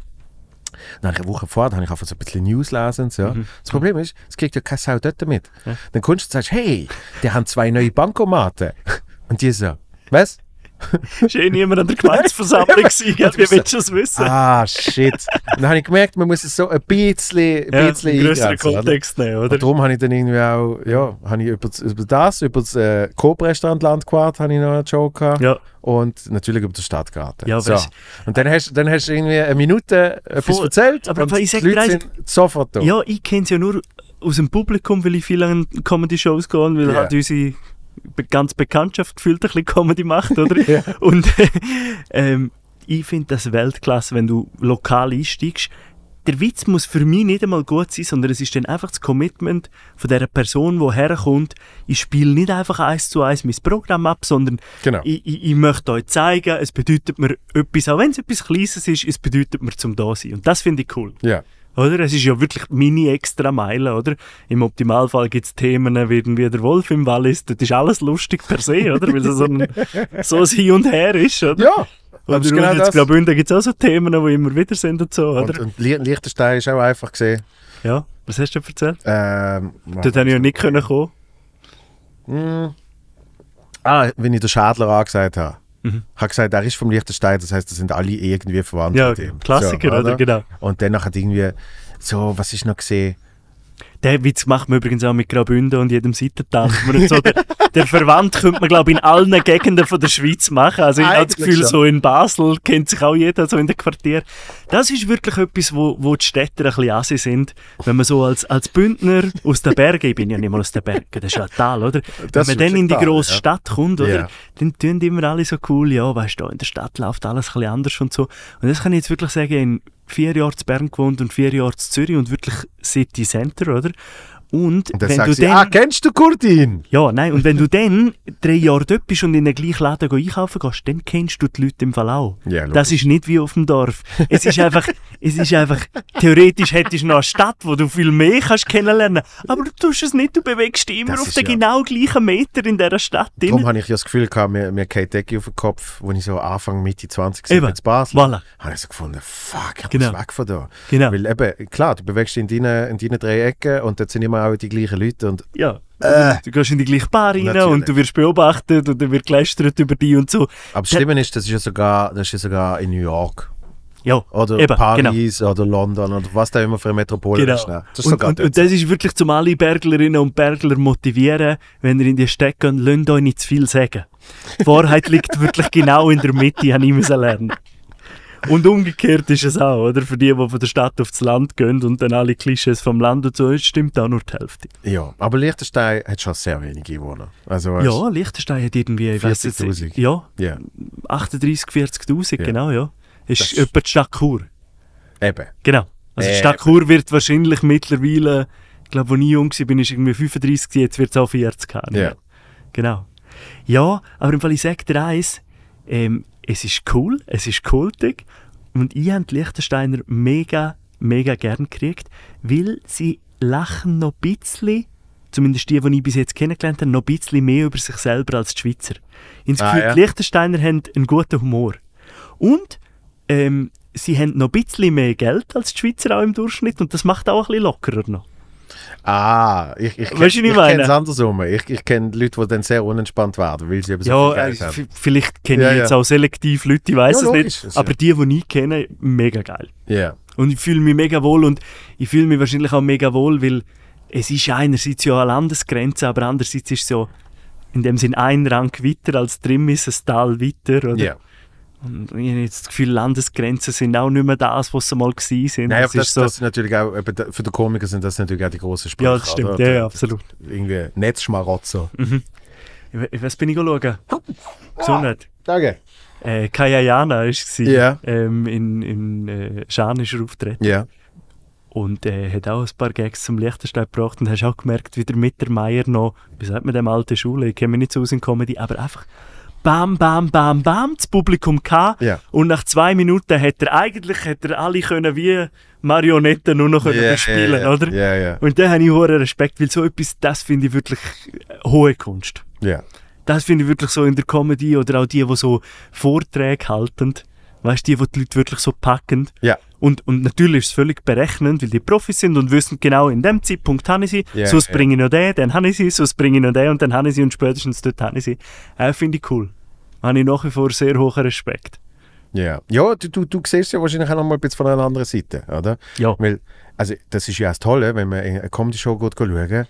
Dann habe ich eine Woche vorher, habe ich einfach so ein bisschen News lesen so. Mhm. Das Problem ist, es kriegt ja keine Sau dort mit. Ja. Dann kommst du und sagst, hey, die haben zwei neue Bankomaten. Und die so, was? Ist eh niemand an der Gemeinsversammlung gewesen, wie willst du das wissen? Ah, shit. Und dann habe ich gemerkt, man muss es so ein bisschen, ein ja, bisschen größeren? Kontext nehmen, oder? Und darum habe ich dann irgendwie auch, ja, habe ich über, das- über das, über das äh, Coop-Restaurant Landquart habe ich noch einen Joke gehabt. Ja, Und natürlich über den Stadtgarten. Ja, so. weißt- Und dann hast, dann hast du irgendwie eine Minute etwas Voll. erzählt Aber und ich die Leute dir sind sofort da. ja ich kenne es ja nur aus dem Publikum, weil ich viel an Comedy-Shows gehe, weil Ja. halt unsere ganz Bekanntschaft gefühlt ein bisschen Comedy macht, oder? Ja. Und ähm, ich finde das Weltklasse, wenn du lokal einsteigst. Der Witz muss für mich nicht einmal gut sein, sondern es ist dann einfach das Commitment von der Person, die herkommt. Ich spiele nicht einfach eins zu eins mein Programm ab, sondern Genau. ich, ich, ich möchte euch zeigen, es bedeutet mir etwas, auch wenn es etwas Kleines ist, es bedeutet mir zum da sein. Und das finde ich cool. Ja. Oder? Es ist ja wirklich meine extra Meile, oder? Im Optimalfall gibt es Themen wie der Wolf im Wallis. Das ist alles lustig per se, oder? Weil es so ein, so ein Hin und Her ist, oder? Ja. Und genau jetzt. Graubünden gibt es auch so Themen, die immer wieder sind und so, oder? Und, und Lie- Liechtenstein ist auch einfach gesehen. ja, was hast du erzählt? Ähm, Dort hätte ich ja nicht können kommen. Mm. Ah, wenn ich den Schadler angesagt habe. Mhm. Ich habe gesagt, er ist vom Liechtenstein, das heißt, das sind alle irgendwie verwandt Ja, mit ihm. Klassiker, So, oder? Genau. Und dann hat irgendwie so, was ist noch gesehen? Der Witz macht man übrigens auch mit Graubünden und jedem Seitentanz. So, der, der Verwandt könnte man, glaube ich, in allen Gegenden von der Schweiz machen. Also ich habe das Gefühl, schon. so in Basel kennt sich auch jeder so in den Quartier. Das ist wirklich etwas, wo, wo die Städter ein bisschen assi sind. Wenn man so als, als Bündner aus den Bergen, ich bin ja nicht mal aus den Bergen, das ist ja ein Tal, oder? Das Wenn man dann in die grosse ja. Stadt kommt, oder? Ja. Dann tun immer alle so cool, ja, weißt du, in der Stadt läuft alles ein bisschen anders und so. Und das kann ich jetzt wirklich sagen, in vier Jahren zu Bern gewohnt und vier Jahren zu Zürich und wirklich City Center, oder? Und, dann wenn sagt du sie, dann, ah, kennst du Kurdin? ja, nein, und wenn du dann drei Jahre dort bist und in den gleichen Laden einkaufen gehst, dann kennst du die Leute im Fall auch. Ja, das ist nicht wie auf dem Dorf. Es ist einfach, es ist einfach, theoretisch hättest du noch eine Stadt, wo du viel mehr kannst kennenlernen. Aber du tust es nicht, du bewegst dich immer Das auf den ja- genau gleichen Meter in dieser Stadt. Darum habe ich ja das Gefühl gehabt, mir, mir geht Decke auf den Kopf, als ich so Anfang, Mitte 20 war in Basel. Voilà. Habe ich so gefunden, fuck, ich Genau. muss weg von da. Genau. Weil eben, klar, du bewegst dich in deinen, in deinen drei Ecken und dort sind immer auch die gleichen Leute. Und Ja. Äh. Du gehst in die gleiche Bar rein Natürlich. und du wirst beobachtet und dann wird gelästert über dich und so. Aber das Schlimme ist, das ist ja sogar, das ist ja sogar in New York. Ja, Oder eben, genau. Paris oder London oder was da immer für eine Metropole Genau. ist. Ne? Das ist und, und, und das ist wirklich zum alle Berglerinnen und Bergler motivieren, wenn ihr in die Stadt geht, lasst euch nicht zu viel sagen. Die Wahrheit liegt wirklich genau in der Mitte, habe ich lernen. Und umgekehrt ist es auch, oder? Für die, die von der Stadt aufs Land gehen und dann alle Klischees vom Land und so, stimmt auch nur die Hälfte. Ja, aber Liechtenstein hat schon sehr wenige Einwohner. Also, Ja, Liechtenstein hat irgendwie, ich weiss jetzt, 40'000. ja, ja, 38, 40'000, Ja. genau, ja. Das Ist ist- etwa die Stadt Chur. eben. Genau. Also die Äh, Stadt Chur wird wahrscheinlich mittlerweile, ich glaube, als ich jung war, bin ich irgendwie 35, jetzt wird es auch 40 haben. Ja. Genau. Ja, aber im Fall, ich sage dir eins, ähm, es ist cool, es ist kultig und ich habe die Liechtensteiner mega, mega gern gekriegt, weil sie lachen noch ein bisschen, zumindest die, die ich bis jetzt kennengelernt habe, noch ein bisschen mehr über sich selber als die Schweizer. Ich habe Ah, Gefühl, ja. die Liechtensteiner haben einen guten Humor. Und ähm, sie haben noch ein bisschen mehr Geld als die Schweizer auch im Durchschnitt und das macht auch ein bisschen lockerer noch. Ah, ich, ich, Weißt du, ich ich kenne es andersrum. Ich, ich kenne Leute, die dann sehr unentspannt werden, weil sie eben so Ja, viel Geld haben. vielleicht kenne Ja, ich jetzt ja. auch selektiv Leute, ich weiß es nicht. das Aber die, die ich kenne, mega geil. Ja. Und ich fühle mich mega wohl und ich fühle mich wahrscheinlich auch mega wohl, weil es ist einerseits ja eine Landesgrenze, aber andererseits ist es so in dem Sinn ein Rang weiter als drin ist ein Tal weiter. Oder? Ja. Und ich habe jetzt das Gefühl, Landesgrenzen sind auch nicht mehr das, was sie mal gewesen sind. Nein, das das, ist so, das sind natürlich auch, für die Komiker sind das natürlich auch die grossen Sprüche. ja, das stimmt, oder? ja, ja, absolut. Irgendwie Netzschmarotzer. Ich, we- was bin ich schauen? Gesundheit. Danke. Äh, Kayayana war es. Ja. Ähm, in in äh, Schaan ist er auftreten. Ja. Und äh, hat auch ein paar Gags zum Liechtenstein gebracht. Und hast auch gemerkt, wie der Mittermeier noch, wie sagt man dem alten Schule, ich kenne mich nicht so aus in Comedy, aber einfach bam, bam, bam, bam, das Publikum gehabt. Ja. Und nach zwei Minuten hat er eigentlich hat er alle können wie Marionetten nur noch können Ja, bespielen, ja, oder? Ja, ja. Und da habe ich hohen Respekt, weil so etwas, das finde ich wirklich äh, hohe Kunst. Das finde ich wirklich so in der Comedy oder auch die, die so Vorträge halten. Weißt du, die, die die Leute wirklich so packen. Und, und natürlich ist es völlig berechnend, weil die Profis sind und wissen genau, in dem Zeitpunkt habe ich sie, Ja, sonst ja. bringe ich noch den, dann habe ich sie, sonst bringe ich noch den und dann habe ich sie und spätestens dort habe ich sie. Äh, finde ich cool. Habe ich nach wie vor sehr hohen Respekt. Ja, ja du, du, du siehst ja wahrscheinlich auch noch mal ein bisschen von einer anderen Seite, oder? Ja. Weil, also das ist ja das Tolle, wenn man eine Comedy-Show schauen,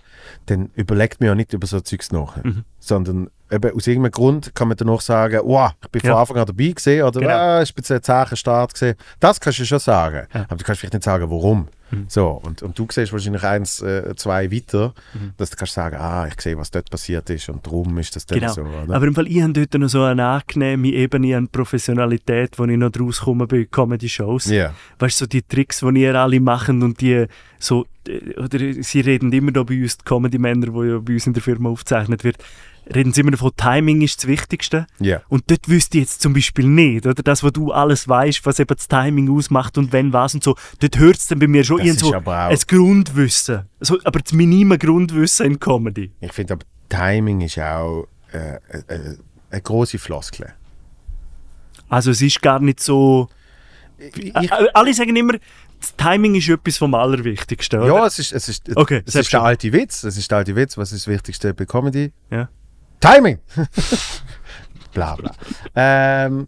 dann überlegt man ja nicht über so Zeugs nach, Mhm. sondern eben aus irgendeinem Grund kann man danach sagen, wow, ich bin Ja. von Anfang an dabei gewesen, oder Genau. ah, ich bin ein zäher Start gewesen. Das kannst du schon sagen, Ja. Mhm. aber du kannst vielleicht nicht sagen, warum. So, und, und du siehst wahrscheinlich eins, äh, zwei weiter, Mhm. dass du kannst sagen, ah, ich sehe, was dort passiert ist und darum ist das Genau. so, oder? Aber im Fall, ich habe dort noch so eine angenehme Ebene an Professionalität, wo ich noch draus komme bei Comedy-Shows. Ja. weißt du, so die Tricks, die ihr alle machen und die so, äh, oder sie reden immer da bei uns, die Comedy-Männer, die ja bei uns in der Firma aufgezeichnet wird, reden sie immer davon, Timing ist das Wichtigste. Ja. Und dort wüsste ich jetzt zum Beispiel nicht, oder? Das, wo du alles weißt, was eben das Timing ausmacht und wenn was und so, dort hört es dann bei mir schon Das irgend ist so aber auch- ein Grundwissen. So, aber das minime Grundwissen in Comedy. Ich finde aber, Timing ist auch äh, äh, eine große Floskel. Also es ist gar nicht so... Ich, Äh, alle sagen immer, das Timing ist etwas vom Allerwichtigsten, oder? ja, es ist, es ist, Okay, es ist der alte Witz. Es ist der alte Witz. Was ist das Wichtigste bei Comedy? Ja. Timing! bla bla. Ähm,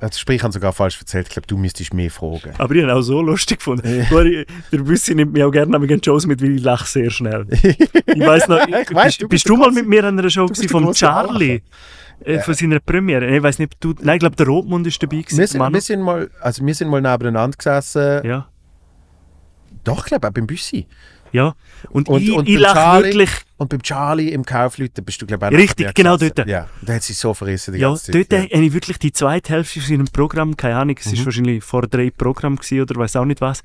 das Sprich haben sogar falsch erzählt. Ich glaube, du müsstest mehr fragen. Aber ich habe auch so lustig gefunden. Ich- Der Büssi nimmt mich auch gerne an Shows mit, weil ich lache sehr schnell. Ich weiß noch, Ich weiss, bist, du bist du mal mit mir an einer Show grosse Charlie? Äh, von seiner Premiere. Ich weiß nicht, ob du. Nein, ich glaube, der Rotmund ist dabei. Gewesen, Wir sind, wir, sind mal, also wir sind mal nebeneinander gesessen. ja. Doch, ich glaube, auch beim Büssi. Ja. Und, Und- ich, und ich lache wirklich. Und beim Charlie im Kaufleuten bist du, glaube ich, auch Richtig, genau dort. Ja, der hat sich so verrissen die Ja, ganze dort Zeit. habe ich wirklich die zweite Hälfte von seinem Programm, keine Ahnung, es Mhm. ist wahrscheinlich vor drei Programm oder weiß auch nicht was.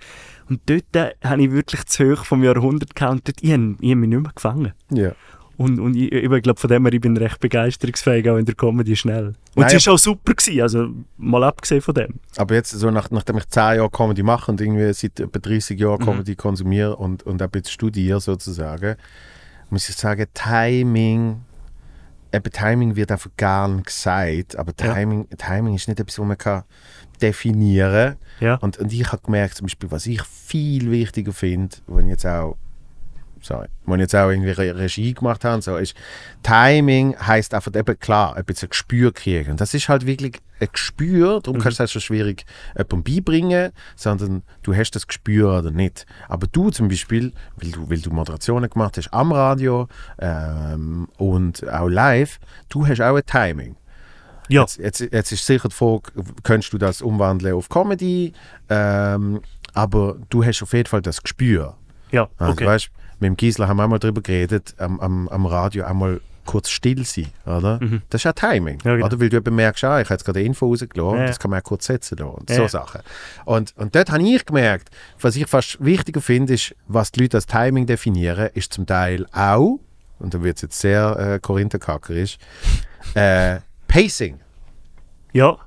Und dort äh, habe ich wirklich zu hoch vom Jahrhundert gehabt und dort, ich habe ich habe mich nicht mehr gefangen. Ja. Und, und ich, ich glaube, von dem her, ich bin recht begeisterungsfähig, auch in der Comedy schnell. Und Nein, es ist auch super gewesen, also mal abgesehen von dem. Aber jetzt, so nach, nachdem ich 10 Jahre Comedy mache und irgendwie seit etwa 30 Mhm. Jahren Comedy konsumiere und, und ein bisschen studiere sozusagen, muss ich sagen, Timing, eben Timing wird einfach gern gesagt, aber Ja. Timing, Timing ist nicht etwas, was man kann definieren Ja. und, und ich habe gemerkt, zum Beispiel, was ich viel wichtiger finde, wenn ich jetzt auch sorry, wenn ich jetzt auch irgendwie Re Regie gemacht habe, so ist Timing heißt einfach eben klar, ein bisschen Gespür kriegen. Und das ist halt wirklich ein Gespür, darum kannst du es so schwierig jemandem beibringen, sondern du hast das Gespür oder nicht. Aber du zum Beispiel, weil du, weil du Moderationen gemacht hast am Radio ähm, und auch live, du hast auch ein Timing. Ja. Jetzt, jetzt, jetzt ist sicher die Frage, könntest du das umwandeln auf Comedy? Ähm, aber du hast auf jeden Fall das Gespür. Ja, Also, okay. weißt, mit dem Gisela haben wir einmal darüber geredet, am, am, am Radio einmal kurz still sein, oder? Das ist ja Timing, Mhm. Ja, genau. oder? Weil du eben merkst, ah, ich habe jetzt gerade eine Info rausgelassen, Ja, das kann man auch kurz setzen lassen und Ja, so. Sachen. Und, und dort habe ich gemerkt, was ich fast wichtiger finde, ist, was die Leute als Timing definieren, ist zum Teil auch, und da wird es jetzt sehr äh, korintherkackerisch, äh, Pacing. Ja.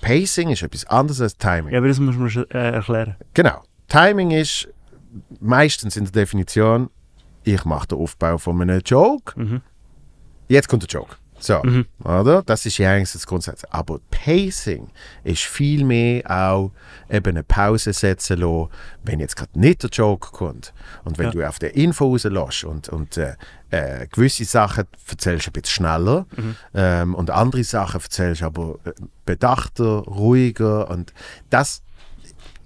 Pacing ist etwas anderes als Timing. ja, aber das muss man schon äh, erklären. Genau. Timing ist meistens in der Definition, ich mache den Aufbau von einem Joke. Jetzt kommt der Joke. So, oder? Das ist ja eigentlich das Grundsatz. Aber Pacing ist viel mehr auch eben eine Pause setzen lassen, wenn jetzt gerade nicht der Joke kommt. Und wenn Ja. du auf der Info rauslässt und, und äh, äh, gewisse Sachen erzählst ein bisschen schneller ähm, und andere Sachen erzählst aber äh, bedachter, ruhiger und das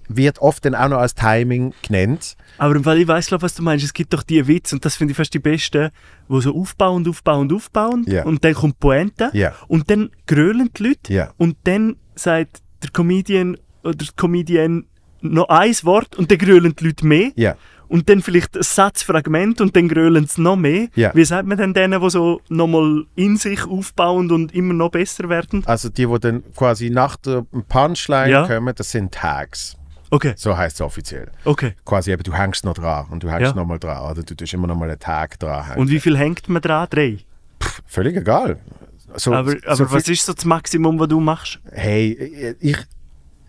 wird oft dann auch noch als Timing genannt. Aber Fall, ich weiß, was du meinst. Es gibt doch die Witze, und das finde ich fast die besten, wo so aufbauend, aufbauend, aufbauend, Ja. und dann kommt Pointe, Ja. und dann grölen die Leute, Ja. und dann sagt der Comedian oder die Comedian noch ein Wort, und dann grölen die Leute mehr. Ja. Und dann vielleicht ein Satzfragment und dann grölen sie noch mehr. Ja. Wie sagt man denn denen, die so nochmal in sich aufbauen und immer noch besser werden? Also die, die dann quasi nach der Punchline Ja. kommen, das sind Tags. Okay, So heißt es offiziell. okay. Quasi eben, du hängst noch dran und du hängst Ja. noch mal dran oder du tust immer noch mal einen Tag dran. hängen. Und wie viel hängt man dran? Drei. Völlig egal. So, Aber, so aber was viel- ist so das Maximum, was du machst? Hey, ich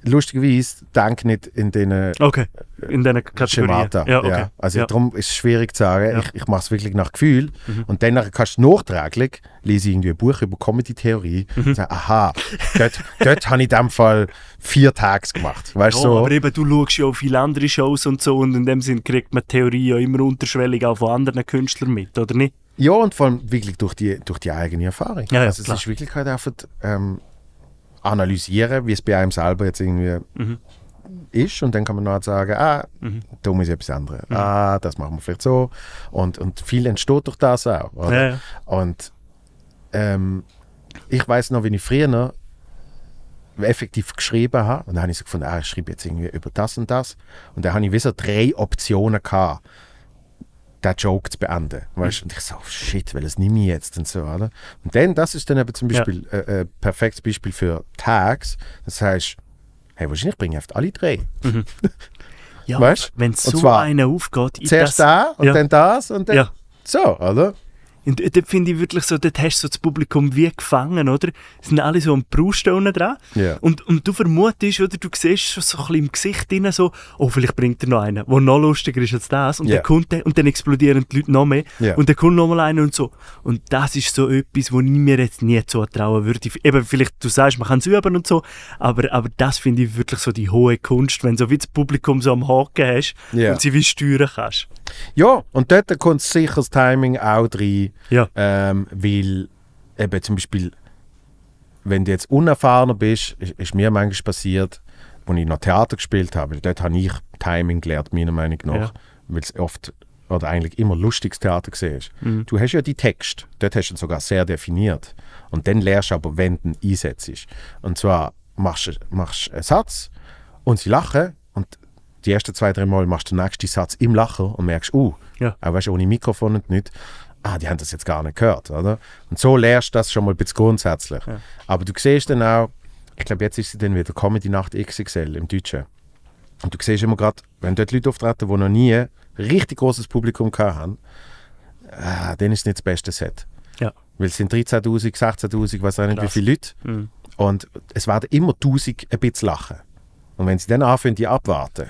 lustigerweise denke nicht in den Okay, in diesen Kategorien. Ja, okay. Also ja. darum ist es schwierig zu sagen. Ja. Mhm. Ich, ich mache es wirklich nach Gefühl. Und dann kannst du nachträglich lese ich irgendwie ein Buch über Comedy-Theorie Mhm. und sage, aha, dort, dort habe ich in dem Fall vier Tags gemacht. Weißt Ja, so? aber eben, du schaust ja auch viele andere Shows und so und in dem Sinn kriegt man Theorie ja immer unterschwellig auch von anderen Künstlern mit, oder nicht? Ja, und vor allem wirklich durch die, durch die eigene Erfahrung. Ja, ja, also es klar. ist wirklich halt einfach ähm, analysieren, wie es bei einem selber jetzt irgendwie Mhm. ist. Und dann kann man noch sagen, ah, da muss ich etwas anderes. Mhm. Ah, das machen wir vielleicht so. Und, und viel entsteht durch das auch. Ja, ja. Und ähm, ich weiß noch, wenn ich früher noch effektiv geschrieben habe, und dann habe ich so gefunden, ah, ich schreibe jetzt irgendwie über das und das. Und dann habe ich wie so drei Optionen gehabt, den Joke zu beenden. Weißt? Und ich so, oh, shit, welches nehme ich jetzt und so, oder? Und dann, das ist dann eben zum Ja. Beispiel äh, ein perfektes Beispiel für Tags. Das heißt, hey, wahrscheinlich bringe ich alle drei. Ja, Weißt? wenn so einer aufgeht, Zuerst das, da und ja. dann das und dann Ja. so, oder? Und dort finde ich wirklich so, dort hast du so das Publikum wie gefangen, oder? Sie sind alle so am Brust unten dran. Ja. Und, und du vermutest, oder du siehst schon so ein bisschen im Gesicht drin, so, oh, vielleicht bringt er noch einen, der noch lustiger ist als das. Und, Ja. dann, kommt der, und dann explodieren die Leute noch mehr. Ja. Und dann kommt noch mal einer und so. Und das ist so etwas, wo ich mir jetzt nie zutrauen würde. Eben, vielleicht, du sagst, man kann es üben und so, aber, aber das finde ich wirklich so die hohe Kunst, wenn du so wie das Publikum so am Haken hast und sie wie steuern kannst. Ja, und dort kommt sicher das Timing auch rein, Ja. ähm, weil eben zum Beispiel, wenn du jetzt unerfahrener bist, ist, ist mir manchmal passiert, als ich noch Theater gespielt habe, dort habe ich Timing gelernt, meiner Meinung nach, Ja. weil es oft oder eigentlich immer lustiges Theater gesehen ist. Mhm. Du hast ja die Text, dort hast du ihn sogar sehr definiert. Und dann lernst du aber, wenn du ihn einsetzt. Und zwar machst du machst einen Satz und sie lachen die ersten zwei, drei Mal machst du den nächsten Satz im Lachen und merkst, uh, Ja. auch weißt, du, ohne Mikrofon und nicht, ah, die haben das jetzt gar nicht gehört, oder? Und so lernst du das schon mal ein bisschen grundsätzlich. Aber du siehst dann auch, ich glaube, jetzt ist sie dann wieder Comedy Nacht XXL im Deutschen. Und du siehst immer gerade, wenn dort Leute auftreten, die noch nie ein richtig großes Publikum hatten, ah, dann ist es nicht das beste Set. Ja. Weil es sind 13'000, 16'000, weiß auch nicht wie viele Leute. Mhm. Und es werden immer 1000 ein bisschen lachen. Und wenn sie dann anfangen, die abwarten,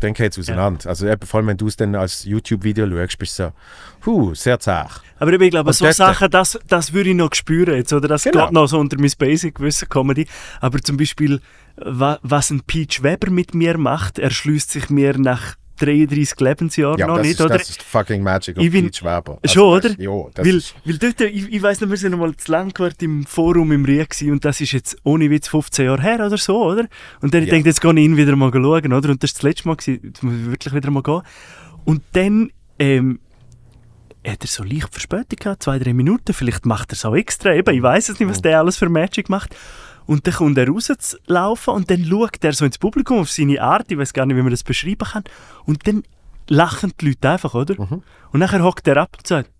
dann geht es auseinander. Also eben, vor allem, wenn du es dann als YouTube-Video schaust, bist du so, huh, sehr zart. Aber ich glaube, Und so dort- Sachen, das, das würde ich noch spüren jetzt, oder? Das Genau. geht noch so unter mein Basic-Wissen Comedy. Aber zum Beispiel, wa, was ein Peach Weber mit mir macht, erschließt sich mir nach 33 Lebensjahren Ja, noch das, nicht, ist, oder? das ist fucking Magic Ich bin- Weber. Schon, Also, oder? Ja, das weil, ist, weil dort, ich, ich weiss noch, wir sind einmal zu Langquart im Forum im Rie und das ist jetzt ohne Witz 15 Jahre her oder so, oder? Und dann Ja. ich denke jetzt gehe ich ihn wieder mal schauen, oder? Und das war das letzte Mal, gewesen, jetzt muss ich wirklich wieder mal gehen. Und dann ähm, hat er so leicht Verspätung gehabt, zwei, drei Minuten. Vielleicht macht er es auch extra. Eben, ich weiß es nicht, was der alles für Magic macht. Und dann kommt er rauszulaufen und dann schaut er so ins Publikum auf seine Art, ich weiß gar nicht, wie man das beschreiben kann. Und dann lachen die Leute einfach, oder? Mhm. Und nachher hockt er ab und sagt,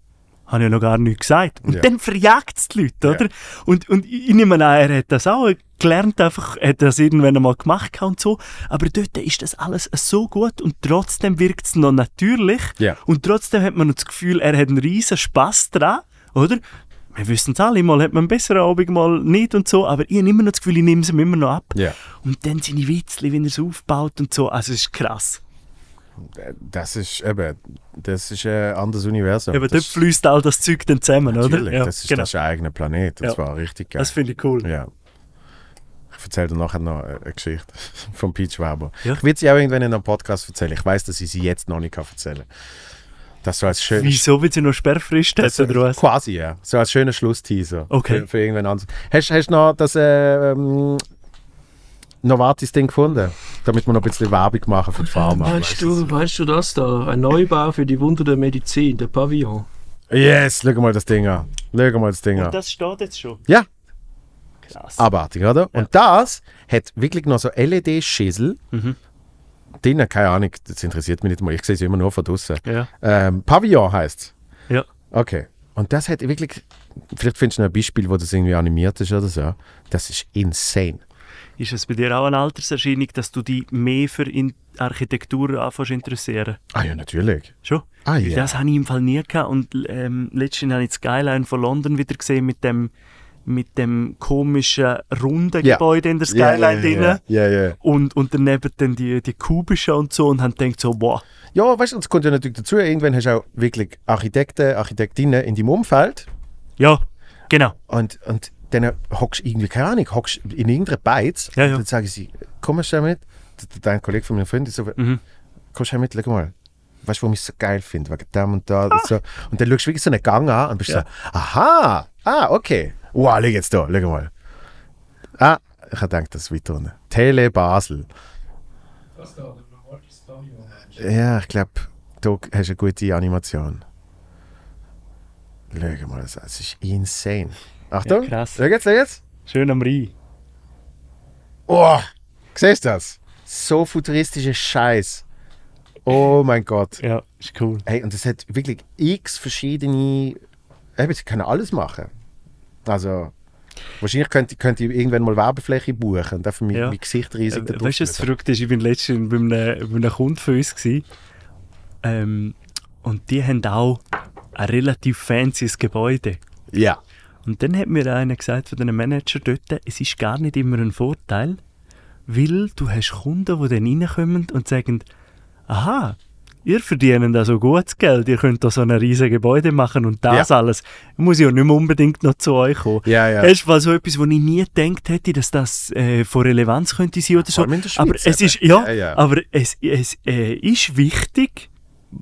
habe ich ja noch gar nichts gesagt. Und Ja. dann verjagt es die Leute, oder? Und, und ich nehme an, er hat das auch gelernt, einfach, er hat das irgendwann einmal gemacht und so. Aber dort ist das alles so gut und trotzdem wirkt es noch natürlich. Ja. Und trotzdem hat man das Gefühl, er hat einen riesen Spass dran, oder? Wir wissen es alle, mal hat man einen besseren Abend, mal nicht und so, aber ich habe immer noch das Gefühl, ich nehme es ihm immer noch ab. Ja. Und dann seine Witzli, wie er es aufbaut und so, also es ist krass. Das ist eben, das ist ein anderes Universum. Aber dort fließt all das Zeug dann zusammen, Natürlich, oder? das, ist, genau. das ist ein eigener Planet. Das Ja. war richtig geil. Das finde ich cool. ja. Ich erzähle dir nachher noch eine Geschichte von Peach Weber. Ja. Ich werde sie auch irgendwann in einem Podcast erzählen. Ich weiß, dass ich sie jetzt noch nicht erzählen kann. Das so als schön. Wieso, weil sie noch Sperrfrist hat, oder was? Quasi, ja. So als schöner Schlussteaser. Okay. Für, für irgendwann anderes. Hast du noch das äh, ähm, Novartis-Ding gefunden? Damit wir noch ein bisschen Werbung machen für die Pharma. Meinst du, meinst du das da? Ein Neubau für die Wunder der Medizin, der Pavillon. Yes, schau mal das Ding an. Schau mal das Ding an. Und das steht jetzt schon. Ja, Krass. abartig, oder? Und das hat wirklich noch so LED-Schissel. Mhm. Drinnen, keine Ahnung, das interessiert mich nicht mal. Ich sehe sie immer nur von draußen. Ja. Ähm, Pavillon heißt Ja. Okay. Und das hat wirklich, vielleicht findest du noch ein Beispiel, wo das irgendwie animiert ist oder so. Das ist insane. Ist es bei dir auch eine Alterserscheinung, dass du dich mehr für in Architektur anfängst interessieren? Ah ja, natürlich. Schon? Ah ja. Das habe ich im Fall nie gehabt. Und ähm, letztens habe ich das Skyline von London wieder gesehen mit dem, mit dem komischen runden Ja. Gebäude in der Skyline drin. ja, ja, ja. Und, und daneben dann die, die kubischen und so und haben gedacht so, wow, Ja, weißt du, und es kommt ja natürlich dazu, irgendwann hast du auch wirklich Architekten, Architektinnen in deinem Umfeld ja, genau. und, und dann hockst du irgendwie, keine Ahnung, hockst in irgendeiner Beiz Ja, ja. und dann sagen sie, komm schnell mit. Dein Kollege von meiner Freundin so, Mhm. komm schnell mit, schau mal. Weißt du, warum ich es so geil finde? Wegen dem und da und so. Und dann schaust du wirklich so einen Gang an und bist Ja. so, aha, ah, okay. Wow, schau jetzt da, schau mal. Ah, ich habe gedacht, das ist weiter unten. Tele Basel. Was da? Der Novartis Pavillon. Ja, ich glaube, da hast du eine gute Animation. Schau mal, das das ist insane. Achtung, Ja, krass. schau jetzt, schau jetzt. Schön am Rhein. Oh, siehst du das? So futuristischer Scheiß. Oh mein Gott. Ja, ist cool. Hey, und es hat wirklich x verschiedene. Eben, sie können alles machen. Also, wahrscheinlich könnte, könnte ich irgendwann mal Werbefläche buchen und dafür mein, Ja. mein Gesicht riesig da Äh, weißt du, was verrückt ist? Ich bin letztens bei einem, bei einem Kunden von uns. Gewesen. Ähm, und die haben auch ein relativ fancyes Gebäude. Ja. Und dann hat mir einer gesagt von den Manager dort, es ist gar nicht immer ein Vorteil, weil du hast Kunden, die dann reinkommen und sagen, aha, ihr verdient also gutes Geld, ihr könnt da so ein riesiges Gebäude machen und das alles. Muss ich ja nicht mehr unbedingt noch zu euch kommen. Ja, ja. Ist mal so etwas, wo ich nie gedacht hätte, dass das äh, von Relevanz könnte sein oder so. Schweiz aber es ist, ja, Ja, ja. aber es, es äh, ist wichtig,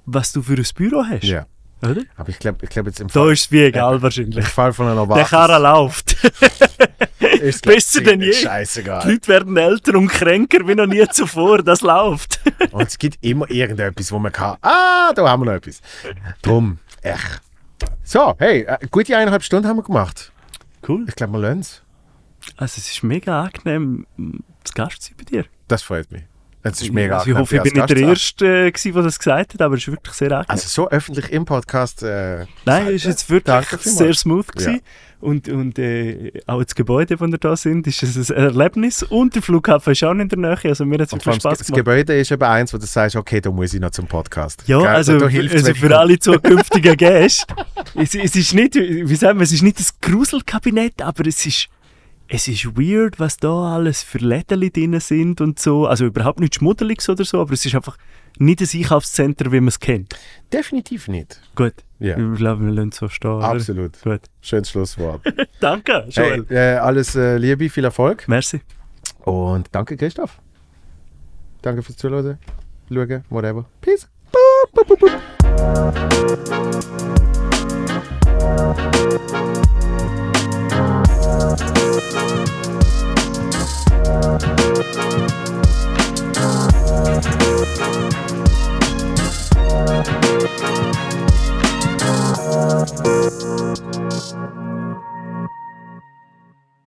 was du für ein Büro hast. ja. Oder? Aber ich glaube ich glaub jetzt im Da Fall, ist es wie egal im wahrscheinlich. Fall von einer Der Novartis Karren läuft. ist besser denn je. ziemlich Die Scheißegal. Leute werden älter und kränker wie noch nie zuvor. Das läuft. Und es gibt immer irgendetwas, wo man kann. Ah, da haben wir noch etwas. Drum, echt. So, hey, äh, gute eineinhalb Stunden haben wir gemacht. Cool. Ich glaube, wir lernen es. Also es ist mega angenehm, zu Gast zu sein bei dir. Das freut mich. Es ist mega also ich hoffe, ich bin nicht der. Erste, äh, gewesen, der das gesagt hat, aber es ist wirklich sehr angenehm. Also so öffentlich im Podcast. Äh, Nein, es ist jetzt wirklich Danke sehr smooth gewesen. Und, und äh, auch das Gebäude, wo wir da sind, ist es ein Erlebnis. Und der Flughafen ist auch in der Nähe. Also mir hat es wirklich Spaß das gemacht. Gebäude ist eben eins, wo du sagst, okay, da muss ich noch zum Podcast. Ja, Gell? also, also ich für alle zukünftigen Gäste. es, es ist nicht, wie sagen wir, es ist nicht das Gruselkabinett, aber es ist, es ist weird, was da alles für Läden drin sind und so. Also überhaupt nicht Schmuddeliges oder so, aber es ist einfach nicht ein Einkaufszentrum, wie man es kennt. Definitiv nicht. Gut, Ja. ich glaube, wir lassen es so stehen. Absolut. Gut. Schönes Schlusswort. Danke, hey, äh, alles äh, Liebe, viel Erfolg. Merci. Und danke, Christoph. Danke fürs Zuhören, schauen, whatever. Peace. Boop, boop, boop, boop.